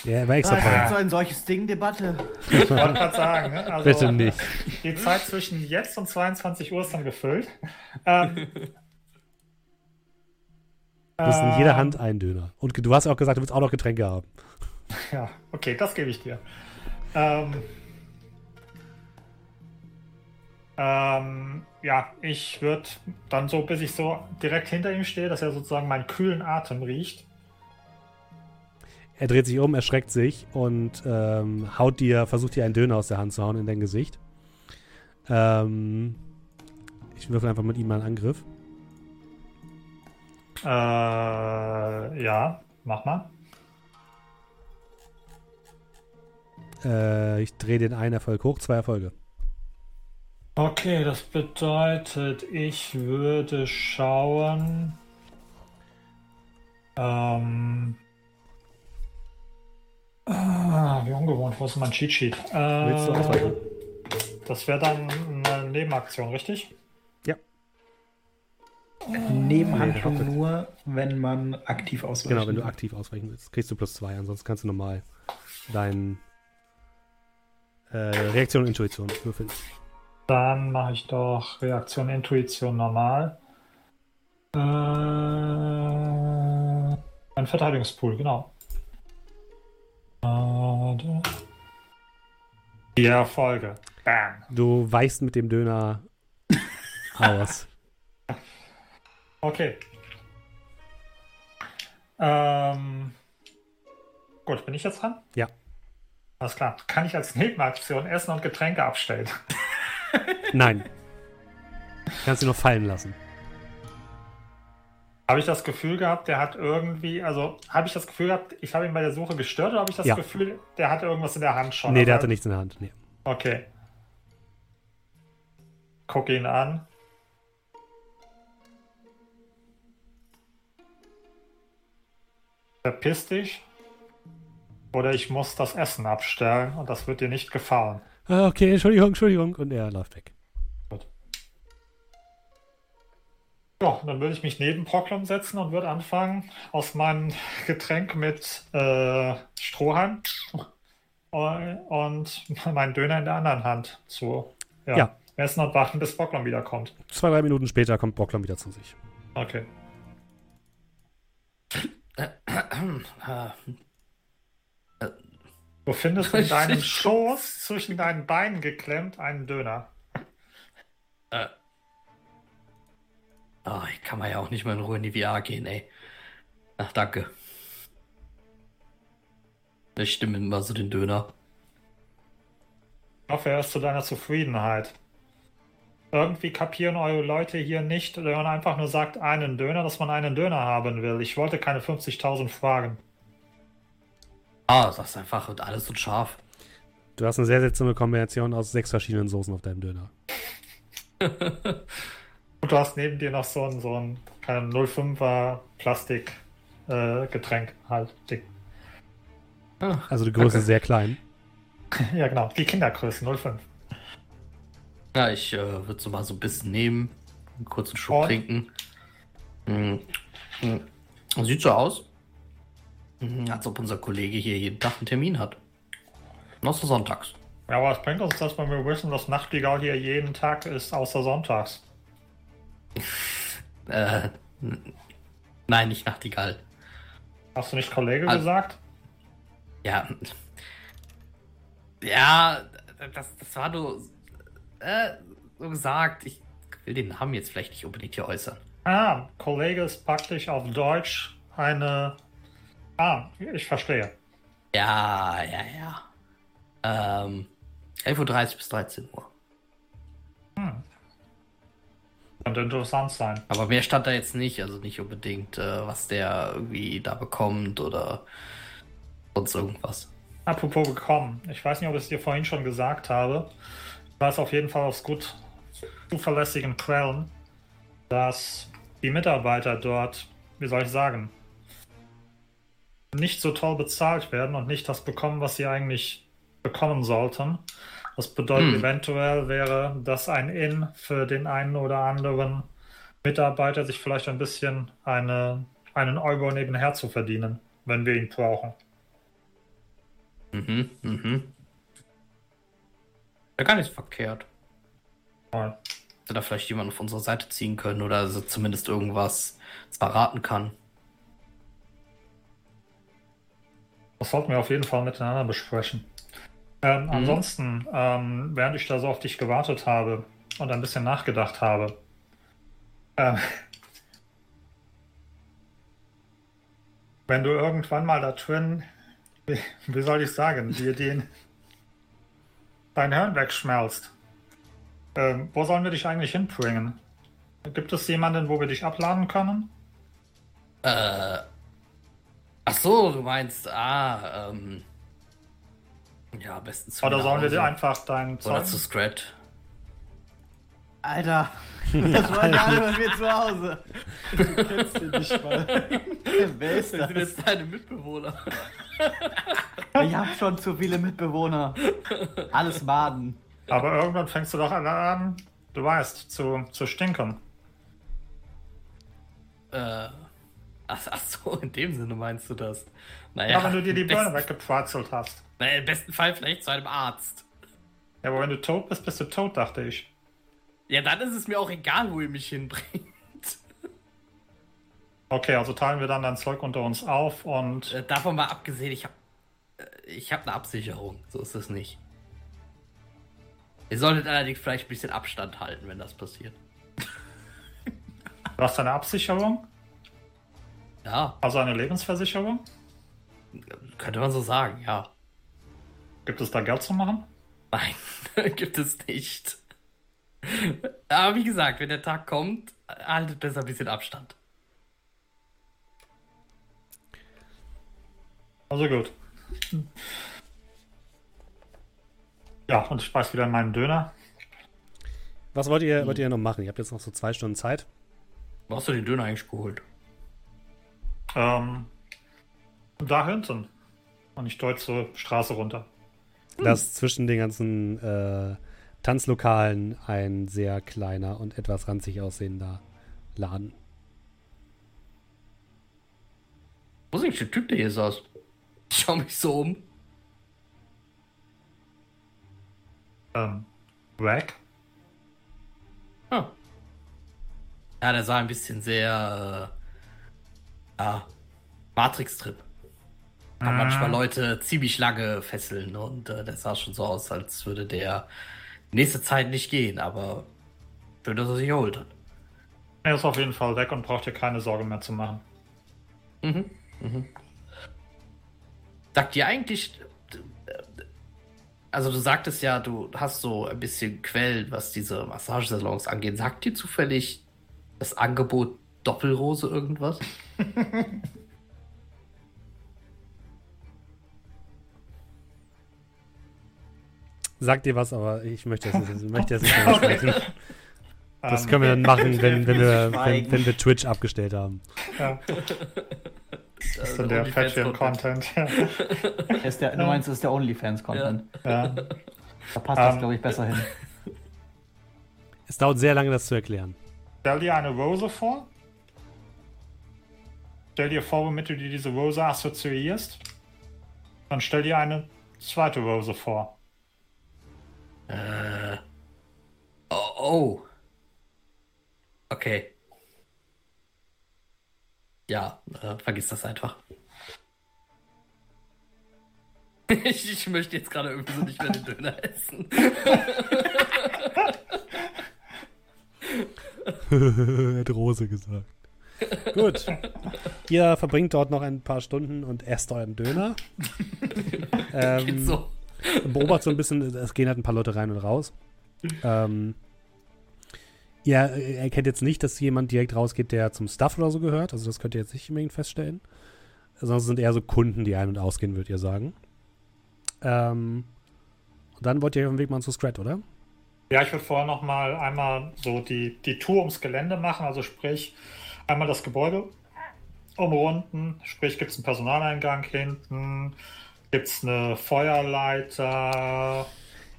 [SPEAKER 1] Ja, war extra
[SPEAKER 2] Das ist so ein solches Ding, Debatte.
[SPEAKER 5] Ich wollte gerade sagen. Ne? Also,
[SPEAKER 1] Bitte nicht.
[SPEAKER 5] Die Zeit zwischen jetzt und 22 Uhr ist dann gefüllt. Ähm,
[SPEAKER 1] Du hast in jeder
[SPEAKER 5] ähm,
[SPEAKER 1] Hand einen Döner. Und du hast ja auch gesagt, du willst auch noch Getränke haben.
[SPEAKER 5] Ja, okay, das gebe ich dir. Ähm, ähm, ja, ich würde dann so, bis ich so direkt hinter ihm stehe, dass er sozusagen meinen kühlen Atem riecht.
[SPEAKER 1] Er dreht sich um, erschreckt sich und ähm, haut dir, versucht dir einen Döner aus der Hand zu hauen in dein Gesicht. Ähm, ich würfel einfach mit ihm mal einen Angriff.
[SPEAKER 5] Äh, ja, mach mal.
[SPEAKER 1] Äh, ich drehe den einen Erfolg hoch, zwei Erfolge.
[SPEAKER 5] Okay, das bedeutet, ich würde schauen. Ähm. Ah, wie ungewohnt, wo ist mein Cheat Sheet? Äh,
[SPEAKER 1] Willst du ausweichen?
[SPEAKER 5] Das wäre dann eine Nebenaktion, richtig?
[SPEAKER 3] Nebenhandlung
[SPEAKER 1] Nee,
[SPEAKER 3] nur, wenn man aktiv ausweicht.
[SPEAKER 1] Genau, wenn du aktiv ausweichen willst, kriegst du plus zwei. Ansonsten kannst du normal deinen äh, Reaktion Intuition würfeln.
[SPEAKER 5] Dann mache ich doch Reaktion, Intuition normal. Äh, ein Verteidigungspool, genau. Äh. Die Erfolge. Bam.
[SPEAKER 1] Du weichst mit dem Döner aus.
[SPEAKER 5] Okay. Ähm, gut, bin ich jetzt dran?
[SPEAKER 1] Ja.
[SPEAKER 5] Alles klar. Kann ich als Nebenaktion Essen und Getränke abstellen?
[SPEAKER 1] Nein. Kannst du nur fallen lassen.
[SPEAKER 5] Habe ich das Gefühl gehabt, der hat irgendwie, also habe ich das Gefühl gehabt, ich habe ihn bei der Suche gestört oder habe ich das
[SPEAKER 1] Ja.
[SPEAKER 5] Gefühl, der hatte irgendwas in der Hand schon?
[SPEAKER 1] nee, der
[SPEAKER 5] Aber-
[SPEAKER 1] hatte nichts in der Hand. Nee.
[SPEAKER 5] Okay. Guck ihn an. Verpiss dich. Oder ich muss das Essen abstellen und das wird dir nicht gefallen.
[SPEAKER 1] Ah, Okay, Entschuldigung, Entschuldigung. Und er läuft weg.
[SPEAKER 5] Ja, dann würde ich mich neben Proklum setzen und würde anfangen, aus meinem Getränk mit äh, Strohhalm und meinen Döner in der anderen Hand zu ja,
[SPEAKER 1] Ja.
[SPEAKER 5] essen und warten, bis Proklum wiederkommt.
[SPEAKER 1] Zwei, drei Minuten später kommt Brocklom wieder zu sich.
[SPEAKER 5] Okay. Du findest in deinem Schoß zwischen deinen Beinen geklemmt einen Döner.
[SPEAKER 4] Äh. Ah, ich kann man ja auch nicht mal in Ruhe in die VR gehen, ey. Ach, danke. Ich stimme immer so den Döner.
[SPEAKER 5] Ich hoffe, er ist zu deiner Zufriedenheit. Irgendwie kapieren eure Leute hier nicht, wenn man einfach nur sagt, einen Döner, dass man einen Döner haben will. Ich wollte keine 50.000 Fragen.
[SPEAKER 4] Ah, das ist einfach und alles so scharf.
[SPEAKER 1] Du hast eine sehr seltsame Kombination aus sechs verschiedenen Soßen auf deinem Döner.
[SPEAKER 5] Und du hast neben dir noch so ein, so ein kein 05er Plastik äh, Getränk halt. Dick.
[SPEAKER 1] Also die Größe ist sehr klein.
[SPEAKER 5] Ja, genau. Die Kindergröße 05.
[SPEAKER 4] Ja, ich äh, würde so mal so ein bisschen nehmen, einen kurzen Schluck
[SPEAKER 5] Und?
[SPEAKER 4] trinken. Mm, mm. Sieht so aus, als ob unser Kollege hier jeden Tag einen Termin hat. Noch so sonntags.
[SPEAKER 5] Ja, aber es bringt uns das, wenn wir wissen, dass Nachtigall hier jeden Tag ist, außer sonntags.
[SPEAKER 4] Äh, nein, nicht Nachtigall.
[SPEAKER 5] Hast du nicht Kollege
[SPEAKER 4] Al-
[SPEAKER 5] gesagt?
[SPEAKER 4] Ja. Ja, das, das war nur äh, so gesagt. Ich will den Namen jetzt vielleicht nicht unbedingt hier äußern.
[SPEAKER 5] Ah, Kollege ist praktisch auf Deutsch eine. Ah, ich verstehe.
[SPEAKER 4] Ja, ja, ja. Ähm, 11.30 Uhr bis 13 Uhr.
[SPEAKER 5] Könnte interessant sein.
[SPEAKER 4] Aber mehr stand da jetzt nicht, also nicht unbedingt, äh, was der irgendwie da bekommt oder sonst irgendwas.
[SPEAKER 5] Apropos bekommen. Ich weiß nicht, ob ich es dir vorhin schon gesagt habe. Ich weiß auf jeden Fall aus gut zuverlässigen Quellen, dass die Mitarbeiter dort, wie soll ich sagen, nicht so toll bezahlt werden und nicht das bekommen, was sie eigentlich bekommen sollten. Das bedeutet
[SPEAKER 4] Hm.
[SPEAKER 5] eventuell wäre, dass ein In für den einen oder anderen Mitarbeiter sich vielleicht ein bisschen eine, einen Euro nebenher zu verdienen, wenn wir ihn brauchen.
[SPEAKER 4] Mhm, mhm. Ja, gar nicht verkehrt. Hätte da vielleicht jemand auf unsere Seite ziehen können oder so zumindest irgendwas verraten kann.
[SPEAKER 5] Das sollten wir auf jeden Fall miteinander besprechen. Ähm,
[SPEAKER 4] Mhm.
[SPEAKER 5] Ansonsten, ähm, während ich da so auf dich gewartet habe und ein bisschen nachgedacht habe, ähm, wenn du irgendwann mal da drin, wie, wie soll ich sagen, dir den dein Hirn wegschmelzt, ähm, wo sollen wir dich eigentlich hinbringen? Gibt es jemanden, wo wir dich abladen können?
[SPEAKER 4] Äh. Ach so, du meinst, ah, ähm. Ja, am besten zu
[SPEAKER 5] Oder sollen wir dir einfach dein
[SPEAKER 4] Oder
[SPEAKER 5] Zeug...
[SPEAKER 4] zu Scrat.
[SPEAKER 2] Alter, das war gar nicht bei mir zu Hause. Du kennst den nicht mal. Wer ist
[SPEAKER 4] Das sind
[SPEAKER 2] das?
[SPEAKER 4] jetzt deine Mitbewohner.
[SPEAKER 2] Ich hab schon zu viele Mitbewohner. Alles Maden.
[SPEAKER 5] Aber irgendwann fängst du doch an, an du weißt, zu, zu stinken.
[SPEAKER 4] Äh. Ach, ach so, in dem Sinne meinst du das? Naja,
[SPEAKER 5] Ja, wenn du dir die Birne weggepratzelt hast.
[SPEAKER 4] Naja, im besten Fall vielleicht zu einem Arzt.
[SPEAKER 5] Ja, aber wenn du tot bist, bist du tot, dachte ich.
[SPEAKER 4] Ja, dann ist es mir auch egal, wo ihr mich hinbringt.
[SPEAKER 5] Okay, also teilen wir dann dein Zeug unter uns auf und
[SPEAKER 4] Äh, davon mal abgesehen, ich habe ich hab eine Absicherung. So ist es nicht. Ihr solltet allerdings vielleicht ein bisschen Abstand halten, wenn das passiert.
[SPEAKER 5] du hast eine Absicherung,
[SPEAKER 4] Ja,
[SPEAKER 5] also eine Lebensversicherung.
[SPEAKER 4] könnte man so sagen, ja.
[SPEAKER 5] Gibt es da Geld zu machen?
[SPEAKER 4] Nein, gibt es nicht. Aber wie gesagt, wenn der Tag kommt, haltet besser ein bisschen Abstand.
[SPEAKER 5] Also gut. Ja, und ich weiß wieder in meinen Döner.
[SPEAKER 1] Was wollt ihr, wollt ihr noch machen? Ihr habt jetzt noch so zwei Stunden Zeit.
[SPEAKER 4] Wo hast du den Döner eigentlich geholt?
[SPEAKER 5] Ähm, da hinten. Und ich deute zur Straße runter.
[SPEAKER 1] dass zwischen den ganzen äh, Tanzlokalen ein sehr kleiner und etwas ranzig aussehender Laden.
[SPEAKER 4] Wo ist eigentlich der Typ, der hier saß? Ich schau mich so um.
[SPEAKER 5] Ähm, Rack?
[SPEAKER 4] Ah. Ja, der sah ein bisschen sehr. Ja, Matrix-Trip. Kann manchmal Leute ziemlich lange fesseln und äh, das sah schon so aus, als würde der nächste Zeit nicht gehen, aber schön, dass er sich erholt hat.
[SPEAKER 5] Er ist auf jeden Fall weg und braucht dir keine Sorge mehr zu machen.
[SPEAKER 4] Mhm. Mhm. Sagt dir eigentlich, also du sagtest ja, du hast so ein bisschen Quellen, was diese Massagesalons angeht. Sagt dir zufällig das Angebot Doppelrose irgendwas?
[SPEAKER 1] Sag dir was, aber ich möchte das nicht, ich möchte das nicht sprechen. Das
[SPEAKER 5] Ähm,
[SPEAKER 1] können wir dann machen, wenn, wenn, wir, wenn, wenn wir Twitch abgestellt haben.
[SPEAKER 5] Ja, das ist dann der Patreon-Content.
[SPEAKER 2] Ist der, du meinst, das ist der OnlyFans-Content.
[SPEAKER 5] ja.
[SPEAKER 2] Da passt das,
[SPEAKER 5] Ähm.
[SPEAKER 2] glaube ich, besser hin.
[SPEAKER 1] Es dauert sehr lange, das zu erklären.
[SPEAKER 5] Stell dir eine Rose vor. Stell dir vor, womit du dir diese Rose assoziierst. Dann stell dir eine zweite Rose vor.
[SPEAKER 4] Äh. Oh, oh. Okay. Ja, äh, vergiss das einfach. ich, ich möchte jetzt gerade irgendwie so nicht mehr den Döner essen.
[SPEAKER 1] Hätte Rose gesagt. Gut. Ihr verbringt dort noch ein paar Stunden und esst euren Döner. ähm,
[SPEAKER 4] Geht so.
[SPEAKER 1] beobachtet so ein bisschen, es gehen halt ein paar Leute rein und raus. Ähm, ihr erkennt jetzt nicht, dass jemand direkt rausgeht, der zum Stuff oder so gehört. Also das könnt ihr jetzt nicht unbedingt feststellen. Sonst sind eher so Kunden, die ein- und ausgehen, würdet ihr sagen. Ähm, und dann wollt ihr auf den Weg machen zu Scrat, oder?
[SPEAKER 5] Ja, ich würde vorher noch mal einmal so die, die Tour ums Gelände machen, also sprich einmal das Gebäude umrunden, sprich gibt es einen Personaleingang hinten, gibt es eine Feuerleiter,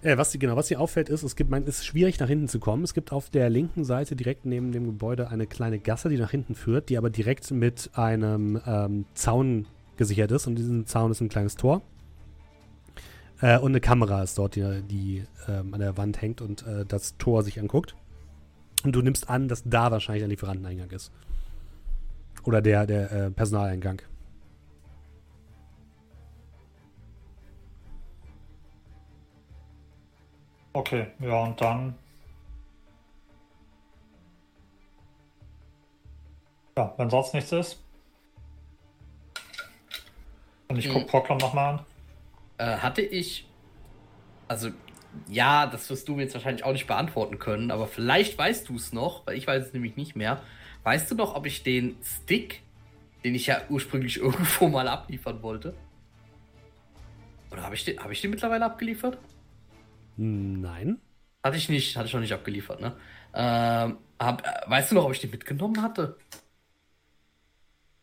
[SPEAKER 1] Äh, was, genau, was hier auffällt, ist, es gibt, man, es ist schwierig nach hinten zu kommen. Es gibt auf der linken Seite direkt neben dem Gebäude eine kleine Gasse, die nach hinten führt, die aber direkt mit einem ähm, Zaun gesichert ist. Und diesen Zaun ist ein kleines Tor. Äh, und eine Kamera ist dort, die, die ähm, an der Wand hängt und äh, das Tor sich anguckt. Und du nimmst an, dass da wahrscheinlich der Lieferanteneingang ist. Oder der, der äh, Personaleingang.
[SPEAKER 5] Okay, ja, und dann. Ja, wenn sonst nichts ist. Und ich gucke
[SPEAKER 4] Hm.
[SPEAKER 5] Proclam nochmal an.
[SPEAKER 4] Äh, hatte ich. Also, ja, das wirst du mir jetzt wahrscheinlich auch nicht beantworten können, aber vielleicht weißt du es noch, weil ich weiß es nämlich nicht mehr. Weißt du noch, ob ich den Stick, den ich ja ursprünglich irgendwo mal abliefern wollte? Oder habe ich, den- hab ich den mittlerweile abgeliefert?
[SPEAKER 1] Nein.
[SPEAKER 4] Hatte ich nicht, hatte ich noch nicht abgeliefert, ne? Ähm, hab, äh, weißt du noch, ob ich den mitgenommen hatte?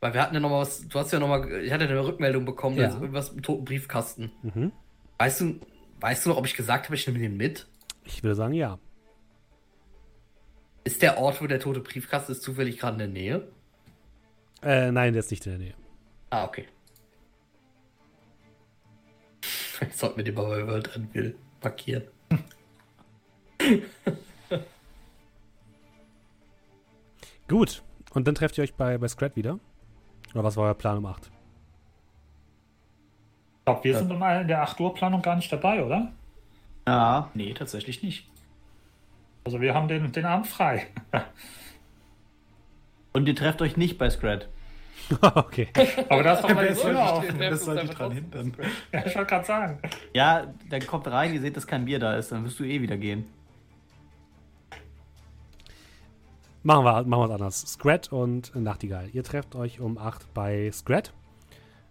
[SPEAKER 4] Weil wir hatten ja noch mal was, du hast ja noch mal, ich hatte eine Rückmeldung bekommen,
[SPEAKER 1] Ja.
[SPEAKER 4] ist irgendwas im toten Briefkasten.
[SPEAKER 1] Mhm.
[SPEAKER 4] Weißt du, weißt du noch, ob ich gesagt habe, ich nehme den mit?
[SPEAKER 1] Ich würde sagen, ja.
[SPEAKER 4] Ist der Ort, wo der tote Briefkasten ist, zufällig gerade in der Nähe?
[SPEAKER 1] Äh, nein, der ist nicht in der Nähe.
[SPEAKER 4] Ah, okay. Ich sollte mir den mal bei World will markieren.
[SPEAKER 1] Gut. Und dann trefft ihr euch bei, bei Scrat wieder? Oder was war euer Plan um 8?
[SPEAKER 5] Ich glaube, wir sind in der 8 Uhr Planung gar nicht dabei, oder?
[SPEAKER 2] Ja,
[SPEAKER 3] Nee, tatsächlich nicht.
[SPEAKER 5] Also wir haben den, den Abend frei.
[SPEAKER 2] und ihr trefft euch nicht bei Scrat.
[SPEAKER 1] okay.
[SPEAKER 5] Aber da ist doch mal die Tür
[SPEAKER 3] dich-
[SPEAKER 5] offen.
[SPEAKER 3] wer soll dich dran hindern?
[SPEAKER 5] Ja, ich wollte gerade sagen.
[SPEAKER 2] Ja, dann kommt rein, ihr seht, dass kein Bier da ist, dann wirst du eh wieder gehen.
[SPEAKER 1] Machen wir machen wir es anders. Scrat und Nachtigall. Ihr trefft euch um 8 bei Scrat.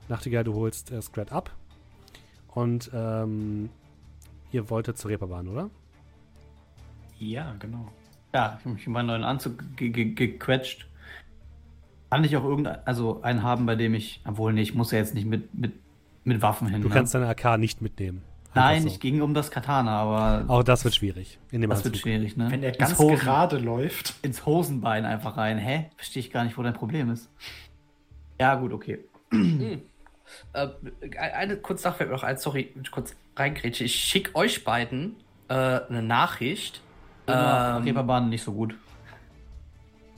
[SPEAKER 1] Nachtigall, du holst äh, Scrat ab. Und ähm, ihr wolltet zur Reeperbahn, oder?
[SPEAKER 3] Ja, genau.
[SPEAKER 2] Ja, ich habe mich in meinen neuen Anzug ge ge gequetscht. Kann ich auch irgendeinen, also einen haben, bei dem ich, obwohl, nee, ich muss ja jetzt nicht mit, mit, mit Waffen hin.
[SPEAKER 1] Du
[SPEAKER 2] ne?
[SPEAKER 1] kannst deine AK nicht mitnehmen. Einfach
[SPEAKER 2] Nein,
[SPEAKER 1] so.
[SPEAKER 2] ich ging um das Katana, aber
[SPEAKER 1] Auch das wird schwierig. In dem
[SPEAKER 2] das wird
[SPEAKER 1] Anzug.
[SPEAKER 2] schwierig, ne?
[SPEAKER 3] Wenn er
[SPEAKER 2] ins,
[SPEAKER 3] ganz
[SPEAKER 2] Hosen,
[SPEAKER 3] gerade läuft.
[SPEAKER 2] ins Hosenbein einfach rein. Hä? Verstehe ich gar nicht, wo dein Problem ist. Ja, gut, okay.
[SPEAKER 4] Äh, eine kurze Sache fällt mir noch ein, sorry, kurz reingrätsche. Ich schicke euch beiden äh, eine Nachricht.
[SPEAKER 2] Ähm,
[SPEAKER 4] Ähm,
[SPEAKER 2] Reeperbahn nicht so gut.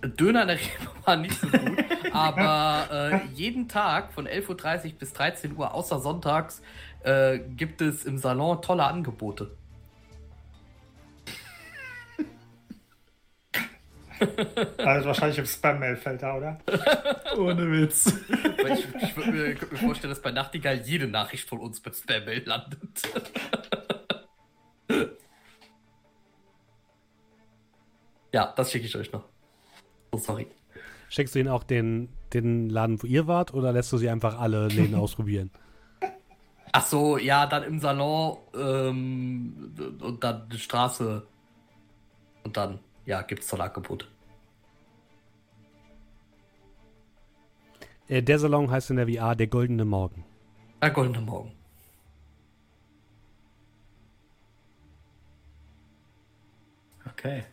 [SPEAKER 4] Döner in der Reeperbahn nicht so gut, aber äh, jeden Tag von 11.30 Uhr bis 13 Uhr, außer sonntags, äh, gibt es im Salon tolle Angebote.
[SPEAKER 5] Also wahrscheinlich im Spam-Mail fällt da, oder?
[SPEAKER 3] Ohne Witz.
[SPEAKER 4] Weil ich ich würde mir, mir vorstellen, dass bei Nachtigall jede Nachricht von uns beim Spam-Mail landet. ja, das schicke ich euch noch. Oh, sorry.
[SPEAKER 1] Schickst du ihnen auch den, den Laden, wo ihr wart, oder lässt du sie einfach alle Läden ausprobieren?
[SPEAKER 4] Ach so, ja, dann im Salon ähm, und dann die Straße. Und dann, ja, gibt's tolle Angebote.
[SPEAKER 1] Äh, der Salon heißt in der VR der Goldene Morgen.
[SPEAKER 4] Ja, goldene Morgen.
[SPEAKER 3] Okay.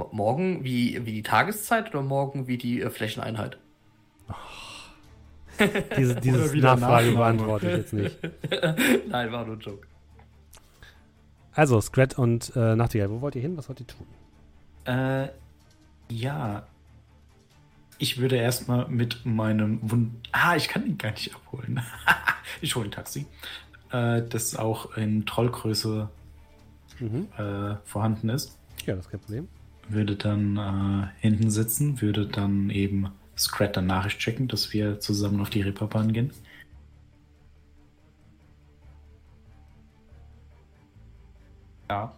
[SPEAKER 4] Mo- Morgen wie, wie die Tageszeit oder morgen wie die äh, Flächeneinheit?
[SPEAKER 1] Diese, diese
[SPEAKER 3] wieder
[SPEAKER 1] Nachfrage beantworte ich jetzt nicht.
[SPEAKER 4] Nein, war nur ein Joke.
[SPEAKER 1] Also, Scrat und äh, Nachtigall, wo wollt ihr hin? Was wollt ihr tun?
[SPEAKER 3] Äh, ja. Ich würde erstmal mit meinem Wund. Ah, ich kann ihn gar nicht abholen. ich hole ein Taxi. Äh, das auch in Trollgröße
[SPEAKER 1] Mhm.
[SPEAKER 3] äh, vorhanden ist.
[SPEAKER 1] Ja, das ist kein Problem.
[SPEAKER 3] Würde dann äh, hinten sitzen, würde dann eben Scrat dann Nachricht checken, dass wir zusammen auf die Reeperbahn gehen.
[SPEAKER 2] Ja.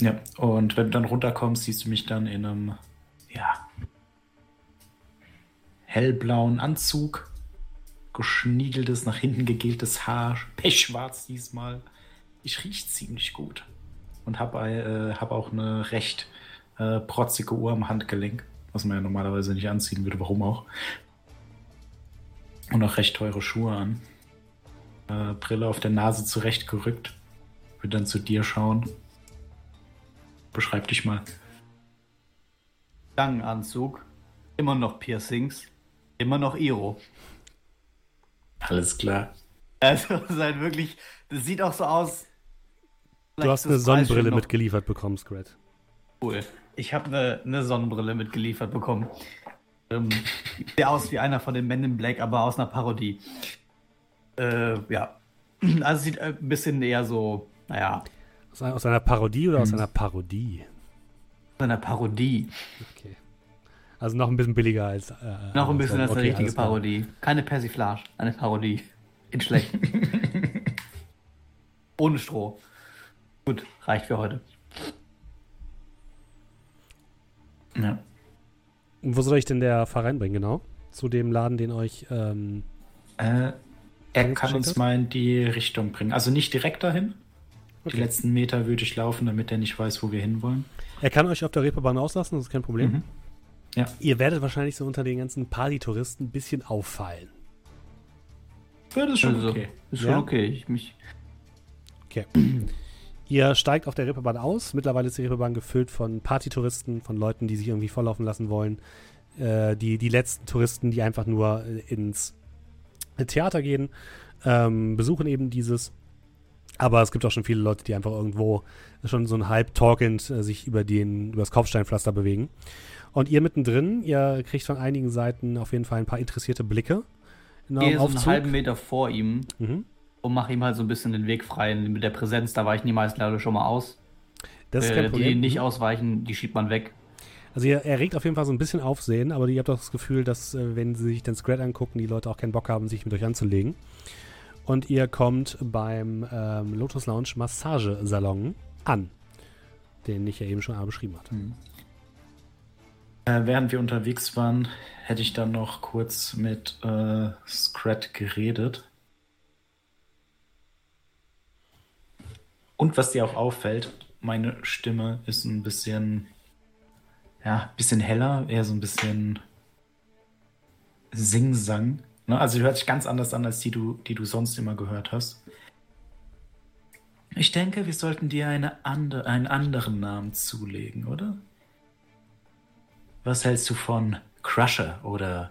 [SPEAKER 3] Ja, und wenn du dann runterkommst, siehst du mich dann in einem, ja, hellblauen Anzug, geschniegeltes, nach hinten gegeltes Haar, pechschwarz diesmal. Ich riech ziemlich gut. Und habe äh, hab auch eine recht äh, protzige Uhr am Handgelenk, was man ja normalerweise nicht anziehen würde, warum auch. Und auch recht teure Schuhe an. Äh, Brille auf der Nase zurechtgerückt. Würde dann zu dir schauen. Beschreib dich mal.
[SPEAKER 2] Langen Anzug, immer noch Piercings, immer noch Iro.
[SPEAKER 3] Alles klar.
[SPEAKER 2] Also, das ist halt wirklich, das sieht auch so aus.
[SPEAKER 1] Du hast eine Sonnenbrille mitgeliefert bekommen, Scrat.
[SPEAKER 2] Cool. Ich habe eine, eine Sonnenbrille mitgeliefert bekommen. Ähm, sieht aus wie einer von den Men in Black, aber aus einer Parodie. Äh, ja. Also sieht ein bisschen eher so, naja,
[SPEAKER 1] Aus, aus einer Parodie oder aus
[SPEAKER 3] Hm.
[SPEAKER 1] einer Parodie?
[SPEAKER 2] aus einer Parodie.
[SPEAKER 1] Okay. Also noch ein bisschen billiger als. Äh,
[SPEAKER 2] Noch ein bisschen als
[SPEAKER 1] okay,
[SPEAKER 2] eine richtige
[SPEAKER 1] alles klar.
[SPEAKER 2] Parodie. Keine Persiflage, eine Parodie. In schlecht. Ohne Stroh. Gut, reicht für heute.
[SPEAKER 3] Ja.
[SPEAKER 1] Und wo soll ich denn der Fahrer reinbringen, genau? Zu dem Laden, den euch. Ähm,
[SPEAKER 3] Äh, er
[SPEAKER 1] Kann
[SPEAKER 3] uns mal in die Richtung bringen. Also nicht direkt dahin.
[SPEAKER 1] Okay.
[SPEAKER 3] Die letzten Meter würde ich laufen, damit er nicht weiß, wo wir hinwollen.
[SPEAKER 1] er kann euch auf der Reeperbahn auslassen, das ist kein Problem.
[SPEAKER 3] Mhm. Ja.
[SPEAKER 1] Ihr werdet wahrscheinlich so unter den ganzen Partytouristen ein bisschen auffallen.
[SPEAKER 3] Ja, das ist schon
[SPEAKER 2] Also,
[SPEAKER 3] okay.
[SPEAKER 2] Ist schon
[SPEAKER 1] Ja?
[SPEAKER 2] okay. Ich mich.
[SPEAKER 1] Okay. Ihr steigt auf der Reeperbahn aus. Mittlerweile ist die Reeperbahn gefüllt von Partytouristen, von Leuten, die sich irgendwie volllaufen lassen wollen. Äh, die, die letzten Touristen, die einfach nur äh, ins Theater gehen, ähm, besuchen eben dieses. Aber es gibt auch schon viele Leute, die einfach irgendwo schon so ein halb talkend äh, sich über, den, über das Kopfsteinpflaster bewegen. Und ihr mittendrin, ihr kriegt von einigen Seiten auf jeden Fall ein paar interessierte Blicke.
[SPEAKER 2] Ich gehe so einen halben Meter vor ihm
[SPEAKER 1] Mhm.
[SPEAKER 2] Und mache ihm halt so ein bisschen den Weg frei. Mit der Präsenz, da weichen die meisten Leute schon mal aus.
[SPEAKER 1] Das ist
[SPEAKER 2] Äh,
[SPEAKER 1] kein
[SPEAKER 2] die,
[SPEAKER 1] Problem.
[SPEAKER 2] die nicht
[SPEAKER 1] Mhm.
[SPEAKER 2] ausweichen, die schiebt man weg.
[SPEAKER 1] Also ihr erregt auf jeden Fall so ein bisschen Aufsehen, aber ihr habt auch das Gefühl, dass äh, wenn sie sich den Scrat angucken, die Leute auch keinen Bock haben, sich mit euch anzulegen. Und ihr kommt beim ähm, Lotus Lounge Massagesalon an, den ich ja eben schon einmal beschrieben hatte.
[SPEAKER 3] Äh, während wir unterwegs waren, hätte ich dann noch kurz mit äh, Scrat geredet. Und was dir auch auffällt, meine Stimme ist ein bisschen, ja, ein bisschen heller, eher so ein bisschen Sing-Sang. Ne? Also die hört sich ganz anders an, als die du, die du sonst immer gehört hast. Ich denke, wir sollten dir eine ande einen anderen Namen zulegen, oder? Was hältst du von Crusher oder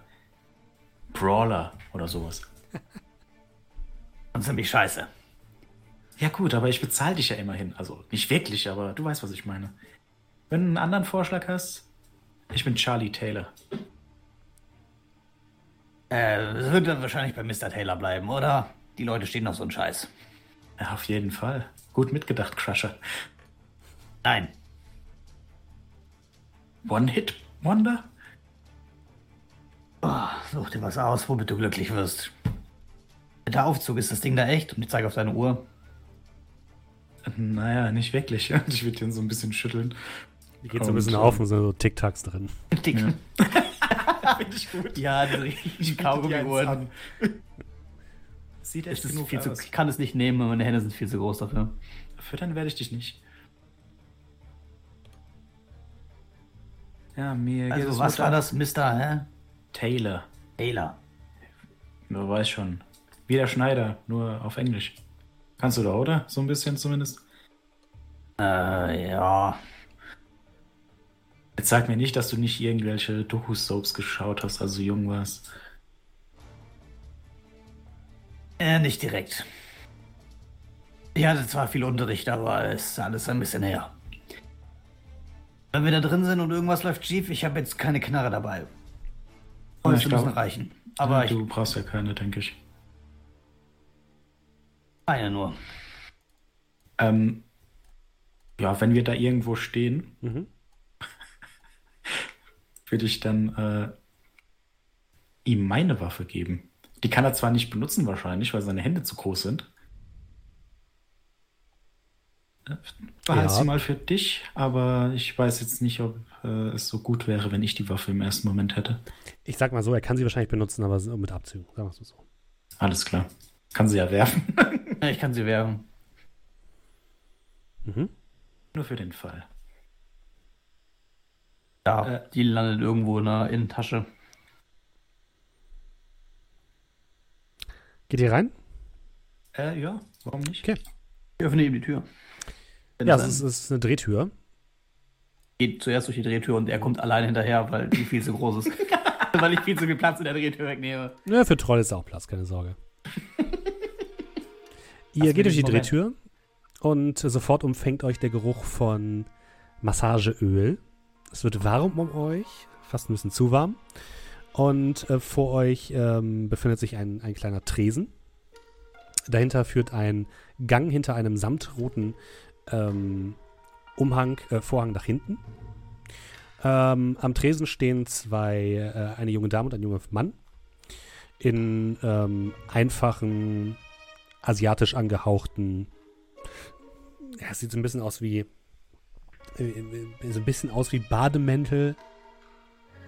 [SPEAKER 3] Brawler oder sowas?
[SPEAKER 2] Und ziemlich scheiße.
[SPEAKER 3] Ja gut, aber ich bezahle dich ja immerhin. Also nicht wirklich, aber du weißt, was ich meine. Wenn du einen anderen Vorschlag hast, ich bin Charlie Taylor.
[SPEAKER 2] Äh, es wird dann wahrscheinlich bei Mr. Taylor bleiben, oder? Die Leute stehen auf so einen Scheiß.
[SPEAKER 3] Ja, auf jeden Fall. Gut mitgedacht, Crusher.
[SPEAKER 2] Nein.
[SPEAKER 3] One-Hit-Wonder?
[SPEAKER 2] Oh, such dir was aus, womit du glücklich wirst. Der Aufzug, ist das Ding da echt? Und ich zeige auf deine Uhr.
[SPEAKER 3] Naja, nicht wirklich. Ich würde den so ein bisschen schütteln.
[SPEAKER 1] Die geht so ein bisschen
[SPEAKER 3] ähm,
[SPEAKER 1] auf und sind so Tic-Tacs drin.
[SPEAKER 2] Dick.
[SPEAKER 3] Ja.
[SPEAKER 2] Ja,
[SPEAKER 3] Finde ich gut.
[SPEAKER 2] diese richtigen Kaugummi-Uhren.
[SPEAKER 3] Sieht
[SPEAKER 2] Es
[SPEAKER 3] echt
[SPEAKER 2] ist
[SPEAKER 3] genug
[SPEAKER 2] viel zu,
[SPEAKER 3] aus.
[SPEAKER 2] ich kann es nicht nehmen, meine Hände sind viel zu groß dafür.
[SPEAKER 3] Füttern werde ich dich nicht. Ja, mir geht
[SPEAKER 2] Also,
[SPEAKER 3] es
[SPEAKER 2] was war das, Mr. Hä?
[SPEAKER 3] Taylor.
[SPEAKER 2] Taylor.
[SPEAKER 3] Wer weiß schon. Wie der Schneider, nur auf Englisch. Kannst du da, oder? So ein bisschen zumindest.
[SPEAKER 2] Äh, ja.
[SPEAKER 3] Jetzt sag mir nicht, dass du nicht irgendwelche Doku-Soaps geschaut hast, also jung warst.
[SPEAKER 2] Äh, nicht direkt. Ich hatte zwar viel Unterricht, aber es ist alles ein bisschen her. Wenn wir da drin sind und irgendwas läuft schief, ich habe jetzt keine Knarre dabei.
[SPEAKER 3] Ja, ich
[SPEAKER 2] Fäuste müssen reichen. Aber
[SPEAKER 3] du
[SPEAKER 2] ich
[SPEAKER 3] brauchst ja keine, denke ich.
[SPEAKER 2] Eine nur.
[SPEAKER 3] Ähm, ja, wenn wir da irgendwo stehen,
[SPEAKER 1] Mhm.
[SPEAKER 3] würde ich dann äh, ihm meine Waffe geben. Die kann er zwar nicht benutzen wahrscheinlich, weil seine Hände zu groß sind. Äh, Behalt
[SPEAKER 1] Ja.
[SPEAKER 3] sie mal für dich, aber ich weiß jetzt nicht, ob äh, es so gut wäre, wenn ich die Waffe im ersten Moment hätte.
[SPEAKER 1] Ich sag mal so, er kann sie wahrscheinlich benutzen, aber mit Abzügen. Sagen wir es so.
[SPEAKER 3] Alles klar. Kann sie ja werfen.
[SPEAKER 2] Ich kann sie werfen.
[SPEAKER 1] Mhm.
[SPEAKER 3] Nur für den Fall.
[SPEAKER 2] Ja,
[SPEAKER 3] Äh.
[SPEAKER 2] die landet irgendwo in der Innentasche.
[SPEAKER 1] Geht ihr rein?
[SPEAKER 3] Äh, ja, warum nicht?
[SPEAKER 1] Okay.
[SPEAKER 2] Ich öffne ihm die Tür. Wenn
[SPEAKER 1] Ja,
[SPEAKER 2] es
[SPEAKER 1] ist, es ist eine Drehtür.
[SPEAKER 2] geht zuerst durch die Drehtür und er kommt allein hinterher, weil die viel zu groß ist. weil ich viel zu viel Platz in der Drehtür wegnehme.
[SPEAKER 1] Ja, für Troll ist auch Platz, keine Sorge. Ihr
[SPEAKER 2] Lass
[SPEAKER 1] geht durch die
[SPEAKER 2] Moment.
[SPEAKER 1] Drehtür und sofort umfängt euch der Geruch von Massageöl. Es wird warm um euch, fast ein bisschen zu warm. Und äh, vor euch ähm, befindet sich ein, ein kleiner Tresen. Dahinter führt ein Gang hinter einem samtroten ähm, Umhang, äh, Vorhang nach hinten. Ähm, am Tresen stehen zwei, äh, eine junge Dame und ein junger Mann in ähm, einfachen, asiatisch angehauchten. Ja, es sieht so ein bisschen aus wie. Äh, äh, so ein bisschen aus wie Bademäntel.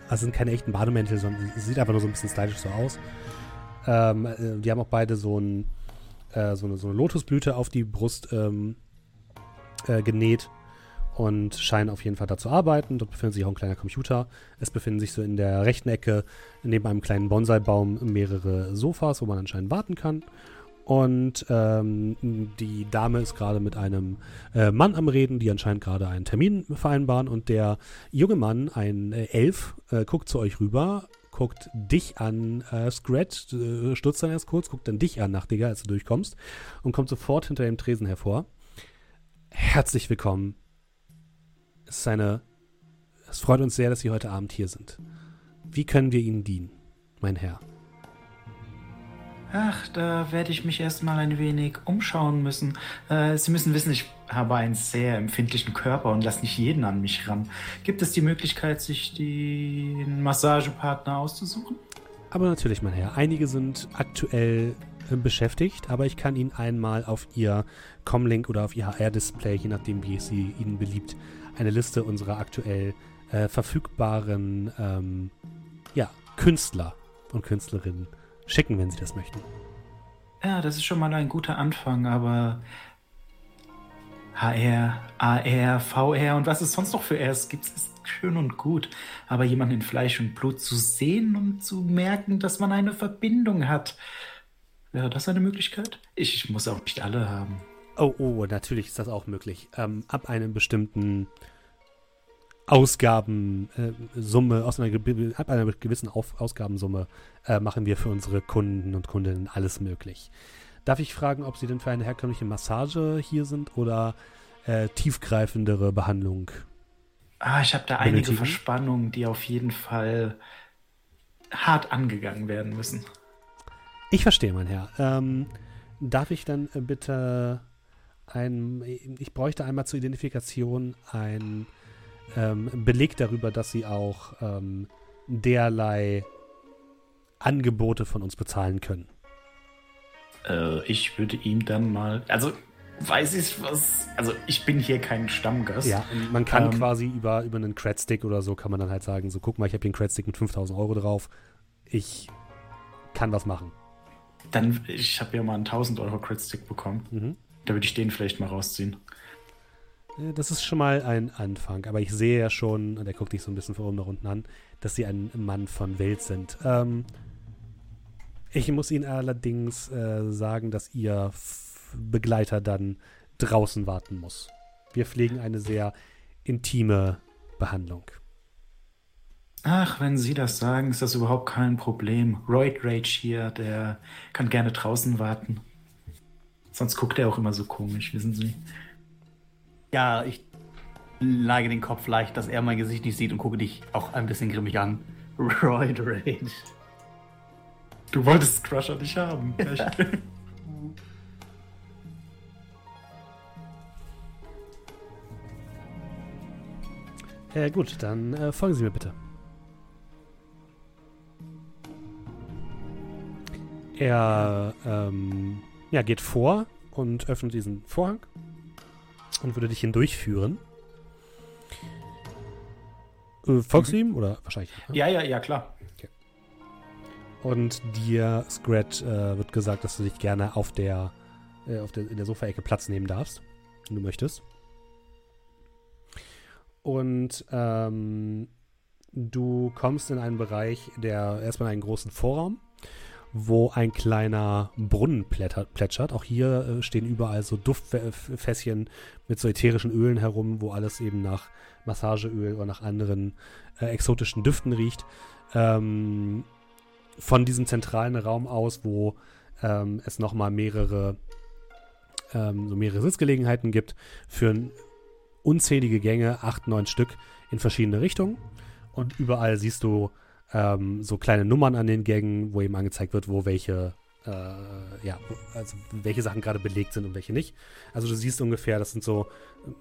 [SPEAKER 1] Also sind keine echten Bademäntel, sondern es sieht einfach nur so ein bisschen stylisch so aus. Ähm, äh, die haben auch beide so, ein, äh, so, eine, so eine Lotusblüte auf die Brust ähm, äh, genäht und scheinen auf jeden Fall da zu arbeiten. Dort befindet sich auch ein kleiner Computer. Es befinden sich so in der rechten Ecke neben einem kleinen Bonsai-Baum mehrere Sofas, wo man anscheinend warten kann. Und ähm, die Dame ist gerade mit einem äh, Mann am Reden, die anscheinend gerade einen Termin vereinbaren. Und der junge Mann, ein äh, Elf, äh, guckt zu euch rüber, guckt dich an, äh, Scratch, äh, stutzt dann erst kurz, guckt dann dich an, nach Digga, als du durchkommst, und kommt sofort hinter dem Tresen hervor. Herzlich willkommen. Es ist eine. Es freut uns sehr, dass Sie heute Abend hier sind. Wie können wir Ihnen dienen, mein Herr?
[SPEAKER 3] Ach, da werde ich mich erstmal ein wenig umschauen müssen. Äh, Sie müssen wissen, ich habe einen sehr empfindlichen Körper und lasse nicht jeden an mich ran. Gibt es die Möglichkeit, sich den Massagepartner auszusuchen?
[SPEAKER 1] Aber natürlich, mein Herr. Einige sind aktuell äh, beschäftigt, aber ich kann Ihnen einmal auf Ihr Comlink oder auf Ihr HR-Display, je nachdem, wie es Sie Ihnen beliebt, eine Liste unserer aktuell äh, verfügbaren ähm, ja, Künstler und Künstlerinnen schicken, wenn Sie das möchten.
[SPEAKER 3] Ja, das ist schon mal ein guter Anfang, aber HR, AR, VR und was es sonst noch für Rs gibt, ist schön und gut. Aber jemanden in Fleisch und Blut zu sehen und zu merken, dass man eine Verbindung hat, wäre das eine Möglichkeit? Ich, ich muss auch nicht alle haben.
[SPEAKER 1] Oh, oh, natürlich ist das auch möglich. Ähm, ab einem bestimmten Ausgabensumme, äh, aus einer, ab einer gewissen Auf Ausgabensumme äh, machen wir für unsere Kunden und Kundinnen alles möglich. Darf ich fragen, ob Sie denn für eine herkömmliche Massage hier sind oder äh, tiefgreifendere Behandlung?
[SPEAKER 3] Ah, ich habe da einige
[SPEAKER 1] Benötigen?
[SPEAKER 3] Verspannungen, die auf jeden Fall hart angegangen werden müssen.
[SPEAKER 1] Ich verstehe, mein Herr. Ähm, darf ich dann äh, bitte ein, ich bräuchte einmal zur Identifikation ein ähm, Beleg darüber, dass Sie auch ähm, derlei Angebote von uns bezahlen können.
[SPEAKER 3] Äh, ich würde ihm dann mal. Also, weiß ich was. Also, ich bin hier kein Stammgast.
[SPEAKER 1] Ja, man kann
[SPEAKER 3] Ähm,
[SPEAKER 1] quasi über, über einen Credstick oder so, kann man dann halt sagen, so guck mal, ich habe hier einen Credstick mit 5000 Euro drauf. Ich kann was machen.
[SPEAKER 3] Dann, ich habe ja mal einen 1000 Euro Crit-Stick bekommen.
[SPEAKER 1] Mhm.
[SPEAKER 3] Da würde ich den vielleicht mal rausziehen.
[SPEAKER 1] Äh, Das ist schon mal ein Anfang, aber ich sehe ja schon, und er guckt dich so ein bisschen von oben nach unten an, dass sie ein Mann von Welt sind. Ähm, ich muss Ihnen allerdings äh, sagen, dass Ihr F Begleiter dann draußen warten muss. Wir pflegen eine sehr intime Behandlung.
[SPEAKER 3] Ach, wenn Sie das sagen, ist das überhaupt kein Problem. Roid Rage hier, der kann gerne draußen warten. Sonst guckt er auch immer so komisch, wissen Sie.
[SPEAKER 2] Ja, ich neige den Kopf leicht, dass er mein Gesicht nicht sieht und gucke dich auch ein bisschen grimmig an. Roid Rage.
[SPEAKER 3] Du wolltest Crusher nicht haben. Echt?
[SPEAKER 1] Äh, gut, dann äh, folgen Sie mir bitte. Er ähm, ja, geht vor und öffnet diesen Vorhang und würde dich hindurchführen. Äh, folgst du ihm oder wahrscheinlich? ne?
[SPEAKER 3] ja, ja, ja, klar.
[SPEAKER 1] Und dir, Scrat, äh, wird gesagt, dass du dich gerne auf der, äh, auf der in der Sofaecke Platz nehmen darfst, wenn du möchtest. Und ähm, du kommst in einen Bereich, der erstmal einen großen Vorraum, wo ein kleiner Brunnen plätschert. Auch hier äh, stehen überall so Duftfässchen mit so ätherischen Ölen herum, wo alles eben nach Massageöl oder nach anderen äh, exotischen Düften riecht. Ähm, von diesem zentralen Raum aus, wo ähm, es nochmal mehrere, ähm, so mehrere Sitzgelegenheiten gibt, führen unzählige Gänge, acht, neun Stück in verschiedene Richtungen. Und überall siehst du ähm, so kleine Nummern an den Gängen, wo eben angezeigt wird, wo welche, äh, ja, also welche Sachen gerade belegt sind und welche nicht. Also du siehst ungefähr, das sind so,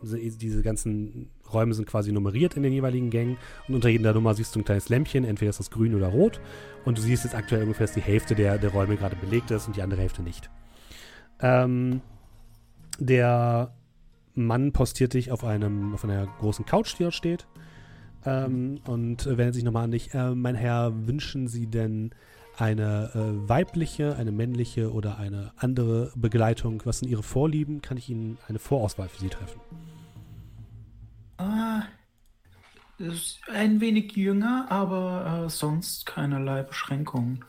[SPEAKER 1] äh, diese ganzen Räume sind quasi nummeriert in den jeweiligen Gängen und unter jeder Nummer siehst du ein kleines Lämpchen, entweder ist das grün oder rot und du siehst jetzt aktuell ungefähr, dass die Hälfte der, der Räume gerade belegt ist und die andere Hälfte nicht. Ähm, der Mann postiert dich auf einem, auf einer großen Couch, die dort steht. Ähm, und äh, wendet sich nochmal an dich. Äh, mein Herr, wünschen Sie denn eine äh, weibliche, eine männliche oder eine andere Begleitung? Was sind Ihre Vorlieben? Kann ich Ihnen eine Vorauswahl für Sie treffen?
[SPEAKER 3] Ah, ist ein wenig jünger, aber äh, sonst keinerlei Beschränkungen.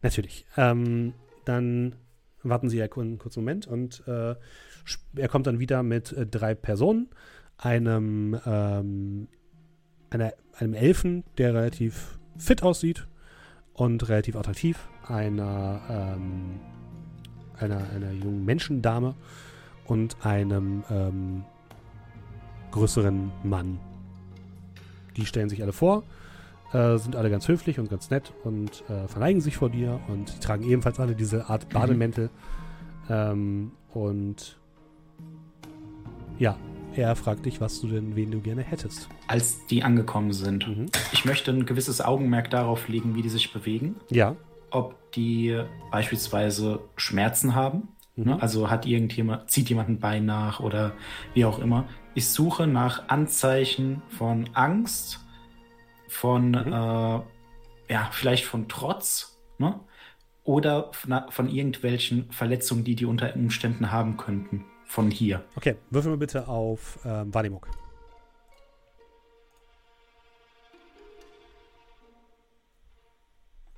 [SPEAKER 1] Natürlich. Ähm, dann warten Sie ja einen kurzen Moment und äh, er kommt dann wieder mit äh, drei Personen, einem, ähm, einer, einem Elfen, der relativ fit aussieht und relativ attraktiv, einer, ähm, einer, einer jungen Menschendame und einem ähm, größeren Mann. Die stellen sich alle vor äh, sind alle ganz höflich und ganz nett und äh, verneigen sich vor dir und die tragen ebenfalls alle diese Art Bademäntel. Ähm, und ja, er fragt dich, was du denn, wen du gerne hättest.
[SPEAKER 3] Als die angekommen sind,
[SPEAKER 1] Mhm.
[SPEAKER 3] ich möchte ein gewisses Augenmerk darauf legen, wie die sich bewegen.
[SPEAKER 1] Ja.
[SPEAKER 3] Ob die beispielsweise Schmerzen haben.
[SPEAKER 1] Mhm.
[SPEAKER 3] Ne? Also hat irgendjemand, zieht jemand ein Bein nach oder wie auch immer. Ich suche nach Anzeichen von Angst, von,
[SPEAKER 1] Mhm.
[SPEAKER 3] äh, ja, vielleicht von Trotz, ne? Oder von, von irgendwelchen Verletzungen, die die unter Umständen haben könnten. Von hier.
[SPEAKER 1] Okay, würfel mal bitte auf ähm, Wahrnehmung.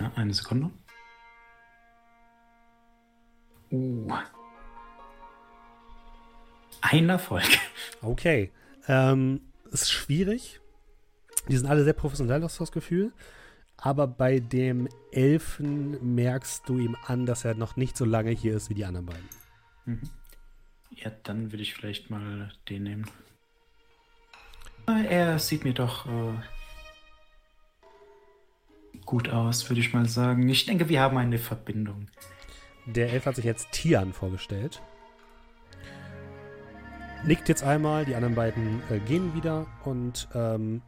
[SPEAKER 3] Ja, eine Sekunde. Uh. Ein Erfolg.
[SPEAKER 1] Okay. Ähm, ist schwierig. Die sind alle sehr professionell, hast du das Gefühl. Aber bei dem Elfen merkst du ihm an, dass er noch nicht so lange hier ist wie die anderen beiden.
[SPEAKER 3] Mhm. Ja, dann würde ich vielleicht mal den nehmen. Er sieht mir doch äh, gut aus, würde ich mal sagen. Ich denke, wir haben eine Verbindung.
[SPEAKER 1] Der Elf hat sich jetzt Tian vorgestellt. Nickt jetzt einmal, die anderen beiden äh, gehen wieder und ähm,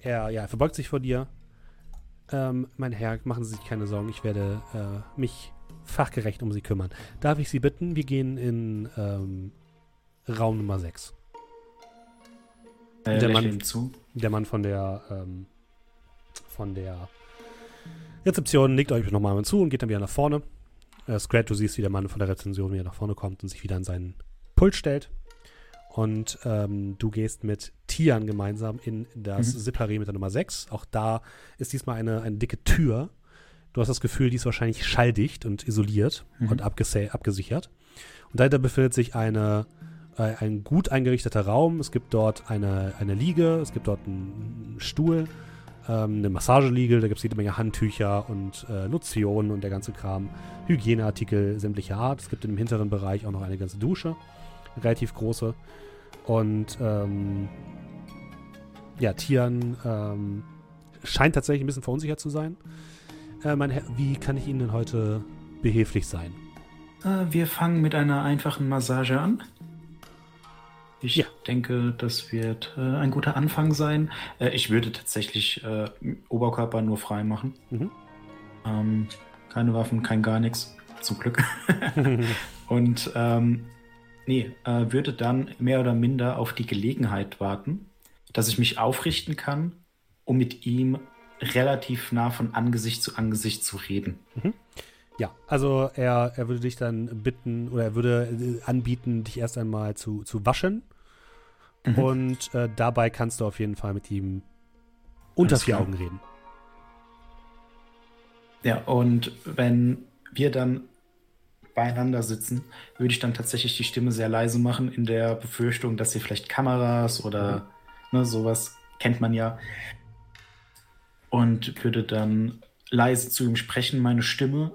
[SPEAKER 1] er, ja, er verbeugt sich vor dir. Ähm, mein Herr, machen Sie sich keine Sorgen, ich werde äh, mich fachgerecht um Sie kümmern. Darf ich Sie bitten, wir gehen in ähm, Raum Nummer 6.
[SPEAKER 3] Äh,
[SPEAKER 1] Der Mann-
[SPEAKER 3] zu.
[SPEAKER 1] Der Mann von der ähm, von der Rezeption nickt euch nochmal mal zu und geht dann wieder nach vorne. Äh, Scrat, du siehst, wie der Mann von der Rezension wieder nach vorne kommt und sich wieder an seinen Pult stellt. Und ähm, du gehst mit Tian gemeinsam in das
[SPEAKER 3] Mhm.
[SPEAKER 1] Separé mit der Nummer 6. Auch da ist diesmal eine, eine dicke Tür. Du hast das Gefühl, die ist wahrscheinlich schalldicht und isoliert
[SPEAKER 3] Mhm.
[SPEAKER 1] und abgesichert. Und dahinter befindet sich eine, äh, ein gut eingerichteter Raum. Es gibt dort eine, eine Liege, es gibt dort einen Stuhl ähm, eine Massageliege, da gibt es jede Menge Handtücher und äh, Lotionen und der ganze Kram. Hygieneartikel sämtlicher Art. Es gibt im hinteren Bereich auch noch eine ganze Dusche, relativ große. Und ähm, ja, Tian ähm, scheint tatsächlich ein bisschen verunsichert zu sein. Äh, mein Herr, wie kann ich Ihnen denn heute behilflich sein?
[SPEAKER 3] Äh, wir fangen mit einer einfachen Massage an. Ich
[SPEAKER 1] Ja.
[SPEAKER 3] denke, das wird äh, ein guter Anfang sein. Äh, ich würde tatsächlich äh, Oberkörper nur frei machen.
[SPEAKER 1] Mhm.
[SPEAKER 3] Ähm, keine Waffen, kein gar nichts. Zum Glück. Und ähm, nee, äh, würde dann mehr oder minder auf die Gelegenheit warten, dass ich mich aufrichten kann, um mit ihm relativ nah von Angesicht zu Angesicht zu reden.
[SPEAKER 1] Ja, also er, er würde dich dann bitten oder er würde äh, anbieten, dich erst einmal zu, zu waschen.
[SPEAKER 3] Mhm.
[SPEAKER 1] Und äh, dabei kannst du auf jeden Fall mit ihm unter vier. Augen reden.
[SPEAKER 3] Ja, und wenn wir dann beieinander sitzen, würde ich dann tatsächlich die Stimme sehr leise machen, in der Befürchtung, dass sie vielleicht Kameras oder ne, sowas kennt man ja. Und würde dann leise zu ihm sprechen. Meine Stimme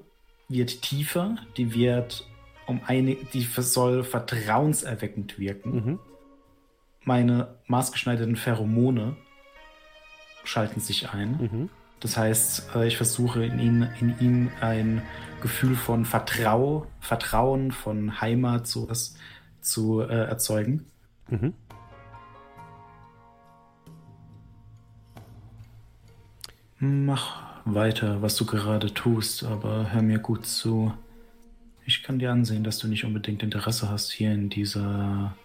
[SPEAKER 3] wird tiefer, die wird um eine, die soll vertrauenserweckend wirken.
[SPEAKER 1] Mhm.
[SPEAKER 3] Meine maßgeschneiderten Pheromone schalten sich ein.
[SPEAKER 1] Mhm.
[SPEAKER 3] Das heißt, äh, ich versuche in ihm, in ihm ein Gefühl von Vertrau, Vertrauen, von Heimat, sowas zu äh, erzeugen.
[SPEAKER 1] Mhm.
[SPEAKER 3] Mach weiter, was du gerade tust, aber hör mir gut zu. Ich kann dir ansehen, dass du nicht unbedingt Interesse hast, hier in dieser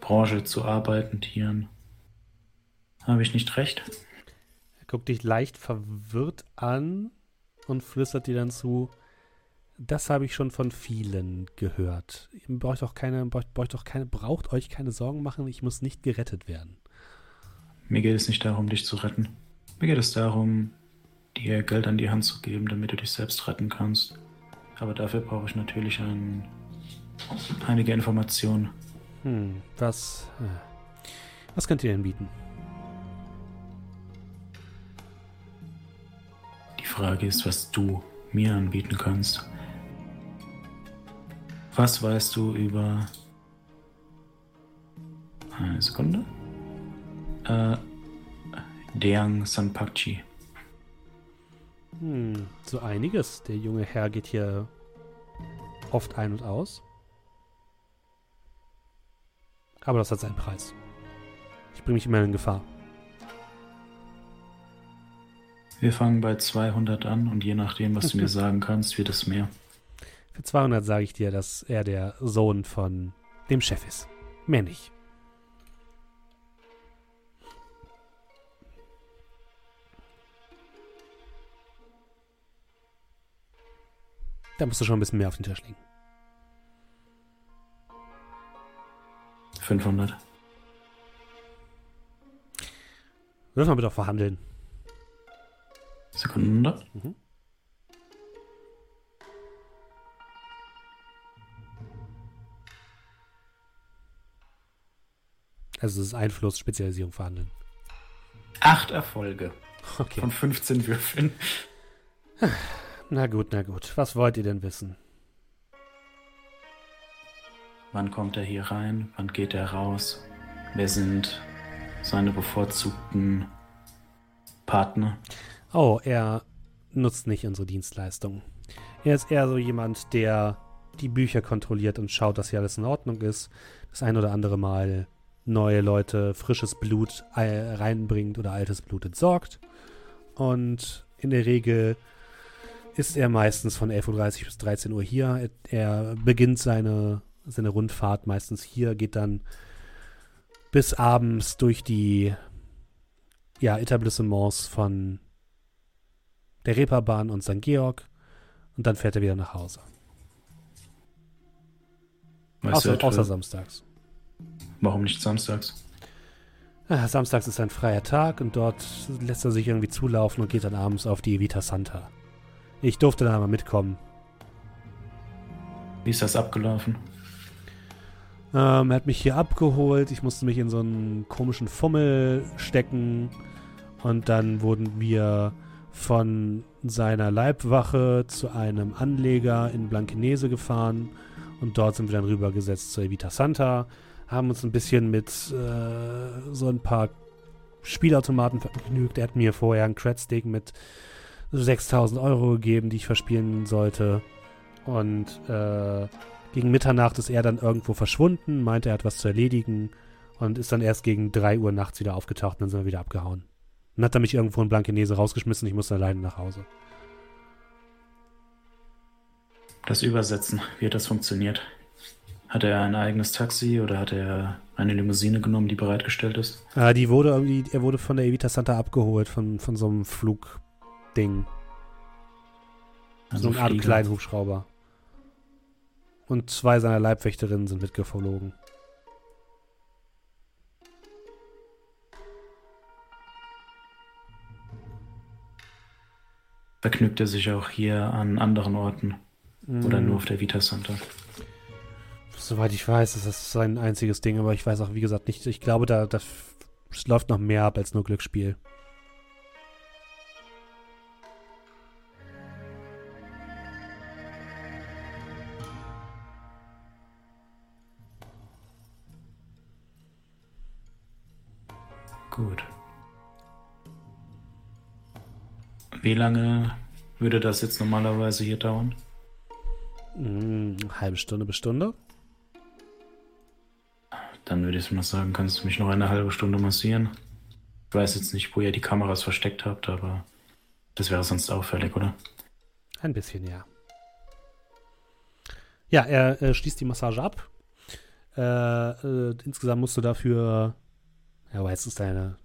[SPEAKER 3] Branche zu arbeiten, Tieren. Habe ich nicht recht?
[SPEAKER 1] Er guckt dich leicht verwirrt an und flüstert dir dann zu. Das habe ich schon von vielen gehört. Ihr braucht doch keine, braucht, doch keine, braucht euch keine Sorgen machen, ich muss nicht gerettet werden.
[SPEAKER 3] Mir geht es nicht darum, dich zu retten. Mir geht es darum, dir Geld an die Hand zu geben, damit du dich selbst retten kannst. Aber dafür brauche ich natürlich ein, einige Informationen.
[SPEAKER 1] Hm, was, äh, was könnt ihr denn bieten?
[SPEAKER 3] Die Frage ist, was du mir anbieten kannst. Was weißt du über... Eine Sekunde. Äh, Deang Sanpakchi.
[SPEAKER 1] Hm, so einiges. Der junge Herr geht hier oft ein und aus. Aber das hat seinen Preis. Ich bringe mich immer in Gefahr.
[SPEAKER 3] Wir fangen bei 200 an und je nachdem, was du mir sagen kannst, wird es mehr.
[SPEAKER 1] Für 200 sage ich dir, dass er der Sohn von dem Chef ist. Mehr nicht. Da musst du schon ein bisschen mehr auf den Tisch legen.
[SPEAKER 3] 500.
[SPEAKER 1] Wirf mal bitte auf Verhandeln.
[SPEAKER 3] Sekunde.
[SPEAKER 1] Mhm. Also es ist Einfluss, Spezialisierung, Verhandeln.
[SPEAKER 3] Acht Erfolge
[SPEAKER 1] Okay.
[SPEAKER 3] von 15 Würfeln.
[SPEAKER 1] Na gut, na gut. Was wollt ihr denn wissen?
[SPEAKER 3] Wann kommt er hier rein? Wann geht er raus? Wer sind seine bevorzugten Partner?
[SPEAKER 1] Oh, er nutzt nicht unsere Dienstleistung. Er ist eher so jemand, der die Bücher kontrolliert und schaut, dass hier alles in Ordnung ist. Das ein oder andere Mal neue Leute frisches Blut reinbringt oder altes Blut entsorgt. Und in der Regel ist er meistens von 11.30 Uhr bis 13 Uhr hier. Er, beginnt seine, seine Rundfahrt meistens hier, geht dann bis abends durch die ja, Etablissements von der Reeperbahn und St. Georg und dann fährt er wieder nach Hause.
[SPEAKER 3] Weißt
[SPEAKER 1] Außer, außer samstags.
[SPEAKER 3] warum nicht samstags?
[SPEAKER 1] Samstags ist ein freier Tag und dort lässt er sich irgendwie zulaufen und geht dann abends auf die Evita Santa. Ich durfte da mal mitkommen.
[SPEAKER 3] Wie ist das abgelaufen?
[SPEAKER 1] Ähm, er hat mich hier abgeholt. Ich musste mich in so einen komischen Fummel stecken. Und dann wurden wir von seiner Leibwache zu einem Anleger in Blankenese gefahren und dort sind wir dann rübergesetzt zur Evita Santa, haben uns ein bisschen mit äh, so ein paar Spielautomaten vergnügt. Er hat mir vorher einen Credstick mit 6000 Euro gegeben, die ich verspielen sollte. Und äh, gegen Mitternacht ist er dann irgendwo verschwunden, meinte, er hat was zu erledigen und ist dann erst gegen 3 Uhr nachts wieder aufgetaucht und dann sind wir wieder abgehauen. Dann hat er mich irgendwo in Blankenese rausgeschmissen, ich musste alleine nach Hause.
[SPEAKER 3] Das Übersetzen, wie hat das funktioniert? Hat er ein eigenes Taxi oder hat er eine Limousine genommen, die bereitgestellt ist?
[SPEAKER 1] Äh, die wurde irgendwie, er wurde von der Evita Santa abgeholt, von, von so einem Flugding.
[SPEAKER 3] Also
[SPEAKER 1] so eine Art
[SPEAKER 3] Flieger.
[SPEAKER 1] kleinen Hubschrauber. Und zwei seiner Leibwächterinnen sind mitgeflogen.
[SPEAKER 3] Vergnügt er sich auch hier an anderen Orten oder
[SPEAKER 1] Mm,
[SPEAKER 3] nur auf der Vita Santa?
[SPEAKER 1] Soweit ich weiß, ist das sein einziges Ding, aber ich weiß auch, wie gesagt, nicht. Ich glaube, da, da läuft noch mehr ab als nur Glücksspiel.
[SPEAKER 3] Gut. Wie lange würde das jetzt normalerweise hier dauern?
[SPEAKER 1] Mm, halbe Stunde bis Stunde.
[SPEAKER 3] Dann würde ich mal sagen, kannst du mich noch eine halbe Stunde massieren? Ich weiß jetzt nicht, wo ihr die Kameras versteckt habt, aber das wäre sonst auffällig, oder?
[SPEAKER 1] Ein bisschen, ja. Ja, er äh, schließt die Massage ab. Äh, äh, insgesamt musst du dafür. Ja, aber jetzt ist deine.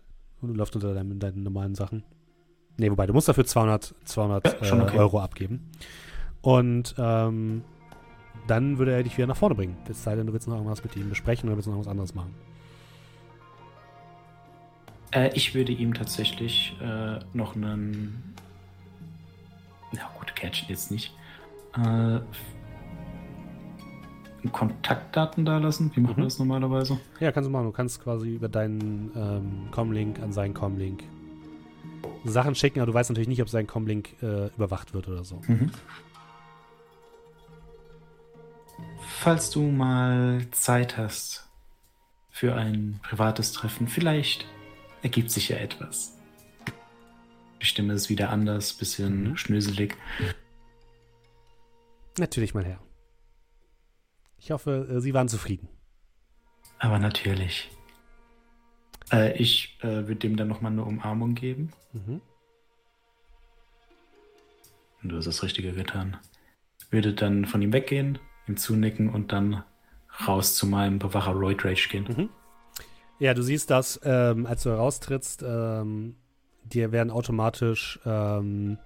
[SPEAKER 1] Du läuft unter deinen, deinen normalen Sachen. Nee, wobei, du musst dafür 200, 200
[SPEAKER 3] Ja,
[SPEAKER 1] äh,
[SPEAKER 3] okay.
[SPEAKER 1] Euro abgeben. Und ähm, dann würde er dich wieder nach vorne bringen. Es sei denn, du willst noch irgendwas mit ihm besprechen oder willst noch was anderes machen.
[SPEAKER 3] Äh, ich würde ihm tatsächlich äh, noch einen. Na gut, catchen jetzt nicht. Kontaktdaten da lassen. Wie machen
[SPEAKER 1] Mhm.
[SPEAKER 3] wir das normalerweise?
[SPEAKER 1] Ja, kannst du machen. Du kannst quasi über deinen ähm, Comlink an seinen Comlink Sachen schicken, aber du weißt natürlich nicht, ob sein Comlink äh, überwacht wird oder so.
[SPEAKER 3] Mhm. Falls du mal Zeit hast für ein privates Treffen, vielleicht ergibt sich ja etwas. Die Stimme ist wieder anders, bisschen
[SPEAKER 1] Mhm.
[SPEAKER 3] schnöselig.
[SPEAKER 1] Natürlich, mein Herr. Ich hoffe, äh, Sie waren zufrieden.
[SPEAKER 3] Aber natürlich. Äh, ich äh, würde dem dann nochmal eine Umarmung geben.
[SPEAKER 1] Mhm.
[SPEAKER 3] Du hast das Richtige getan. Würde dann von ihm weggehen, ihm zunicken und dann raus zu meinem Bewacher Royd Rage gehen.
[SPEAKER 1] Mhm. Ja, du siehst, dass ähm, als du heraustrittst, ähm, dir werden automatisch, ähm,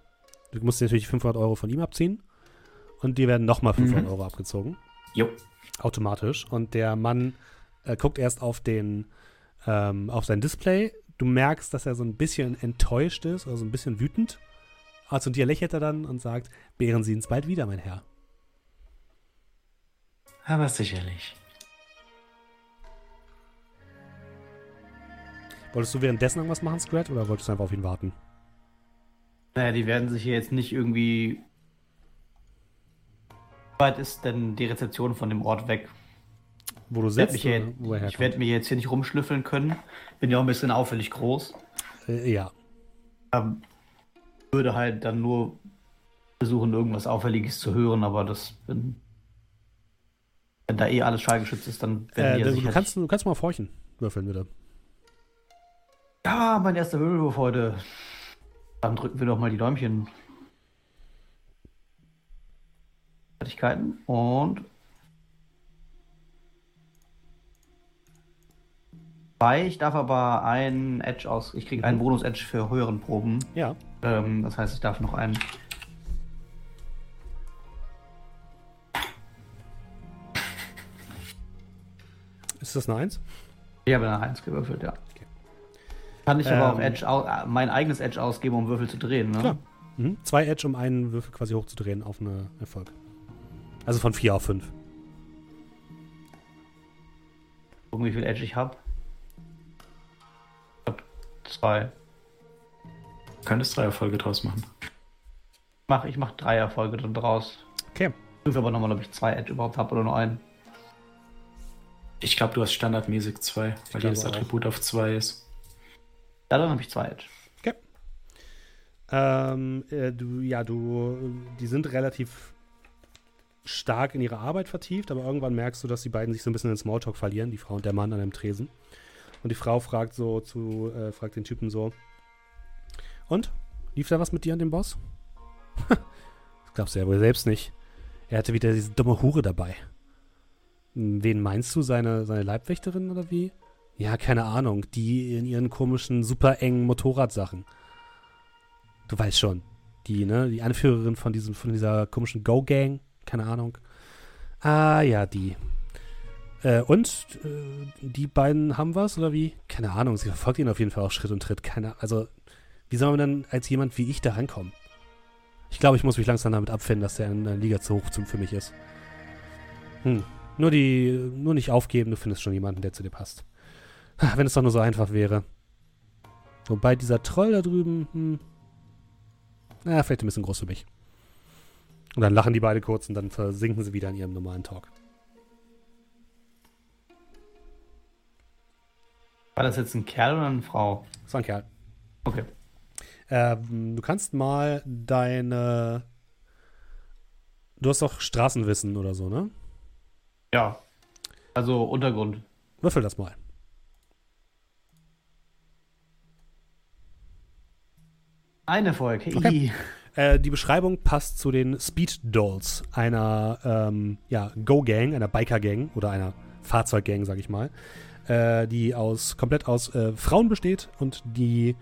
[SPEAKER 1] du musst dir natürlich 500 Euro von ihm abziehen und dir werden nochmal 500
[SPEAKER 3] Mhm.
[SPEAKER 1] Euro abgezogen,
[SPEAKER 3] Jo.
[SPEAKER 1] automatisch. Und der Mann äh, guckt erst auf den, ähm, auf sein Display. Du merkst, dass er so ein bisschen enttäuscht ist oder so ein bisschen wütend. Also dir lächelt er dann und sagt, behren Sie uns bald wieder, mein Herr.
[SPEAKER 3] Aber sicherlich.
[SPEAKER 1] Wolltest du währenddessen irgendwas machen, Scrat, oder wolltest du einfach auf ihn warten?
[SPEAKER 2] Naja, die werden sich hier jetzt nicht irgendwie. Weit ist denn die Rezeption von dem Ort weg?
[SPEAKER 1] Wo du
[SPEAKER 2] Ich werde
[SPEAKER 1] sitzt,
[SPEAKER 2] mich,
[SPEAKER 1] er
[SPEAKER 2] werd mich jetzt hier nicht rumschnüffeln können. Bin ja auch ein bisschen auffällig groß.
[SPEAKER 1] Äh, ja.
[SPEAKER 2] Ähm, würde halt dann nur versuchen, irgendwas Auffälliges zu hören, aber das bin. Wenn da eh alles schallgeschützt ist, dann werden
[SPEAKER 1] Äh,
[SPEAKER 2] die ja
[SPEAKER 1] du, kannst, du kannst mal auf Horchen würfeln, bitte.
[SPEAKER 2] Ja, mein erster Würfelwurf heute. Dann drücken wir doch mal die Däumchen. Fertigkeiten und. Bei, ich darf aber einen Edge aus. Ich kriege einen. Bonus-Edge für höheren Proben.
[SPEAKER 1] Ja.
[SPEAKER 2] Ähm, das heißt, ich darf noch einen.
[SPEAKER 1] Ist das eine Eins?
[SPEAKER 2] Ich habe eine 1 gewürfelt, ja.
[SPEAKER 1] Okay.
[SPEAKER 2] Kann ich aber auch
[SPEAKER 1] Ähm,
[SPEAKER 2] Edge, äh, mein eigenes Edge ausgeben, um Würfel zu drehen, ne?
[SPEAKER 1] Klar. Mhm. Zwei Edge, um einen Würfel quasi hochzudrehen auf einen Erfolg. Also von vier auf fünf.
[SPEAKER 2] Gucken, wie viel Edge ich habe. Ich hab zwei.
[SPEAKER 3] Könntest drei Erfolge draus machen.
[SPEAKER 2] Mach, ich mach drei Erfolge dann draus.
[SPEAKER 1] Okay.
[SPEAKER 2] Ich aber nochmal, ob ich zwei Edge überhaupt habe oder nur einen.
[SPEAKER 3] Ich glaube, du hast standardmäßig zwei, weil
[SPEAKER 1] glaube
[SPEAKER 3] jedes
[SPEAKER 1] auch.
[SPEAKER 3] Attribut auf zwei ist.
[SPEAKER 2] Ja, dann habe ich zwei Edge.
[SPEAKER 1] Ähm, äh, du, ja, du, die sind relativ stark in ihre Arbeit vertieft, aber irgendwann merkst du, dass die beiden sich so ein bisschen in Smalltalk verlieren, die Frau und der Mann an dem Tresen. Und die Frau fragt so zu, äh, fragt den Typen so, und? Lief da was mit dir und dem Boss? das glaubst du ja wohl selbst nicht. Er hatte wieder diese dumme Hure dabei. Hm, Wen meinst du? Seine, seine Leibwächterin oder wie? Ja, keine Ahnung. Die in ihren komischen, super engen Motorradsachen. Du weißt schon. Die, ne? Die Anführerin von, diesem, von dieser komischen Go-Gang. Keine Ahnung. Ah, ja, die. Äh, und? Äh, die beiden haben was, oder wie? Keine Ahnung. Sie verfolgt ihn auf jeden Fall auch Schritt und Tritt. Keine Also, wie soll man denn als jemand wie ich da rankommen? Ich glaube, ich muss mich langsam damit abfinden, dass der in der Liga zu hoch zum für mich ist. Hm. Nur die, nur nicht aufgeben, du findest schon jemanden, der zu dir passt. Ah, Wenn es doch nur so einfach wäre. Wobei dieser Troll da drüben, hm, na, vielleicht ein bisschen groß für mich. Und dann lachen die beide kurz und dann versinken sie wieder in ihrem normalen Talk.
[SPEAKER 2] War das jetzt ein Kerl oder eine Frau?
[SPEAKER 1] Das war ein Kerl.
[SPEAKER 2] Okay.
[SPEAKER 1] Ähm, du kannst mal deine. Du hast doch Straßenwissen oder so, ne?
[SPEAKER 2] Ja. Also Untergrund.
[SPEAKER 1] Würfel das mal.
[SPEAKER 2] Ein Erfolg.
[SPEAKER 1] Okay. Äh, die Beschreibung passt zu den Speed Dolls, einer ähm, ja, Go-Gang, einer Biker-Gang oder einer Fahrzeuggang, sag ich mal, äh, die aus komplett aus äh, Frauen besteht und die,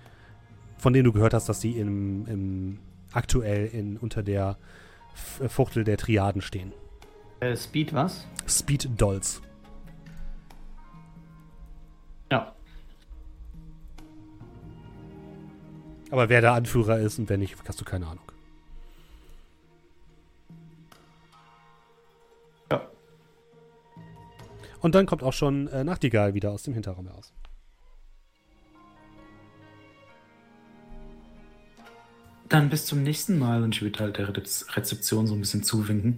[SPEAKER 1] von denen du gehört hast, dass die im, im aktuell in, unter der Fuchtel der Triaden stehen.
[SPEAKER 2] Äh, Speed was?
[SPEAKER 1] Speed Dolls. Aber wer der Anführer ist und wer nicht, hast du keine Ahnung.
[SPEAKER 2] Ja.
[SPEAKER 1] Und dann kommt auch schon äh, Nachtigall wieder aus dem Hinterraum heraus.
[SPEAKER 3] Dann bis zum nächsten Mal und ich würde halt der Rezep- Rezeption so ein bisschen zuwinken.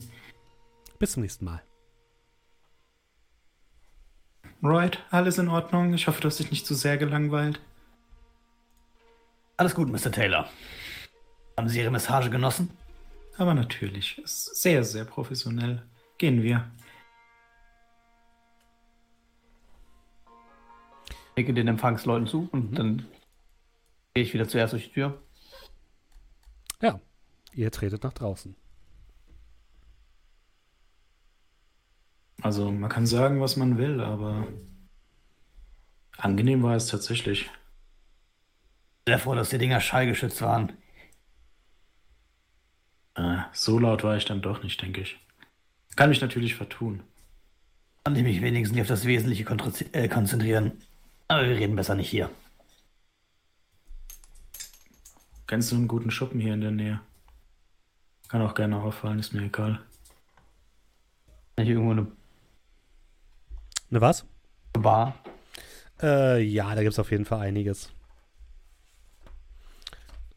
[SPEAKER 1] Bis zum nächsten Mal.
[SPEAKER 3] Right, alles in Ordnung. Ich hoffe, du hast dich nicht zu sehr gelangweilt.
[SPEAKER 2] Alles gut, Mr. Taylor. Haben Sie Ihre Massage genossen?
[SPEAKER 3] Aber natürlich, ist sehr, sehr professionell. Gehen wir.
[SPEAKER 2] Ich nicke den Empfangsleuten zu und dann gehe ich wieder zuerst durch die Tür.
[SPEAKER 1] Ja, ihr tretet nach draußen.
[SPEAKER 3] Also, man kann sagen, was man will, aber angenehm war es tatsächlich.
[SPEAKER 2] Sehr froh, dass die Dinger schallgeschützt waren.
[SPEAKER 3] Äh, so laut war ich dann doch nicht, denke ich. Kann mich natürlich vertun.
[SPEAKER 2] Kann ich mich wenigstens nicht auf das Wesentliche äh, konzentrieren. Aber wir reden besser nicht hier.
[SPEAKER 3] Kennst du einen guten Schuppen hier in der Nähe? Kann auch gerne auffallen, ist mir egal.
[SPEAKER 2] Kann ich irgendwo eine
[SPEAKER 1] Ne was?
[SPEAKER 2] Bar?
[SPEAKER 1] Äh, ja, da gibt es auf jeden Fall einiges.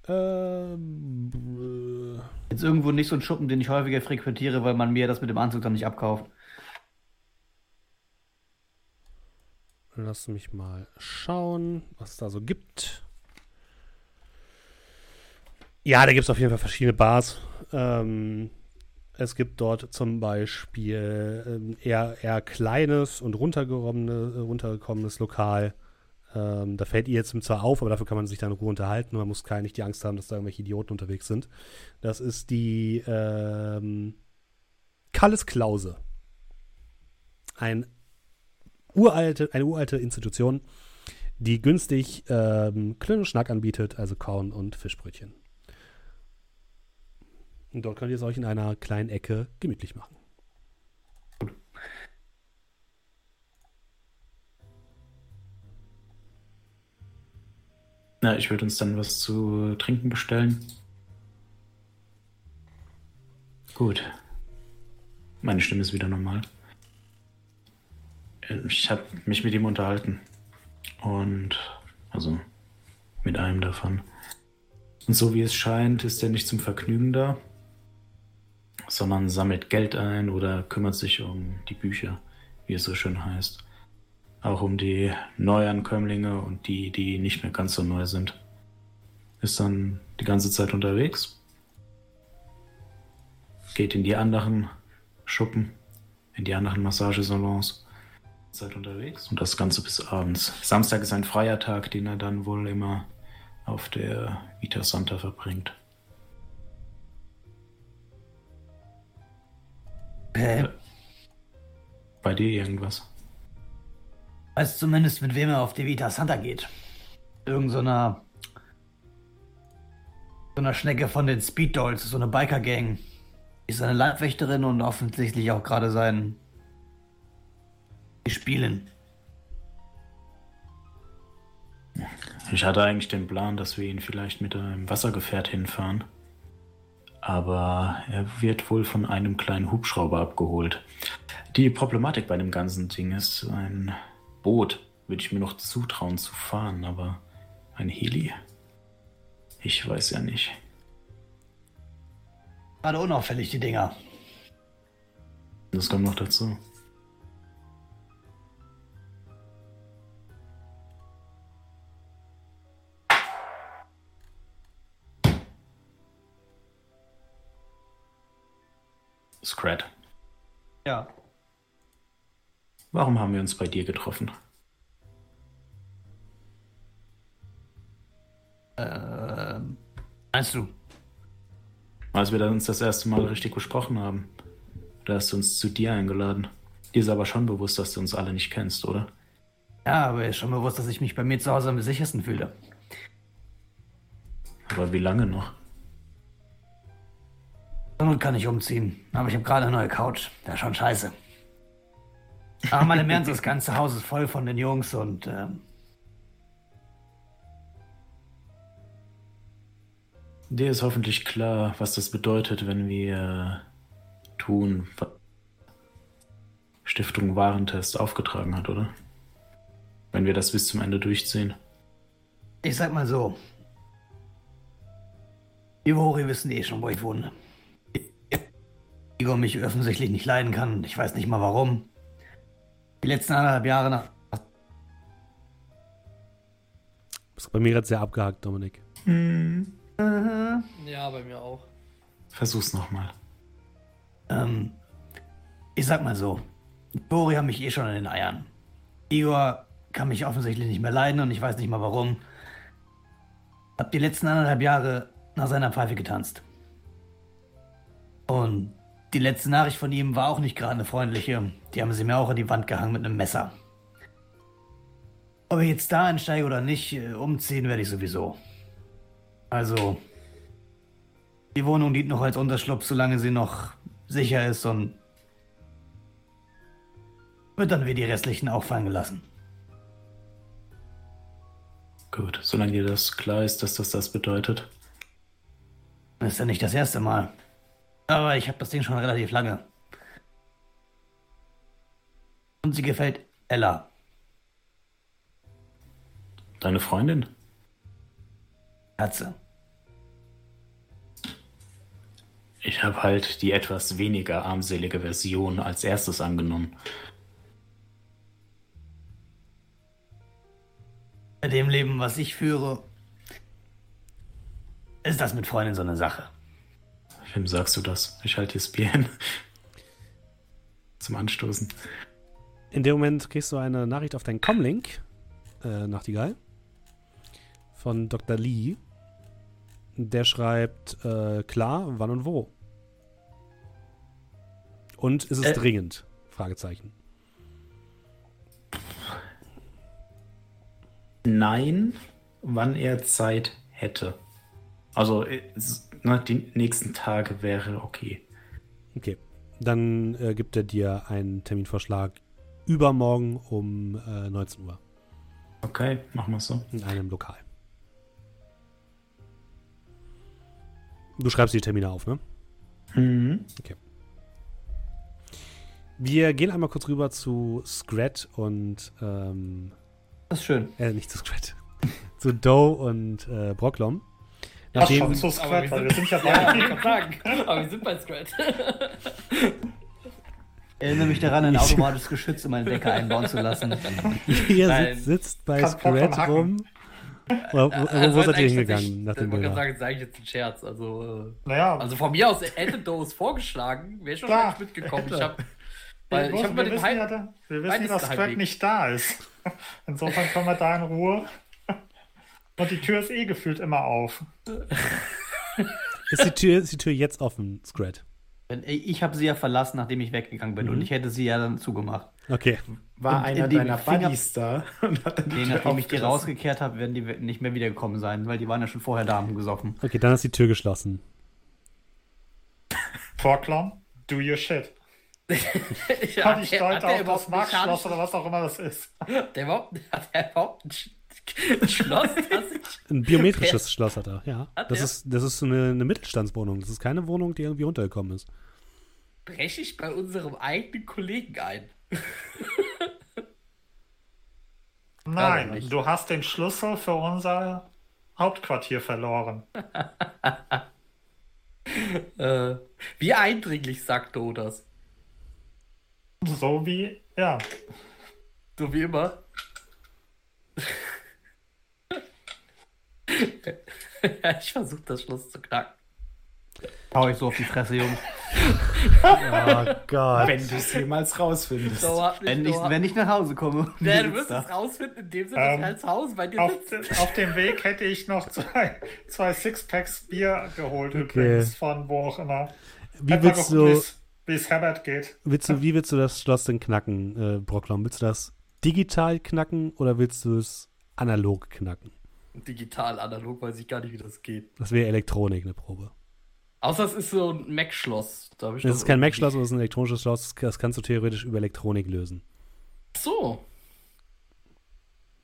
[SPEAKER 1] Ähm,
[SPEAKER 2] Jetzt irgendwo nicht so ein Schuppen, den ich häufiger frequentiere, weil man mir das mit dem Anzug dann nicht abkauft.
[SPEAKER 1] lass mich mal schauen, was es da so gibt. Ja, da gibt es auf jeden Fall verschiedene Bars. Ähm, es gibt dort zum Beispiel ähm, eher, eher kleines und runtergekommene, runtergekommenes Lokal. Ähm, da fällt ihr jetzt zwar auf, aber dafür kann man sich dann in Ruhe unterhalten. Man muss keine, nicht die Angst haben, dass da irgendwelche Idioten unterwegs sind. Das ist die ähm, Kalles Klause. Ein uralte, eine uralte Institution, die günstig ähm, Klön Schnack anbietet, also Korn und Fischbrötchen. Und dort könnt ihr es euch in einer kleinen Ecke gemütlich machen.
[SPEAKER 3] Na, ich würde uns dann was zu trinken bestellen. Gut. Meine Stimme ist wieder normal. Ich habe mich mit ihm unterhalten. Und, also, mit einem davon. Und so wie es scheint, ist er nicht zum Vergnügen da, sondern sammelt Geld ein oder kümmert sich um die Bücher, wie es so schön heißt. Auch um die Neuankömmlinge und die, die nicht mehr ganz so neu sind. Ist dann die ganze Zeit unterwegs. Geht in die anderen Schuppen, in die anderen Massagesalons. Zeit unterwegs. Und das Ganze bis abends. Samstag ist ein freier Tag, den er dann wohl immer auf der Vita Santa verbringt.
[SPEAKER 2] Äh,
[SPEAKER 3] Bei dir irgendwas?
[SPEAKER 2] Weiß zumindest, mit wem er auf die Vita Santa geht. Irgend so einer. So einer Schnecke von den Speed Dolls, so eine Biker-Gang. Ist seine Leibwächterin und offensichtlich auch gerade sein. Die Spielen.
[SPEAKER 3] Ich hatte eigentlich den Plan, dass wir ihn vielleicht mit einem Wassergefährt hinfahren. Aber er wird wohl von einem kleinen Hubschrauber abgeholt. Die Problematik bei dem ganzen Ding ist, ein Boot würde ich mir noch zutrauen zu fahren, aber ein Heli? Ich weiß ja nicht.
[SPEAKER 2] Gerade unauffällig, die Dinger.
[SPEAKER 3] Das kommt noch dazu. Scrat,
[SPEAKER 2] Ja.
[SPEAKER 3] Warum haben wir uns bei dir getroffen?
[SPEAKER 2] Ähm. Meinst du?
[SPEAKER 3] Als wir dann uns das erste Mal richtig besprochen haben. Da hast du uns zu dir eingeladen. Dir ist aber schon bewusst, dass du uns alle nicht kennst, oder?
[SPEAKER 2] Ja, aber ist schon bewusst, dass ich mich bei mir zu Hause am sichersten fühle.
[SPEAKER 3] Aber wie lange noch?
[SPEAKER 2] Damit kann ich umziehen. Aber ich habe gerade eine neue Couch. Das ist schon scheiße. Aber mal im Ernst, das ganze Haus ist voll von den Jungs und ähm,
[SPEAKER 3] Dir ist hoffentlich klar, was das bedeutet, wenn wir tun, was Stiftung Warentest aufgetragen hat, oder? Wenn wir das bis zum Ende durchziehen.
[SPEAKER 2] ich sag mal so. Die Wori wissen eh schon, wo ich wohne. Igor mich offensichtlich nicht leiden kann. Ich weiß nicht mal warum. Die letzten anderthalb Jahre nach.
[SPEAKER 1] Ist bei mir gerade sehr abgehakt, Dominik.
[SPEAKER 4] Ja, bei mir auch.
[SPEAKER 3] Versuch's nochmal.
[SPEAKER 2] Ähm, ich sag mal so. Wori haben mich eh schon in den Eiern. Igor kann mich offensichtlich nicht mehr leiden und ich weiß nicht mal warum. Hab die letzten anderthalb Jahre nach seiner Pfeife getanzt. Und die letzte Nachricht von ihm war auch nicht gerade eine freundliche. Die haben sie mir auch an die Wand gehangen mit einem Messer. Ob ich jetzt da einsteige oder nicht, äh, umziehen werde ich sowieso. Also, die Wohnung dient noch als Unterschlupf, solange sie noch sicher ist und wird dann wie die restlichen auch fallen gelassen.
[SPEAKER 3] Gut, solange dir das klar ist, dass das das bedeutet.
[SPEAKER 2] Ist ja nicht das erste Mal. Aber ich habe das Ding schon relativ lange. Und sie gefällt Ella.
[SPEAKER 3] Deine Freundin?
[SPEAKER 2] Katze.
[SPEAKER 3] Ich habe halt die etwas weniger armselige Version als erstes angenommen.
[SPEAKER 2] Bei dem Leben, was ich führe, ist das mit Freundin so eine Sache.
[SPEAKER 3] Wem sagst du das? Ich halte das Bier hin. Zum Anstoßen.
[SPEAKER 1] In dem Moment kriegst du eine Nachricht auf deinen Comlink, äh, Nachtigall, von Dr. Lee. Der schreibt, äh, klar, wann und wo. Und ist es
[SPEAKER 2] Äh.
[SPEAKER 1] dringend? Fragezeichen.
[SPEAKER 3] Nein, wann er Zeit hätte. Also, es- ne, die nächsten Tage wäre okay.
[SPEAKER 1] Okay. Dann äh, gibt er dir einen Terminvorschlag übermorgen um äh, 19 Uhr
[SPEAKER 3] Okay, machen wir es so.
[SPEAKER 1] in einem Lokal. Du schreibst die Termine auf, ne?
[SPEAKER 3] Mhm.
[SPEAKER 1] Wir gehen einmal kurz rüber zu Scrat und ähm,
[SPEAKER 2] Das ist schön.
[SPEAKER 1] äh, nicht zu Scrat, zu Doe und äh, Brocklom. Nachdem,
[SPEAKER 5] schon zu Squad, weil wir sind ja bei.
[SPEAKER 4] Aber wir sind bei Scrat.
[SPEAKER 2] Erinnere mich daran, ein automatisches Geschütz in meinen Wecker einbauen zu lassen.
[SPEAKER 1] ihr
[SPEAKER 4] Nein.
[SPEAKER 1] sitzt, sitzt bei
[SPEAKER 5] Kann
[SPEAKER 1] rum. Oder, wo,
[SPEAKER 4] Also
[SPEAKER 1] wo seid ihr
[SPEAKER 4] eigentlich
[SPEAKER 1] hingegangen nach dem
[SPEAKER 4] Ich wollte
[SPEAKER 1] Bilder?
[SPEAKER 4] sagen, das sage ich jetzt ein Scherz. Also, äh,
[SPEAKER 5] Naja,
[SPEAKER 4] also von mir aus hätte Dose vorgeschlagen, wäre schon
[SPEAKER 5] Klar,
[SPEAKER 4] eigentlich mitgekommen.
[SPEAKER 5] hätte.
[SPEAKER 4] Ich habe
[SPEAKER 5] wir,
[SPEAKER 4] weil ich hab
[SPEAKER 5] wir,
[SPEAKER 4] über den
[SPEAKER 5] wissen ja, wir wissen, dass Squad
[SPEAKER 4] liegt.
[SPEAKER 5] nicht da ist. Insofern können wir da in Ruhe. Und die Tür ist eh gefühlt immer auf.
[SPEAKER 1] Ist die Tür, ist die Tür jetzt offen, Scrat?
[SPEAKER 2] Ich habe sie ja verlassen, nachdem ich weggegangen bin. Und ich hätte sie ja dann zugemacht.
[SPEAKER 1] Okay.
[SPEAKER 3] War
[SPEAKER 2] Und
[SPEAKER 3] einer deiner Buddies da und hat dann die
[SPEAKER 2] Nee, nachdem ich die rausgekehrt habe, werden die nicht mehr wiedergekommen sein, weil die waren ja schon vorher da haben gesoffen.
[SPEAKER 1] Okay, dann ist die Tür geschlossen.
[SPEAKER 5] Vorklauen, do your shit.
[SPEAKER 4] Ja,
[SPEAKER 5] Hat ich
[SPEAKER 4] der-
[SPEAKER 5] deute
[SPEAKER 4] hat der
[SPEAKER 5] auf das Marktschloss oder was auch immer das ist.
[SPEAKER 4] Der überhaupt, hat der überhaupt ein Schloss, das ich.
[SPEAKER 1] Ein biometrisches Schloss hat er, ja.
[SPEAKER 4] Hat
[SPEAKER 1] Das
[SPEAKER 4] er?
[SPEAKER 1] ist, das ist so eine, eine Mittelstandswohnung. Das ist keine Wohnung, die irgendwie runtergekommen ist.
[SPEAKER 4] breche ich bei unserem eigenen Kollegen ein.
[SPEAKER 5] Nein, du hast den Schlüssel für unser Hauptquartier verloren.
[SPEAKER 4] Äh, wie eindringlich sagt Do das?
[SPEAKER 5] So wie, ja.
[SPEAKER 4] So wie immer. ich versuche das Schloss zu knacken.
[SPEAKER 2] Hau ich so auf die Fresse, Jungs.
[SPEAKER 1] Oh Gott.
[SPEAKER 3] Wenn du es jemals rausfindest.
[SPEAKER 4] Dauert nicht,
[SPEAKER 2] Wenn ich,
[SPEAKER 4] dauert-
[SPEAKER 2] wenn ich nach Hause komme.
[SPEAKER 4] Ja, du wirst es rausfinden, in dem Sinne,
[SPEAKER 5] Ähm,
[SPEAKER 4] dass als Haus bei dir
[SPEAKER 5] Auf,
[SPEAKER 4] sitzt.
[SPEAKER 5] auf dem Weg hätte ich noch zwei, zwei Sixpacks Bier geholt,
[SPEAKER 1] Okay.
[SPEAKER 5] übrigens, von wo auch immer.
[SPEAKER 1] Wie
[SPEAKER 5] mal
[SPEAKER 1] willst du,
[SPEAKER 5] wie es Herbert geht.
[SPEAKER 1] willst du, wie willst du das Schloss denn knacken, äh, Brocklom? Willst du das digital knacken oder willst du es analog knacken?
[SPEAKER 4] Digital, analog, weiß ich gar nicht, wie das geht.
[SPEAKER 1] Das wäre Elektronik, eine Probe.
[SPEAKER 4] Außer es ist so ein Mac-Schloss. Da
[SPEAKER 1] Das ist kein Mac-Schloss, das ist ein elektronisches Schloss. Das- kannst du theoretisch über Elektronik lösen.
[SPEAKER 4] Ach So.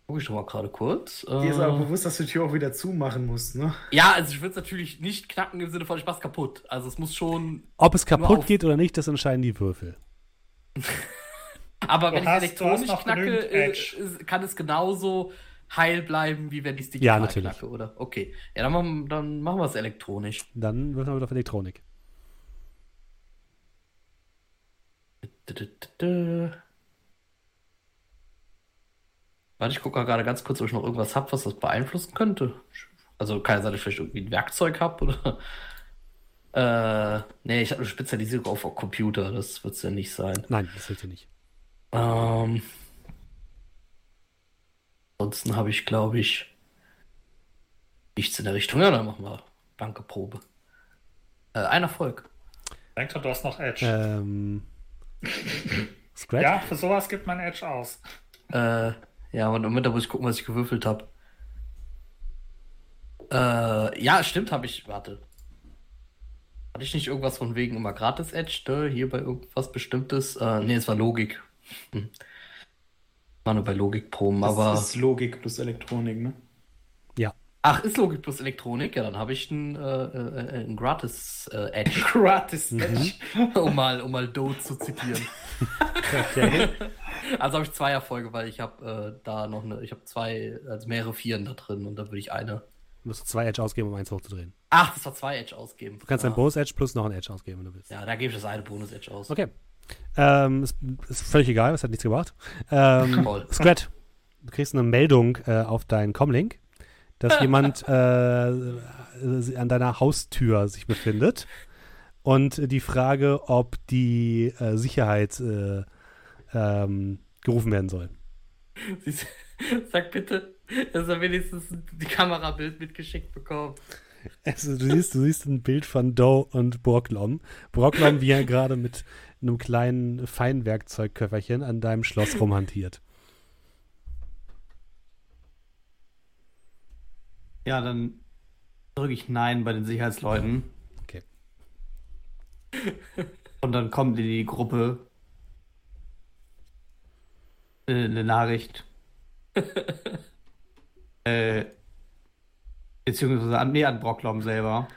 [SPEAKER 4] Guck ich schon mal gerade kurz.
[SPEAKER 3] Dir ist aber
[SPEAKER 4] Äh,
[SPEAKER 3] bewusst, dass du die Tür auch wieder zumachen musst, ne?
[SPEAKER 4] ja, also ich würde es natürlich nicht knacken im Sinne von, ich mach's kaputt. Also es muss schon.
[SPEAKER 1] Ob es kaputt geht oder nicht, das entscheiden die Würfel.
[SPEAKER 4] Aber
[SPEAKER 5] Du
[SPEAKER 4] wenn
[SPEAKER 5] hast-
[SPEAKER 4] ich elektronisch knacke, äh, kann es genauso heil bleiben, wie wenn ich es digital
[SPEAKER 1] Ja, natürlich.
[SPEAKER 4] knacke, oder? Okay. Ja, dann machen, dann machen wir es elektronisch.
[SPEAKER 1] Dann würfeln wir wieder auf Elektronik.
[SPEAKER 4] Warte, ich gucke gerade ganz kurz, ob ich noch irgendwas habe, was das beeinflussen könnte. Also kann ja sein, dass ich vielleicht irgendwie ein Werkzeug habe oder. Äh, nee, ich habe eine Spezialisierung auf Computer, das wird es ja nicht sein.
[SPEAKER 1] Nein, das hilft dir nicht.
[SPEAKER 4] Ähm, ansonsten habe ich, glaube ich, nichts in der Richtung. Ja, dann machen wir Bankeprobe. Äh, ein Erfolg.
[SPEAKER 5] Denk doch, du hast noch Edge.
[SPEAKER 1] Ähm, Scratch?
[SPEAKER 5] ja, für sowas gibt man Edge aus.
[SPEAKER 4] Äh, ja, und Moment, da muss ich gucken, was ich gewürfelt habe. Äh, ja, stimmt, habe ich. Warte. Hatte ich nicht irgendwas von wegen immer gratis Edge, ne? Hier bei irgendwas Bestimmtes? Äh, nee, es war Logik. Hm. War nur bei Logikproben,
[SPEAKER 3] Das
[SPEAKER 4] aber.
[SPEAKER 3] ist Logik plus Elektronik, ne?
[SPEAKER 1] Ja.
[SPEAKER 4] Ach, ist Logik plus Elektronik? Ja, dann habe ich ein, äh, äh, ein gratis äh, Edge.
[SPEAKER 3] Gratis
[SPEAKER 1] Mhm.
[SPEAKER 4] um mal, um mal Do zu zitieren.
[SPEAKER 1] Okay.
[SPEAKER 4] Also habe ich zwei Erfolge, weil ich habe äh, da noch eine, ich habe zwei, also mehrere Vieren da drin und da würde ich eine.
[SPEAKER 1] Du musst zwei Edge ausgeben, um eins hochzudrehen.
[SPEAKER 4] Ach, das war zwei Edge ausgeben.
[SPEAKER 1] Du kannst
[SPEAKER 4] ja.
[SPEAKER 1] ein Bonus-Edge plus noch ein Edge ausgeben, wenn du willst.
[SPEAKER 4] Ja, da gebe ich das eine Bonus-Edge aus.
[SPEAKER 1] Okay. Ähm, ist, ist völlig egal, es hat nichts gebracht. Ähm. Scrat, du kriegst eine Meldung äh, auf deinen Comlink, dass jemand äh, äh, an deiner Haustür sich befindet. Und die Frage, ob die äh, Sicherheit äh, ähm, gerufen werden soll.
[SPEAKER 4] Sag bitte, dass er wenigstens die Kamerabild mitgeschickt bekommt.
[SPEAKER 1] Also, du, siehst, du siehst ein Bild von Doe und Borglom. Borglom, wie er gerade mit einem kleinen Feinwerkzeugköfferchen an deinem Schloss rumhantiert.
[SPEAKER 2] Ja, dann drücke ich Nein bei den Sicherheitsleuten.
[SPEAKER 1] Okay.
[SPEAKER 2] Und dann kommt in die Gruppe äh, eine Nachricht. äh, beziehungsweise an, nee, an Brocklom selber.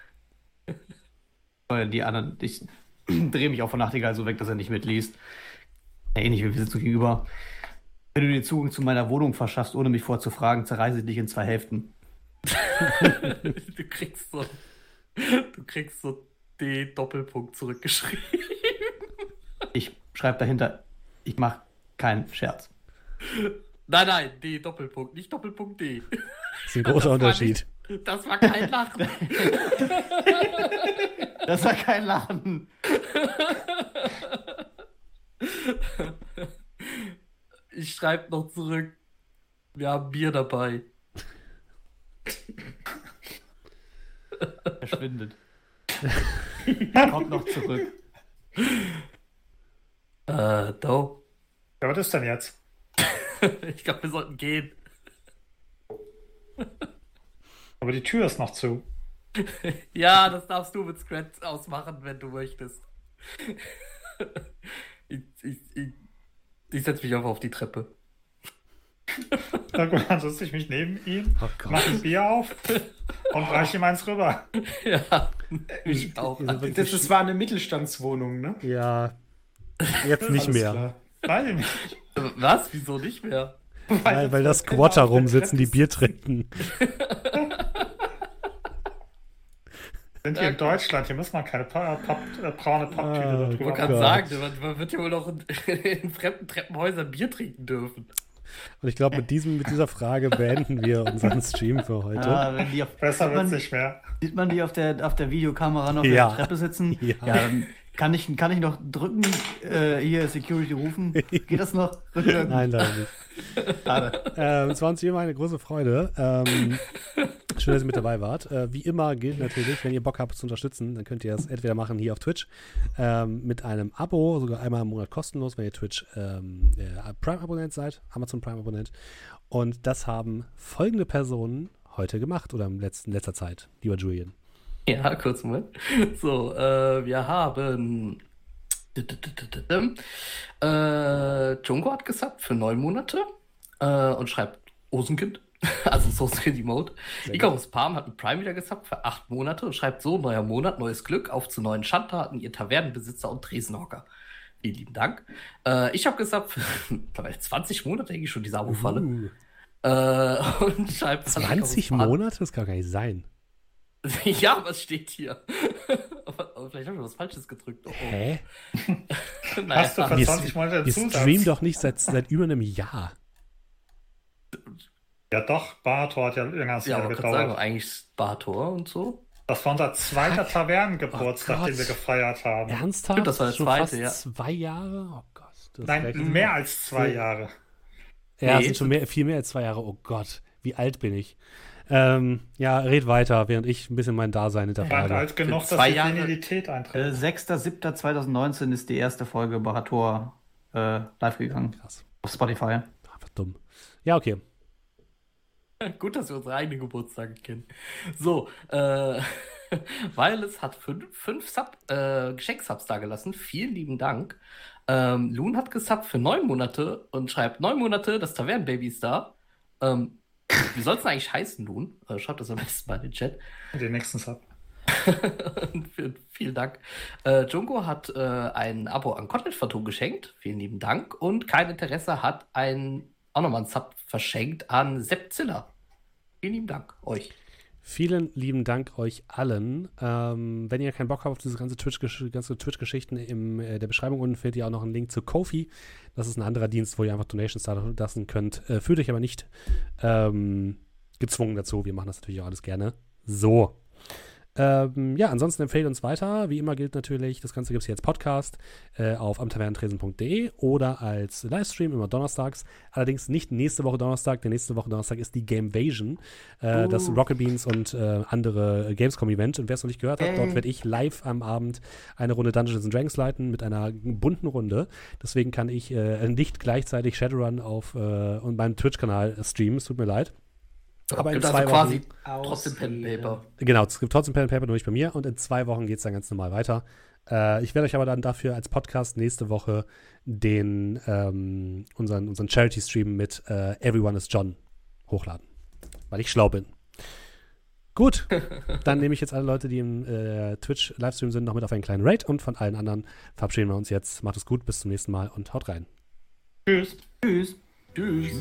[SPEAKER 2] Weil die anderen, ich drehe mich auch von Nachtigall so weg, dass er nicht mitliest. Ähnlich wie wir sitzen gegenüber. Wenn du dir Zugang zu meiner Wohnung verschaffst, ohne mich vorzufragen, zerreiße ich dich in zwei Hälften.
[SPEAKER 4] du kriegst so, du kriegst so D Doppelpunkt zurückgeschrieben.
[SPEAKER 2] Ich schreibe dahinter, ich mache keinen Scherz.
[SPEAKER 4] Nein, nein, D Doppelpunkt, nicht Doppelpunkt D.
[SPEAKER 1] Das ist ein großer
[SPEAKER 4] Das war
[SPEAKER 1] Unterschied.
[SPEAKER 4] Nicht, das war kein Lachen.
[SPEAKER 2] Das war kein Lachen.
[SPEAKER 4] Ich schreibe noch zurück. Wir haben Bier dabei.
[SPEAKER 2] Verschwindet. Kommt noch zurück.
[SPEAKER 4] Äh, do.
[SPEAKER 5] Ja, was ist denn jetzt?
[SPEAKER 4] Ich glaube, wir sollten gehen.
[SPEAKER 5] Aber die Tür ist noch zu.
[SPEAKER 4] Ja, das darfst du mit Scratch ausmachen, wenn du möchtest. Ich, ich, ich, ich setze mich einfach auf die Treppe.
[SPEAKER 5] Dann setze ich mich neben ihn,
[SPEAKER 1] Oh
[SPEAKER 5] mache ein Bier auf und reiche ihm eins rüber.
[SPEAKER 4] Ja, ich auch.
[SPEAKER 1] Wirklich-
[SPEAKER 3] Das, das war eine Mittelstandswohnung, ne?
[SPEAKER 1] Ja. Jetzt nicht
[SPEAKER 3] Alles
[SPEAKER 1] mehr.
[SPEAKER 3] klar.
[SPEAKER 5] Weiß ich nicht.
[SPEAKER 4] Was? Wieso nicht mehr?
[SPEAKER 1] Weil, weil da Squatter rumsitzen, die Bier trinken.
[SPEAKER 5] Sind hier in Deutschland, hier muss man keine pa Papp, äh, braune Papptüte
[SPEAKER 1] Ah,
[SPEAKER 5] da
[SPEAKER 4] Ich
[SPEAKER 5] drüber
[SPEAKER 4] wollte gerade sagen, man, wird ja wohl noch in, in fremden Treppenhäusern Bier trinken dürfen.
[SPEAKER 1] Und ich glaube, mit, diesem, mit dieser Frage beenden wir unseren Stream für heute.
[SPEAKER 2] Ah, wenn die auf,
[SPEAKER 5] Besser
[SPEAKER 2] sieht,
[SPEAKER 5] wird's
[SPEAKER 2] man,
[SPEAKER 5] nicht mehr.
[SPEAKER 2] sieht man die auf der, auf der Videokamera noch
[SPEAKER 1] Ja.
[SPEAKER 2] auf der Treppe sitzen?
[SPEAKER 1] Ja.
[SPEAKER 2] dann kann ich, kann ich noch drücken, äh, hier Security rufen? Geht das noch?
[SPEAKER 1] Nein, leider nicht. Ähm, es war uns wie immer eine große Freude. Ähm, schön, dass ihr mit dabei wart. Äh, wie immer gilt natürlich, wenn ihr Bock habt zu unterstützen, dann könnt ihr das entweder machen hier auf Twitch ähm, mit einem Abo, sogar einmal im Monat kostenlos, wenn ihr Twitch ähm, äh, Prime-Abonnent seid, Amazon Prime-Abonnent. Und das haben folgende Personen heute gemacht oder in letzten, letzter Zeit, lieber Julian.
[SPEAKER 4] Ja, kurz Moment. So, äh, wir haben. Äh, Jungo hat gesagt für neun Monate äh, und schreibt Osenkind. Also Soulskin Emote. Icarus Palm hat ein Prime wieder gesagt für acht Monate und schreibt so: neuer Monat, neues Glück, auf zu neuen Schandtaten, ihr Tavernenbesitzer und Tresenhocker. Vielen lieben Dank. Äh, ich habe gesagt, für mittlerweile 20 Monate denke ich schon diese Abo-Falle.
[SPEAKER 1] Uh,
[SPEAKER 4] Äh, und schreibt
[SPEAKER 1] 20
[SPEAKER 4] Icarus Palm-
[SPEAKER 1] Monate? Das kann gar nicht sein.
[SPEAKER 4] Ja, was steht hier? Aber, aber vielleicht habe ich was Falsches gedrückt. Oh, oh.
[SPEAKER 1] Hä?
[SPEAKER 4] Naja,
[SPEAKER 5] Hast du
[SPEAKER 1] Wir,
[SPEAKER 5] 20 Monate einen
[SPEAKER 1] wir streamen doch nicht seit, seit über einem Jahr.
[SPEAKER 5] Ja doch, Bartor hat ja länger als
[SPEAKER 4] ja,
[SPEAKER 5] Jahr
[SPEAKER 4] kann sagen,
[SPEAKER 5] gedauert.
[SPEAKER 4] eigentlich Bartor und so.
[SPEAKER 5] Das war unser zweiter Tavernengeburtstag,
[SPEAKER 1] Oh
[SPEAKER 5] den wir gefeiert haben.
[SPEAKER 1] Ernsthaft?
[SPEAKER 4] Stimmt, das war der
[SPEAKER 1] Schon
[SPEAKER 4] zweite,
[SPEAKER 1] fast
[SPEAKER 4] ja.
[SPEAKER 1] zwei Jahre? Oh Gott. Das ist
[SPEAKER 5] Nein, mehr als zwei Jahre.
[SPEAKER 1] Ja,
[SPEAKER 4] Nee.
[SPEAKER 1] sind schon mehr, viel mehr als zwei Jahre. Oh Gott, wie alt bin ich? Ähm, ja, red weiter, während ich ein bisschen mein Dasein hinterfrage.
[SPEAKER 5] alt genug, dass
[SPEAKER 4] zwei
[SPEAKER 5] die Senilität eintritt.
[SPEAKER 2] Äh, 6.7.2019 ist die erste Folge Barator äh, live gegangen.
[SPEAKER 1] Krass.
[SPEAKER 2] Auf Spotify.
[SPEAKER 1] Einfach dumm. Ja, okay.
[SPEAKER 4] Gut, dass wir unsere eigenen Geburtstage kennen. So, äh, Wireless hat fünf, fünf Sub, äh, Geschenksubs da gelassen. Vielen lieben Dank. Ähm, Loon hat gesubbt für neun Monate und schreibt neun Monate, das Tavernenbaby ist da. Ähm, wie soll es eigentlich heißen, Loon? Äh, schreibt das am besten mal in den Chat.
[SPEAKER 5] Den nächsten Sub.
[SPEAKER 4] Vielen- Dank. Äh, Jungo hat äh, ein Abo an Content Phantom geschenkt. Vielen lieben Dank. Und kein Interesse hat ein auch nochmal ein Sub verschenkt an Sepp Ziller. Vielen lieben Dank euch.
[SPEAKER 1] Vielen lieben Dank euch allen. Ähm, wenn ihr keinen Bock habt auf diese ganze Twitch- ganze Twitch-Geschichten, in äh, der Beschreibung unten findet ihr auch noch einen Link zu Kofi. Das ist ein anderer Dienst, wo ihr einfach Donations da lassen könnt. Äh, fühlt euch aber nicht ähm, gezwungen dazu. Wir machen das natürlich auch alles gerne so. Ähm, ja, ansonsten empfehlt uns weiter. Wie immer gilt natürlich, das Ganze gibt es hier als Podcast äh, auf amtavernentresen.de oder als Livestream immer donnerstags. Allerdings nicht nächste Woche Donnerstag, denn nächste Woche Donnerstag ist die Gamevasion, äh, das Rocket Beans und äh, andere Gamescom-Event. Und wer es noch nicht gehört hat, dort werde ich live am Abend eine Runde Dungeons and Dragons leiten mit einer bunten Runde. Deswegen kann ich äh, nicht gleichzeitig Shadowrun auf äh, und meinem Twitch-Kanal streamen. Es tut mir leid. Aber in
[SPEAKER 4] Gibt
[SPEAKER 1] zwei
[SPEAKER 4] also quasi
[SPEAKER 1] Wochen,
[SPEAKER 4] trotzdem Pen and Paper.
[SPEAKER 1] Genau, es gibt trotzdem Pen and Paper, nur nicht bei mir. Und in zwei Wochen geht es dann ganz normal weiter. Äh, ich werde euch aber dann dafür als Podcast nächste Woche den ähm, unseren, unseren Charity-Stream mit äh, Everyone is John hochladen. Weil ich schlau bin. Gut, dann nehme ich jetzt alle Leute, die im äh, Twitch-Livestream sind, noch mit auf einen kleinen Raid und von allen anderen verabschieden wir uns jetzt. Macht es gut, bis zum nächsten Mal und haut rein.
[SPEAKER 5] Tschüss.
[SPEAKER 2] Tschüss.
[SPEAKER 4] Tschüss.